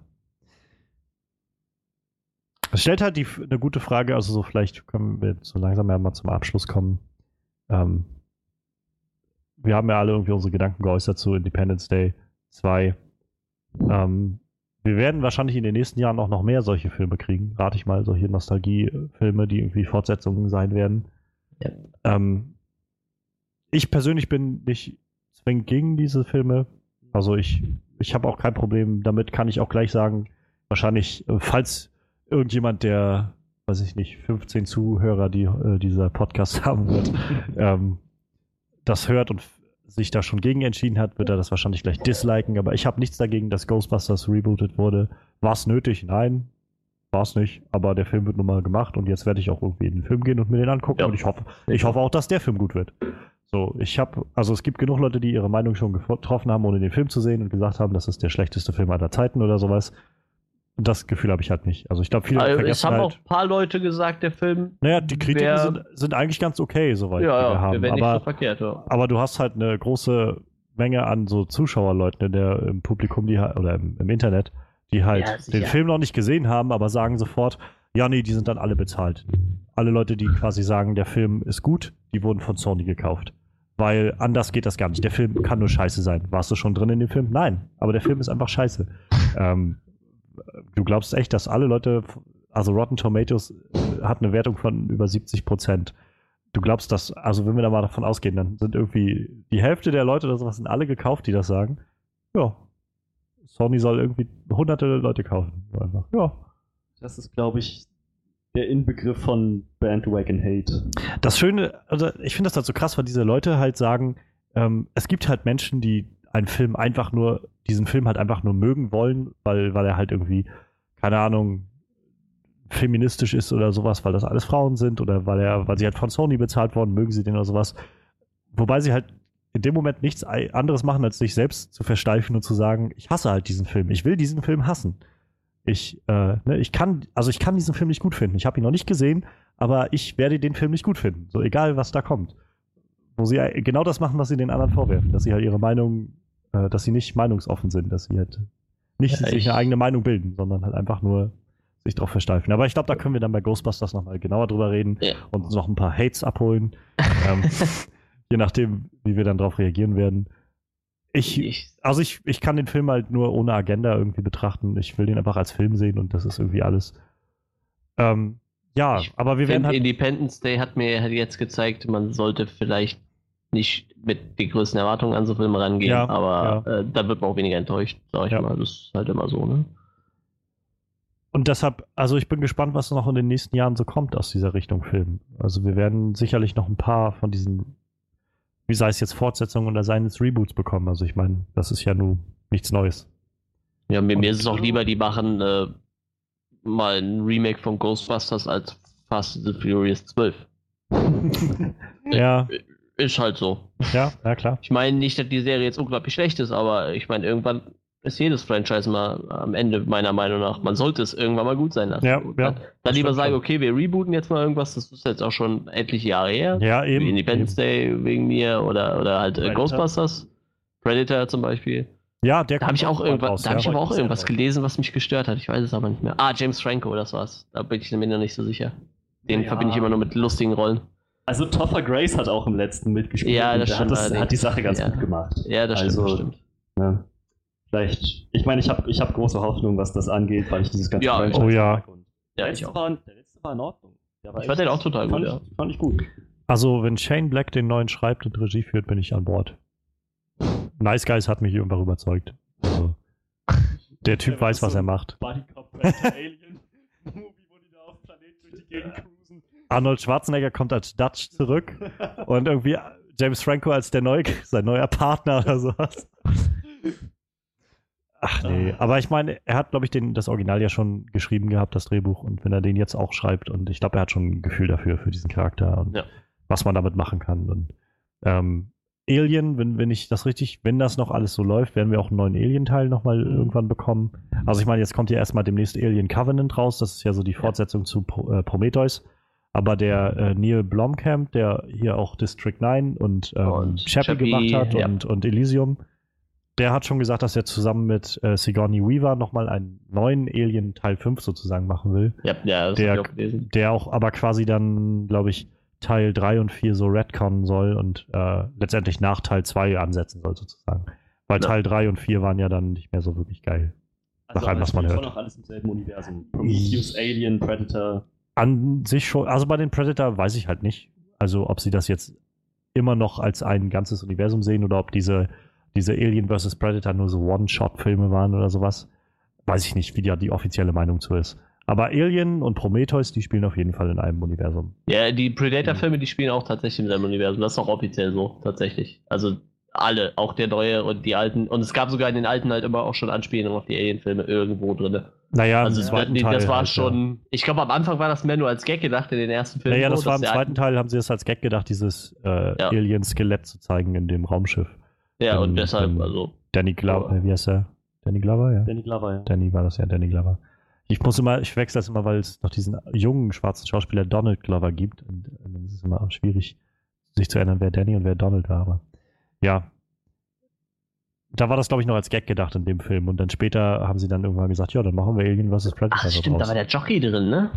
Es stellt halt die, eine gute Frage, also so vielleicht können wir so langsam ja mal zum Abschluss kommen. Ähm, wir haben ja alle irgendwie unsere Gedanken geäußert zu Independence Day 2. Ähm, wir werden wahrscheinlich in den nächsten Jahren auch noch mehr solche Filme kriegen. Rate ich mal, solche Nostalgie-Filme, die irgendwie Fortsetzungen sein werden. Ja. Ähm, ich persönlich bin nicht zwingend gegen diese Filme. Also ich, ich habe auch kein Problem damit, kann ich auch gleich sagen. Wahrscheinlich, äh, falls irgendjemand, der, weiß ich nicht, 15 Zuhörer, die äh, dieser Podcast [laughs] haben wird, ähm, das hört und sich da schon gegen entschieden hat, wird er das wahrscheinlich gleich disliken. Aber ich habe nichts dagegen, dass Ghostbusters rebootet wurde. War es nötig? Nein. War es nicht. Aber der Film wird nun mal gemacht und jetzt werde ich auch irgendwie in den Film gehen und mir den angucken. Ja. Und ich hoffe, ich hoffe auch, dass der Film gut wird. So, ich habe, also es gibt genug Leute, die ihre Meinung schon getroffen haben, ohne den Film zu sehen und gesagt haben, das ist der schlechteste Film aller Zeiten oder sowas. Und das Gefühl habe ich halt nicht. Also ich glaube, viele Also, es vergessen haben halt. auch ein paar Leute gesagt, der Film. naja, die Kritiken wer- sind, sind eigentlich ganz okay, soweit ja, die wir ja, haben. wir werden nicht so Aber, verkehrt. Ja. aber du hast halt eine große Menge an so Zuschauerleuten in der, im Publikum, die halt- oder im, im Internet, die halt Ja, den Film noch nicht gesehen haben, aber sagen sofort, ja, nee, die sind dann alle bezahlt. Alle Leute, die quasi sagen, der Film ist gut, die wurden von Sony gekauft. Weil anders geht das gar nicht. Der Film kann nur scheiße sein. Warst du schon drin in dem Film? Nein. Aber der Film ist einfach scheiße. ähm, du glaubst echt, dass alle Leute, also Rotten Tomatoes äh, hat eine Wertung von über 70 Prozent. Du glaubst, dass, also wenn wir da mal davon ausgehen, dann sind irgendwie die Hälfte der Leute oder sowas sind alle gekauft, die das sagen. Ja. Sony soll irgendwie hunderte Leute kaufen. Einfach. Ja. Das ist, glaube ich, der Inbegriff von Bandwagon Hate. Das Schöne, also ich finde das halt so krass, weil diese Leute halt sagen, ähm, es gibt halt Menschen, die einen Film einfach nur, diesen Film halt einfach nur mögen wollen, weil, weil er halt irgendwie, keine Ahnung, feministisch ist oder sowas, weil das alles Frauen sind oder weil er, weil sie halt von Sony bezahlt worden, mögen sie den oder sowas. Wobei sie halt in dem Moment nichts anderes machen, als sich selbst zu versteifen und zu sagen, ich hasse halt diesen Film, ich will diesen Film hassen. Ich, äh, ne, ich kann, also ich kann diesen Film nicht gut finden. Ich habe ihn noch nicht gesehen, aber ich werde den Film nicht gut finden. So egal, was da kommt. Wo sie äh, genau das machen, was sie den anderen vorwerfen, dass sie halt ihre Meinung, äh, dass sie nicht meinungsoffen sind, dass sie halt nicht Ja, sich ich- eine eigene Meinung bilden, sondern halt einfach nur sich drauf versteifen. Aber ich glaube, da können wir dann bei Ghostbusters nochmal genauer drüber reden Ja. und uns noch ein paar Hates abholen. ähm, [laughs] je nachdem, wie wir dann darauf reagieren werden. Ich, Ich, also ich, ich kann den Film halt nur ohne Agenda irgendwie betrachten. Ich will den einfach als Film sehen und das ist irgendwie alles. Ähm, ja, Ich aber wir werden halt. Independence Day hat mir halt jetzt gezeigt, man sollte vielleicht nicht mit den größten Erwartungen an so Filme rangehen, Ja, aber Äh, da wird man auch weniger enttäuscht, sag ich Ja. mal. Das ist halt immer so, ne? Und deshalb, also ich bin gespannt, was noch in den nächsten Jahren so kommt aus dieser Richtung Film. Also wir werden sicherlich noch ein paar von diesen, wie sei es jetzt Fortsetzungen oder seien es Reboots bekommen. Also ich meine, das ist ja nun nichts Neues. Ja, mir, mir ist es auch äh, lieber, die machen äh, mal ein Remake von Ghostbusters als Fast and the Furious 12. [laughs] Ja, Ist halt so. ja, ja klar. Ich meine nicht, dass die Serie jetzt unglaublich schlecht ist, aber ich meine, irgendwann ist jedes Franchise mal am Ende, meiner Meinung nach. Man sollte es irgendwann mal gut sein lassen. Ja, ja, Dann, dann lieber sagen, okay, wir rebooten jetzt mal irgendwas, das ist jetzt auch schon etliche Jahre her. Ja, eben. Wie Independence Day wegen mir oder, oder halt äh, Predator. Ghostbusters. Predator zum Beispiel. Ja, der Da habe ich kommt auch irgendwas, raus, da habe ich ja. aber auch irgendwas gelesen, was mich gestört hat. Ich weiß es aber nicht mehr. Ah, James Franco, das war's. Da bin ich mir noch nicht so sicher. Den Ja. verbinde ich immer nur mit lustigen Rollen. Also Topher Grace hat auch im letzten mitgespielt. Ja, das stimmt hat, das, hat die Sache ganz Ja. gut gemacht. Ja, das stimmt, Also, das stimmt. Ja. Vielleicht, ich meine, ich habe ich hab große Hoffnung, was das angeht, weil ich dieses ganze Ja, Franchise oh ja. Ja, der, ich letzte auch. war, der letzte war in Ordnung. Der war Ich fand den auch total fand gut, ja. Ich, fand ich gut. Also, wenn Shane Black den neuen schreibt und Regie führt, bin ich an Bord. Nice Guys hat mich einfach überzeugt. Also, der Typ Ja, weiß, was so er macht. Buddy Cop Predator Alien Movie, wo die da auf dem Planet durch die Gegend cruisen. Arnold Schwarzenegger kommt als Dutch zurück und irgendwie James Franco als der neue, [laughs] sein neuer Partner oder sowas. Ach nee, aber ich meine, er hat, glaube ich, den, das Original ja schon geschrieben gehabt, das Drehbuch, und wenn er den jetzt auch schreibt, und ich glaube, er hat schon ein Gefühl dafür, für diesen Charakter und Ja. was man damit machen kann. Und ähm, Alien, wenn, wenn ich das richtig, wenn das noch alles so läuft, werden wir auch einen neuen Alien-Teil nochmal Mhm. irgendwann bekommen. Also ich meine, jetzt kommt ja erstmal demnächst Alien Covenant raus, das ist ja so die Fortsetzung zu Pro, äh, Prometheus. Aber der äh, Neil Blomkamp, der hier auch District 9 und, ähm, Und Chappie Chappie, gemacht hat ja. und, und Elysium, der hat schon gesagt, dass er zusammen mit äh, Sigourney Weaver nochmal einen neuen Alien Teil 5 sozusagen machen will. Ja, ja das Der- ich auch gelesen. Der auch aber quasi dann, glaube ich, Teil 3 und 4 so retconnen soll und äh, letztendlich nach Teil 2 ansetzen soll sozusagen. Weil Ja. Teil 3 und 4 waren ja dann nicht mehr so wirklich geil. Nach allem, was man hört. noch alles im selben Universum. Prometheus, Alien, Predator. An sich schon, also bei den Predator weiß ich halt nicht. Also ob sie das jetzt immer noch als ein ganzes Universum sehen oder ob diese, diese Alien vs. Predator nur so One-Shot-Filme waren oder sowas. Weiß ich nicht, wie da die offizielle Meinung zu ist. Aber Alien und Prometheus, die spielen auf jeden Fall in einem Universum. Ja, die Predator-Filme, die spielen auch tatsächlich im selben Universum. Das ist auch offiziell so, tatsächlich. Also alle, auch der neue und die alten. Und es gab sogar in den alten halt immer auch schon Anspielungen auf die Alien-Filme irgendwo drin. Naja, Also die, Teil. das war halt, ja. schon. Ich glaube, am Anfang war das mehr nur als Gag gedacht in den ersten Filmen. Naja, das war im zweiten Teil, haben sie es als Gag gedacht, dieses äh, Ja. Alien-Skelett zu zeigen in dem Raumschiff. Ja, und Ähm, deshalb, ähm, also. Danny Glover, äh, wie heißt der? Danny Glover, ja. Danny Glover, ja. Danny war das ja, Danny Glover. Ich muss immer, ich wechsle das immer, weil es noch diesen jungen schwarzen Schauspieler Donald Glover gibt. Und dann ist es immer schwierig, sich zu erinnern, wer Danny und wer Donald war. Aber ja. Da war das, glaube ich, noch als Gag gedacht in dem Film. Und dann später haben sie dann irgendwann gesagt, ja, dann machen wir Alien vs. Predator. Ach, da stimmt, da draus. war der Jockey drin, ne?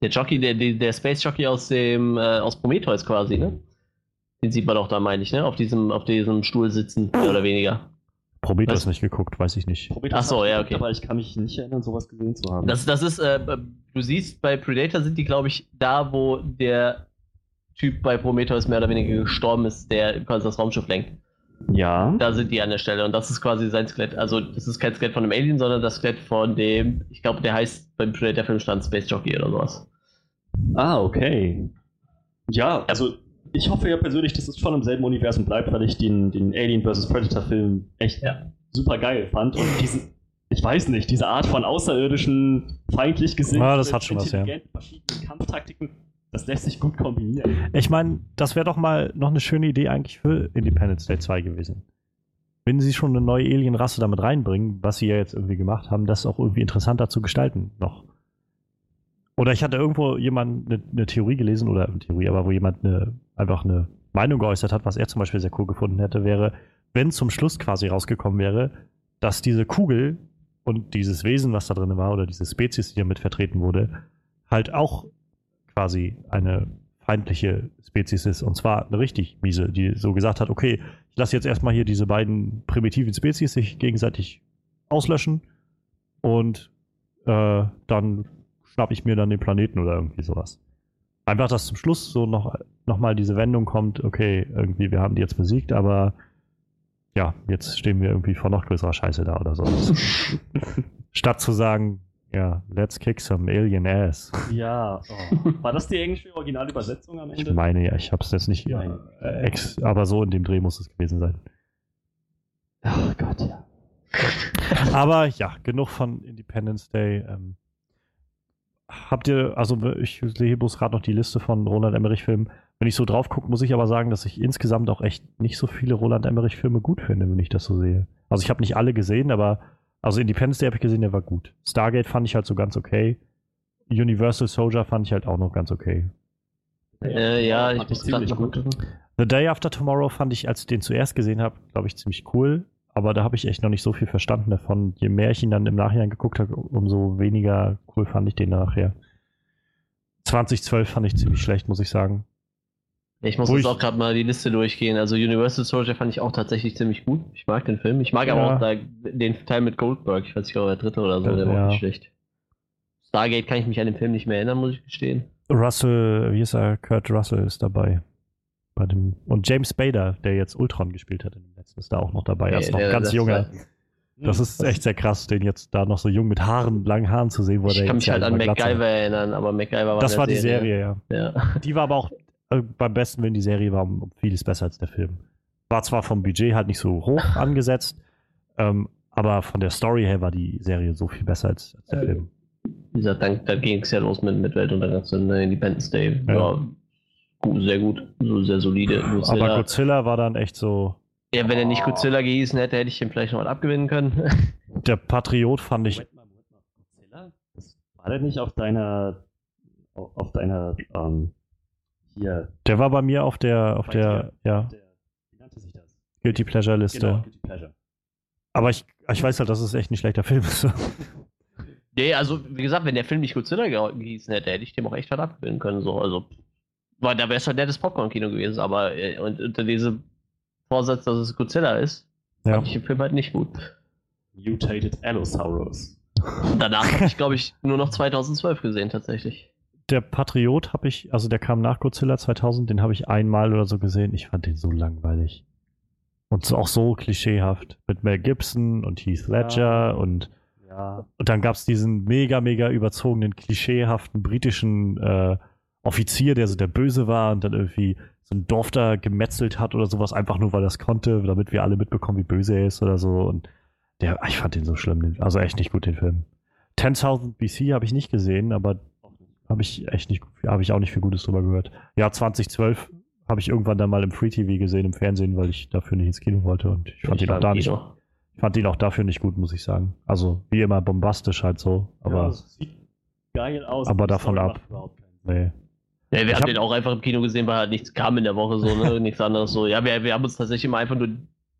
Der Jockey, der, der, der Space Jockey aus dem, äh, aus Prometheus quasi, ne? Den sieht man doch da, meine ich, ne? Auf diesem, auf diesem Stuhl sitzen, mehr oder weniger. Prometheus nicht geguckt, weiß ich nicht. Prometheus Ach so, hab ich ja, okay. Aber ich kann mich nicht erinnern, sowas gesehen zu haben. Das, das ist, äh, du siehst, bei Predator sind die, glaube ich, da, wo der Typ bei Prometheus mehr oder weniger gestorben ist, der quasi das Raumschiff lenkt. ja. Da sind die an der Stelle und das ist quasi sein Skelett. Also, das ist kein Skelett von einem Alien, sondern das Skelett von dem, ich glaube, der heißt beim Predator-Film stand Space Jockey oder sowas. Ah, okay. Ja, also ich hoffe ja persönlich, dass es schon im selben Universum bleibt, weil ich den, den Alien vs. Predator-Film echt Ja. super geil fand. Und diesen, ich weiß nicht, diese Art von außerirdischen, feindlich gesinnten, Ja, das hat schon was, ja. verschiedenen Kampftaktiken, das lässt sich gut kombinieren. Ich meine, das wäre doch mal noch eine schöne Idee eigentlich für Independence Day 2 gewesen. Wenn sie schon eine neue Alien-Rasse damit reinbringen, was sie ja jetzt irgendwie gemacht haben, das auch irgendwie interessanter zu gestalten noch. Oder ich hatte irgendwo jemand eine, eine Theorie gelesen, oder eine Theorie, aber wo jemand eine, einfach eine Meinung geäußert hat, was er zum Beispiel sehr cool gefunden hätte, wäre, wenn zum Schluss quasi rausgekommen wäre, dass diese Kugel und dieses Wesen, was da drin war, oder diese Spezies, die damit vertreten wurde, halt auch quasi eine feindliche Spezies ist. Und zwar eine richtig miese, die so gesagt hat, okay, ich lasse jetzt erstmal hier diese beiden primitiven Spezies sich gegenseitig auslöschen und äh, dann schnapp ich mir dann den Planeten oder irgendwie sowas. Einfach, dass zum Schluss so noch, noch mal diese Wendung kommt, okay, irgendwie, wir haben die jetzt besiegt, aber ja, jetzt stehen wir irgendwie vor noch größerer Scheiße da oder so. [laughs] Statt zu sagen, ja, let's kick some alien ass. Ja. Oh. War das die englische Originalübersetzung am Ich Ende? meine ja, ich hab's jetzt nicht Nein. äh, ex, aber so in dem Dreh muss es gewesen sein. Oh Gott, ja. Aber ja, genug von Independence Day. Ähm, habt ihr, also ich sehe bloß gerade noch die Liste von Roland Emmerich-Filmen. Wenn ich so drauf gucke, muss ich aber sagen, dass ich insgesamt auch echt nicht so viele Roland Emmerich-Filme gut finde, wenn ich das so sehe. Also ich habe nicht alle gesehen, aber also Independence Day habe ich gesehen, der war gut. Stargate fand ich halt so ganz okay. Universal Soldier fand ich halt auch noch ganz okay. Äh, ja, ich ich ziemlich gut. The Day After Tomorrow fand ich, als ich den zuerst gesehen habe, glaube ich, ziemlich cool. Aber da habe ich echt noch nicht so viel verstanden davon. Je mehr ich ihn dann im Nachhinein geguckt habe, umso weniger cool fand ich den nachher. 2012 fand ich ziemlich schlecht, muss ich sagen. Ich muss Wo jetzt ich- auch gerade mal die Liste durchgehen. Also Universal Soldier fand ich auch tatsächlich ziemlich gut. Ich mag den Film. Ich mag aber Ja. auch da, den Teil mit Goldberg. Ich weiß nicht, ob der dritte oder so, der war Ja. auch nicht schlecht. Stargate kann ich mich an den Film nicht mehr erinnern, muss ich gestehen. Russell, wie ist er? Kurt Russell ist dabei. Bei dem, und James Spader, der jetzt Ultron gespielt hat in dem letzten, ist da auch noch dabei. Er ist noch der- ganz das junger. Das ist echt sehr krass, den jetzt da noch so jung mit Haaren, langen Haaren zu sehen, wo Ich der kann jetzt mich halt ja an. MacGyver erinnern, aber MacGyver war Das war die Serie, ja. Ja. Die war aber auch äh, beim besten Willen, die Serie war um, vieles besser als der Film. War zwar vom Budget halt nicht so hoch [laughs] angesetzt, ähm, aber von der Story her war die Serie so viel besser als, als der Äh, Film. Wie gesagt, dann, dann ging es ja los mit, mit Weltuntergang und äh, Independence Day. Ja. Ja. Gut, sehr gut. So sehr solide. Aber Godzilla. Godzilla war dann echt so. Ja, wenn er nicht Godzilla gehießen hätte, hätte ich ihm vielleicht noch was abgewinnen können. [laughs] Der Patriot fand ich. Moment mal, Moment mal. Godzilla? Das war der nicht auf deiner, auf deiner, ähm, hier, Der war bei mir auf der, auf der, dir? ja, der, wie nannte sich das? Guilty Pleasure Liste. Genau, Guilty Pleasure. Aber ich, ich weiß halt, dass es echt ein schlechter Film ist. [laughs] nee, also, wie gesagt, wenn der Film nicht Godzilla ge- gehießen hätte, hätte ich dem auch echt was abgewinnen können. So. Also, war, da wäre es halt nettes Popcorn-Kino gewesen, aber äh, und unter diesem Vorsatz, dass es Godzilla ist, ja. fand ich den Film halt nicht gut. Mutated Allosaurus. Danach habe [laughs] ich, glaube ich, nur noch 2012 gesehen, tatsächlich. Der Patriot habe ich, also der kam nach Godzilla 2000, den habe ich einmal oder so gesehen. Ich fand den so langweilig. Und so, auch so klischeehaft. Mit Mel Gibson und Heath Ledger Ja. und, Ja. und dann gab es diesen mega, mega überzogenen, klischeehaften britischen äh, Offizier, der so der Böse war und dann irgendwie so ein Dorf da gemetzelt hat oder sowas, einfach nur weil er es konnte, damit wir alle mitbekommen, wie böse er ist oder so. Und der, ich fand den so schlimm, den, also echt nicht gut, den Film. 10.000 BC habe ich nicht gesehen, aber habe ich echt nicht, habe ich auch nicht viel Gutes drüber gehört. Ja, 2012 habe ich irgendwann dann mal im Free TV gesehen, im Fernsehen, weil ich dafür nicht ins Kino wollte und ich fand ihn war auch da nicht, ich fand ihn auch dafür nicht gut, muss ich sagen. Also, wie immer bombastisch halt so, aber ja, sieht geil aus. aber davon ab. nee. Ja, wir Ich haben hab- den auch einfach im Kino gesehen, weil halt nichts kam in der Woche, so, ne? [laughs] nichts anderes so. Ja, wir, wir haben uns tatsächlich immer einfach nur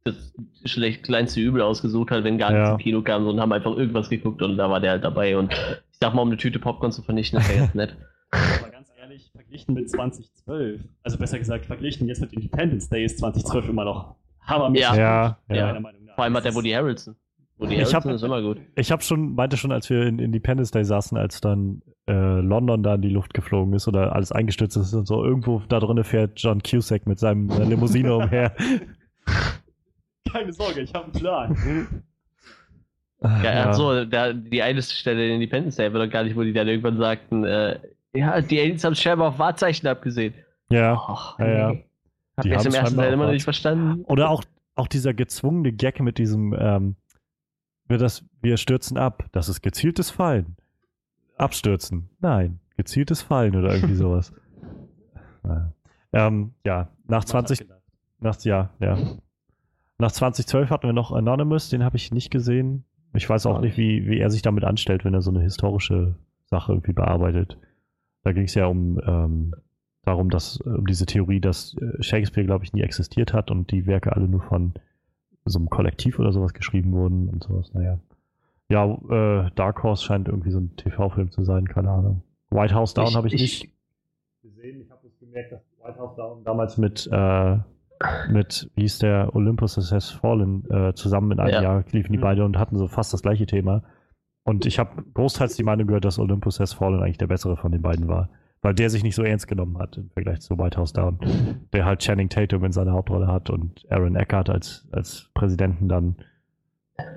das schlecht kleinste Übel ausgesucht, halt, wenn gar nichts Ja. im Kino kam so, und haben einfach irgendwas geguckt und da war der halt dabei. Und ich sag mal, um eine Tüte Popcorn zu vernichten, ist ja ganz nett. [laughs] Aber ganz ehrlich, verglichen mit 2012, also besser gesagt, verglichen jetzt mit Independence Day ist 2012 immer noch hammermäßig. Ja. Ja, Ja. ja. meiner Meinung nach. Vor allem hat der Woody Harrelson. Woody Ich Harrelson hab- ist immer gut. Ich habe schon, meinte schon, als wir in Independence Day saßen, als dann äh, London da in die Luft geflogen ist oder alles eingestürzt ist und so, irgendwo da drinnen fährt John Cusack mit seinem äh, Limousine umher. [laughs] Keine Sorge, ich habe einen Plan. Ja, hat so, da, die eine Stelle in Independence Day, war doch gar nicht, wo die dann irgendwann sagten, äh, ja, die Aliens haben scheinbar auf Wahrzeichen abgesehen. ja. Ach, Ja, ja. Hab Die ich im ersten Teil immer noch nicht verstanden. Oder auch, auch dieser gezwungene Gag mit diesem, ähm, wir, das, wir stürzen ab. Das ist gezieltes Fallen. Abstürzen. Nein, gezieltes Fallen oder irgendwie [laughs] sowas. Naja. ähm, ja, nach 20, nach, ja, ja. Nach 2012 hatten wir noch Anonymous, den habe ich nicht gesehen. Ich weiß auch nicht, wie, wie er sich damit anstellt, wenn er so eine historische Sache irgendwie bearbeitet. Da ging es ja um ähm, darum, dass um diese Theorie, dass äh, Shakespeare, glaube ich, nie existiert hat und die Werke alle nur von so einem Kollektiv oder sowas geschrieben wurden und sowas. Naja. Ja, äh, Dark Horse scheint irgendwie so ein TV-Film zu sein, keine Ahnung. White House Down habe ich, nicht gesehen. Ich habe das gemerkt, dass White House Down damals mit, äh, mit wie hieß der, Olympus Has Fallen äh, zusammen in einem Ja. Jahr liefen die Mhm. beide und hatten so fast das gleiche Thema. Und ich habe großteils die Meinung gehört, dass Olympus Has Fallen eigentlich der bessere von den beiden war. Weil der sich nicht so ernst genommen hat im Vergleich zu White House Down. Der halt Channing Tatum in seiner Hauptrolle hat und Aaron Eckhart als, als Präsidenten dann.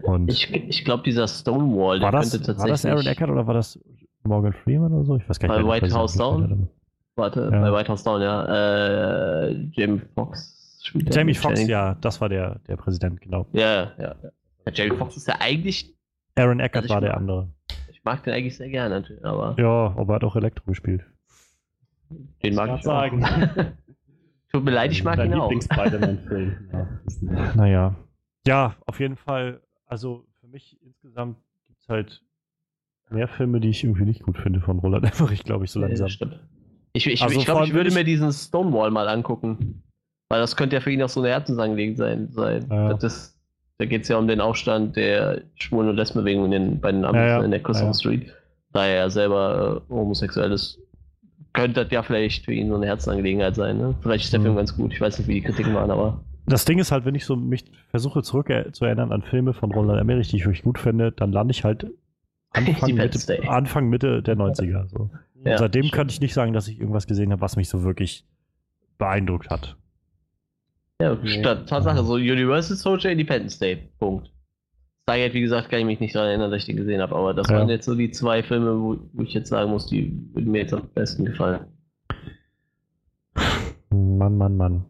Und Ich, ich glaube, dieser Stonewall, war, der das, könnte war das Aaron Eckhart oder war das Morgan Freeman oder so? Ich weiß gar nicht. Bei White House Down? Warte, Ja. bei White House Down, ja. Äh, Jamie Foxx spielt Jamie Foxx, ja, das war der, der Präsident, genau. Ja, ja, ja. Jamie Foxx ist ja eigentlich, Aaron Eckert Also war der mag- andere. ich mag den eigentlich sehr gerne, natürlich, aber Ja, aber er hat auch Elektro gespielt. den mag ich sagen. auch. [laughs] Tut mir leid, ich mag Dein ihn auch. Lieblings-Spider-Man-Film. Ja, [laughs] Naja. Ja, auf jeden Fall. Also für mich insgesamt gibt es halt mehr Filme, die ich irgendwie nicht gut finde von Roland [laughs] Emmerich, glaube ich, so Ja, langsam. stimmt. Ich, ich, Also ich glaube, ich würde mir diesen Stonewall mal angucken. Weil das könnte ja für ihn auch so eine Herzensangelegenheit sein. Ja. Das da geht es ja um den Aufstand der Schwulen- und Lesbenbewegung in den, bei den Amis Ja, ja. in der Customer Ja, ja. Street. Da er ja selber äh, homosexuell ist, könnte das ja vielleicht für ihn so eine Herzensangelegenheit sein. Ne? Vielleicht ist der Mhm. Film ganz gut. Ich weiß nicht, wie die Kritiken waren, aber Das Ding ist halt, wenn ich so mich versuche zurück zu erinnern an Filme von Roland Emmerich, die ich wirklich gut finde, dann lande ich halt Anfang, [laughs] Mitte. Anfang Mitte der 90er. So. Ja, seitdem stimmt. kann ich nicht sagen, dass ich irgendwas gesehen habe, was mich so wirklich beeindruckt hat. ja, statt Tatsache, so Universal Soldier Independence Day. Punkt. Stargate, wie gesagt, kann ich mich nicht daran erinnern, dass ich den gesehen habe, aber das Ja. waren jetzt so die zwei Filme, wo, wo ich jetzt sagen muss, die würden mir jetzt am besten gefallen. Mann, Mann, Mann.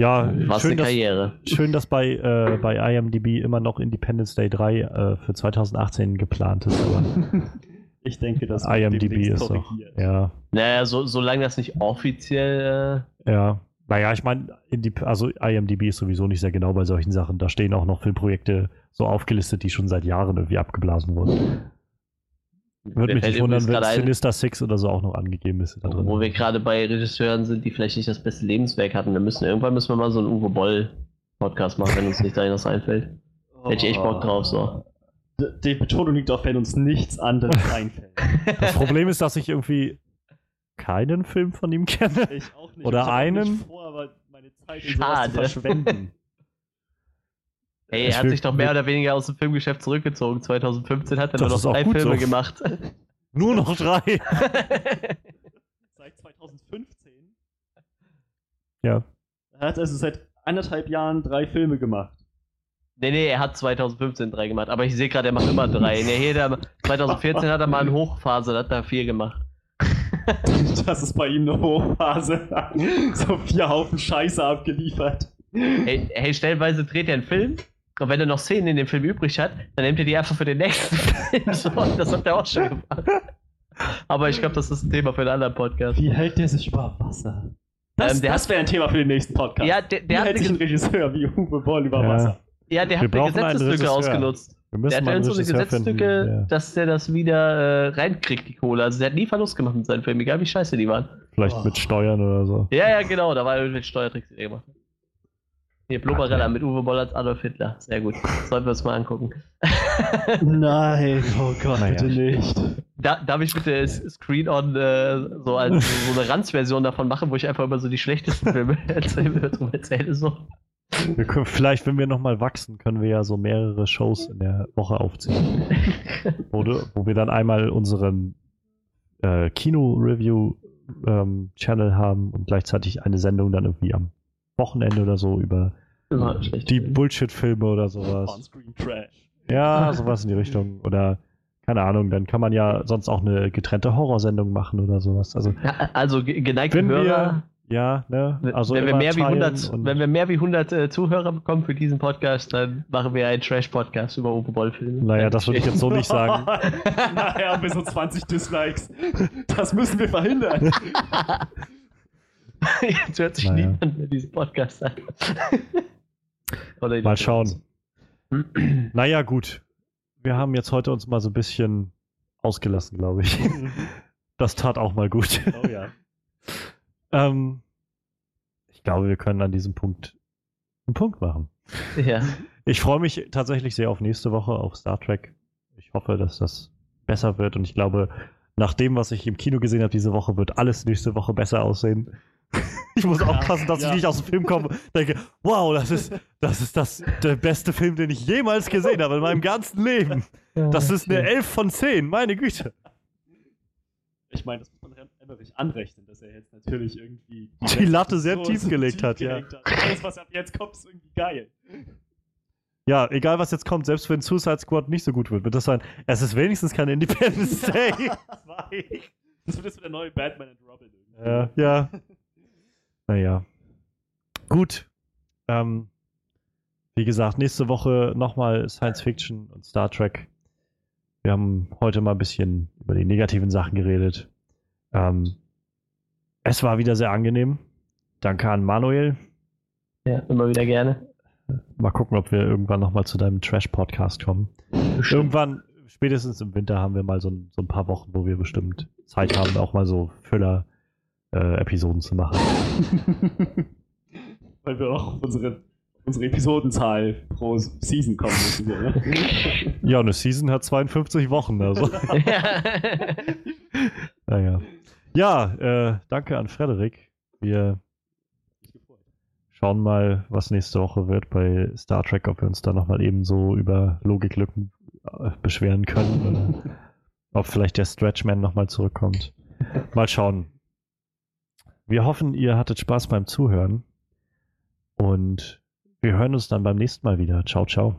Ja, Was schön, eine dass, Karriere. schön, dass bei, äh, bei IMDb immer noch Independence Day 3 äh, für 2018 geplant ist. Aber [laughs] Ich denke, das IMDb ist doch. korrigiert. Ja, Naja, so, solange das nicht offiziell. ja. Naja, ich meine, also IMDb ist sowieso nicht sehr genau bei solchen Sachen. Da stehen auch noch Filmprojekte so aufgelistet, die schon seit Jahren irgendwie abgeblasen wurden. Würde mich nicht wundern, wenn Sinister Six oder so auch noch angegeben ist. Wo wir gerade bei Regisseuren sind, die vielleicht nicht das beste Lebenswerk hatten. Wir müssen irgendwann müssen wir mal so einen Uwe Boll Podcast machen, wenn uns nicht da was einfällt. Hätte ich echt Bock drauf, so. Die Betonung liegt auf, wenn uns nichts anderes [laughs] einfällt. Das Problem ist, dass ich irgendwie keinen Film von ihm kenne. Ich auch nicht. Oder ich einen? Vor, aber meine Zeit Schade. verschwenden. Ey, er hat will- sich doch mehr oder weniger aus dem Filmgeschäft zurückgezogen. 2015 hat er Das nur noch drei Filme so. gemacht. [laughs] Nur noch drei. [laughs] Seit 2015. Ja. Er hat also seit anderthalb Jahren drei Filme gemacht. Nee, nee, er hat 2015 drei gemacht, aber ich sehe gerade, er macht immer drei. Nee, hier, der, [laughs] 2014 hat er mal eine Hochphase, da hat er vier gemacht. Das ist bei ihm eine Hochphase. so vier Haufen Scheiße abgeliefert. Hey, hey, stellenweise dreht er einen Film und wenn er noch Szenen in dem Film übrig hat, dann nimmt er die einfach für den nächsten [laughs] Film. So, das hat er auch schon gemacht. Aber ich glaube, das ist ein Thema für einen anderen Podcast. Wie hält der sich über Wasser? Das, Ähm, der das wäre ein Thema für den nächsten Podcast. Ja, der, Wie der, hat sich ein Ge- Regisseur wie Uwe Boll über Ja. Wasser? ja, der Wir hat eine einen Gesetzeslücke ausgenutzt. Wir Der müssen hat mal ja einen so eine. Gesetzeslücke, Ja. dass der das wieder äh, reinkriegt, die Kohle. Also der hat nie Verlust gemacht mit seinen Filmen, egal wie scheiße die waren. Vielleicht Oh. mit Steuern oder so. Ja, ja, genau, da war irgendwelche Steuertricks, die er gemacht Hier, Blubberella mit Uwe Boll als Adolf Hitler. Sehr gut. Sollten wir uns mal angucken. Nein, [laughs] oh Gott, Naja. bitte nicht. Da, darf ich bitte Screen-On äh, so, als, [laughs] so eine Ranz-Version davon machen, wo ich einfach immer so die schlechtesten Filme [laughs] erzähle, erzähle so. Wir können, vielleicht, wenn wir nochmal wachsen, können wir ja so mehrere Shows in der Woche aufziehen. wo, du, wo wir dann einmal unseren äh, Kino-Review-Channel haben und gleichzeitig eine Sendung dann irgendwie am Wochenende oder so über Immer schlecht. die Bullshit-Filme oder sowas. On-Screen Trash. Ja, sowas in die Richtung. Oder keine Ahnung, dann kann man ja sonst auch eine getrennte Horrorsendung machen oder sowas. Also Ja, also ge- geneigte wenn Hörer, wir, ja, ne, wenn, also wenn, wir mehr wie teilen 100, und- wenn wir mehr wie 100 äh, Zuhörer bekommen für diesen Podcast, dann machen wir einen Trash-Podcast über Uwe Boll-Filme. Naja, das würde ich jetzt so nicht sagen. Haben wir so 20 Dislikes. Das müssen wir verhindern. [laughs] Jetzt hört sich Naja. niemand mehr diesen Podcast an. Mal schauen. Naja, gut. Wir haben jetzt heute uns mal so ein bisschen ausgelassen, glaube ich. [laughs] Das tat auch mal gut. oh ja. [laughs] ähm, ich glaube, wir können an diesem Punkt einen Punkt machen. Ja. Ich freue mich tatsächlich sehr auf nächste Woche, auf Star Trek. Ich hoffe, dass das besser wird und ich glaube, nach dem, was ich im Kino gesehen habe diese Woche, wird alles nächste Woche besser aussehen. [laughs] Ich muss aufpassen, dass ja. ich nicht aus dem Film komme und denke, wow, das ist, das ist das, der beste Film, den ich jemals gesehen habe in meinem ganzen Leben. Das ist eine 11 von 10, meine Güte. Ich meine, das muss man Emmerich anrechnen, dass er jetzt natürlich irgendwie Die Latte sehr tief gelegt hat, ja. hat. Alles, was ab jetzt kommt, ist irgendwie geil. Ja, egal was jetzt kommt, selbst wenn Suicide Squad nicht so gut wird, wird das sein, es ist wenigstens keine Independence [laughs] Day. Das wird jetzt der neue Batman and Robin. irgendwie. Ja, ja. Naja. Gut. Ähm, Wie gesagt, nächste Woche nochmal Science Fiction und Star Trek. Wir haben heute mal ein bisschen über die negativen Sachen geredet. Ähm, es war wieder sehr angenehm. Danke an Manuel. Ja, immer wieder gerne. Mal gucken, ob wir irgendwann nochmal zu deinem Trash-Podcast kommen. Bestimmt. Irgendwann, spätestens im Winter, haben wir mal so ein, so ein, paar Wochen, wo wir bestimmt Zeit haben, auch mal so Füller-Episoden äh, zu machen. [laughs] Weil wir auch unsere, unsere Episodenzahl pro Season kommen müssen. Ne? [laughs] ja, eine Season hat 52 Wochen. Also. [laughs] naja. Ja, äh, danke an Frederik. Wir schauen mal, was nächste Woche wird bei Star Trek, ob wir uns da nochmal eben so über Logiklücken äh, beschweren können. Oder ob vielleicht der Stretchman nochmal zurückkommt. Mal schauen. Wir hoffen, ihr hattet Spaß beim Zuhören. Und wir hören uns dann beim nächsten Mal wieder. Ciao, ciao.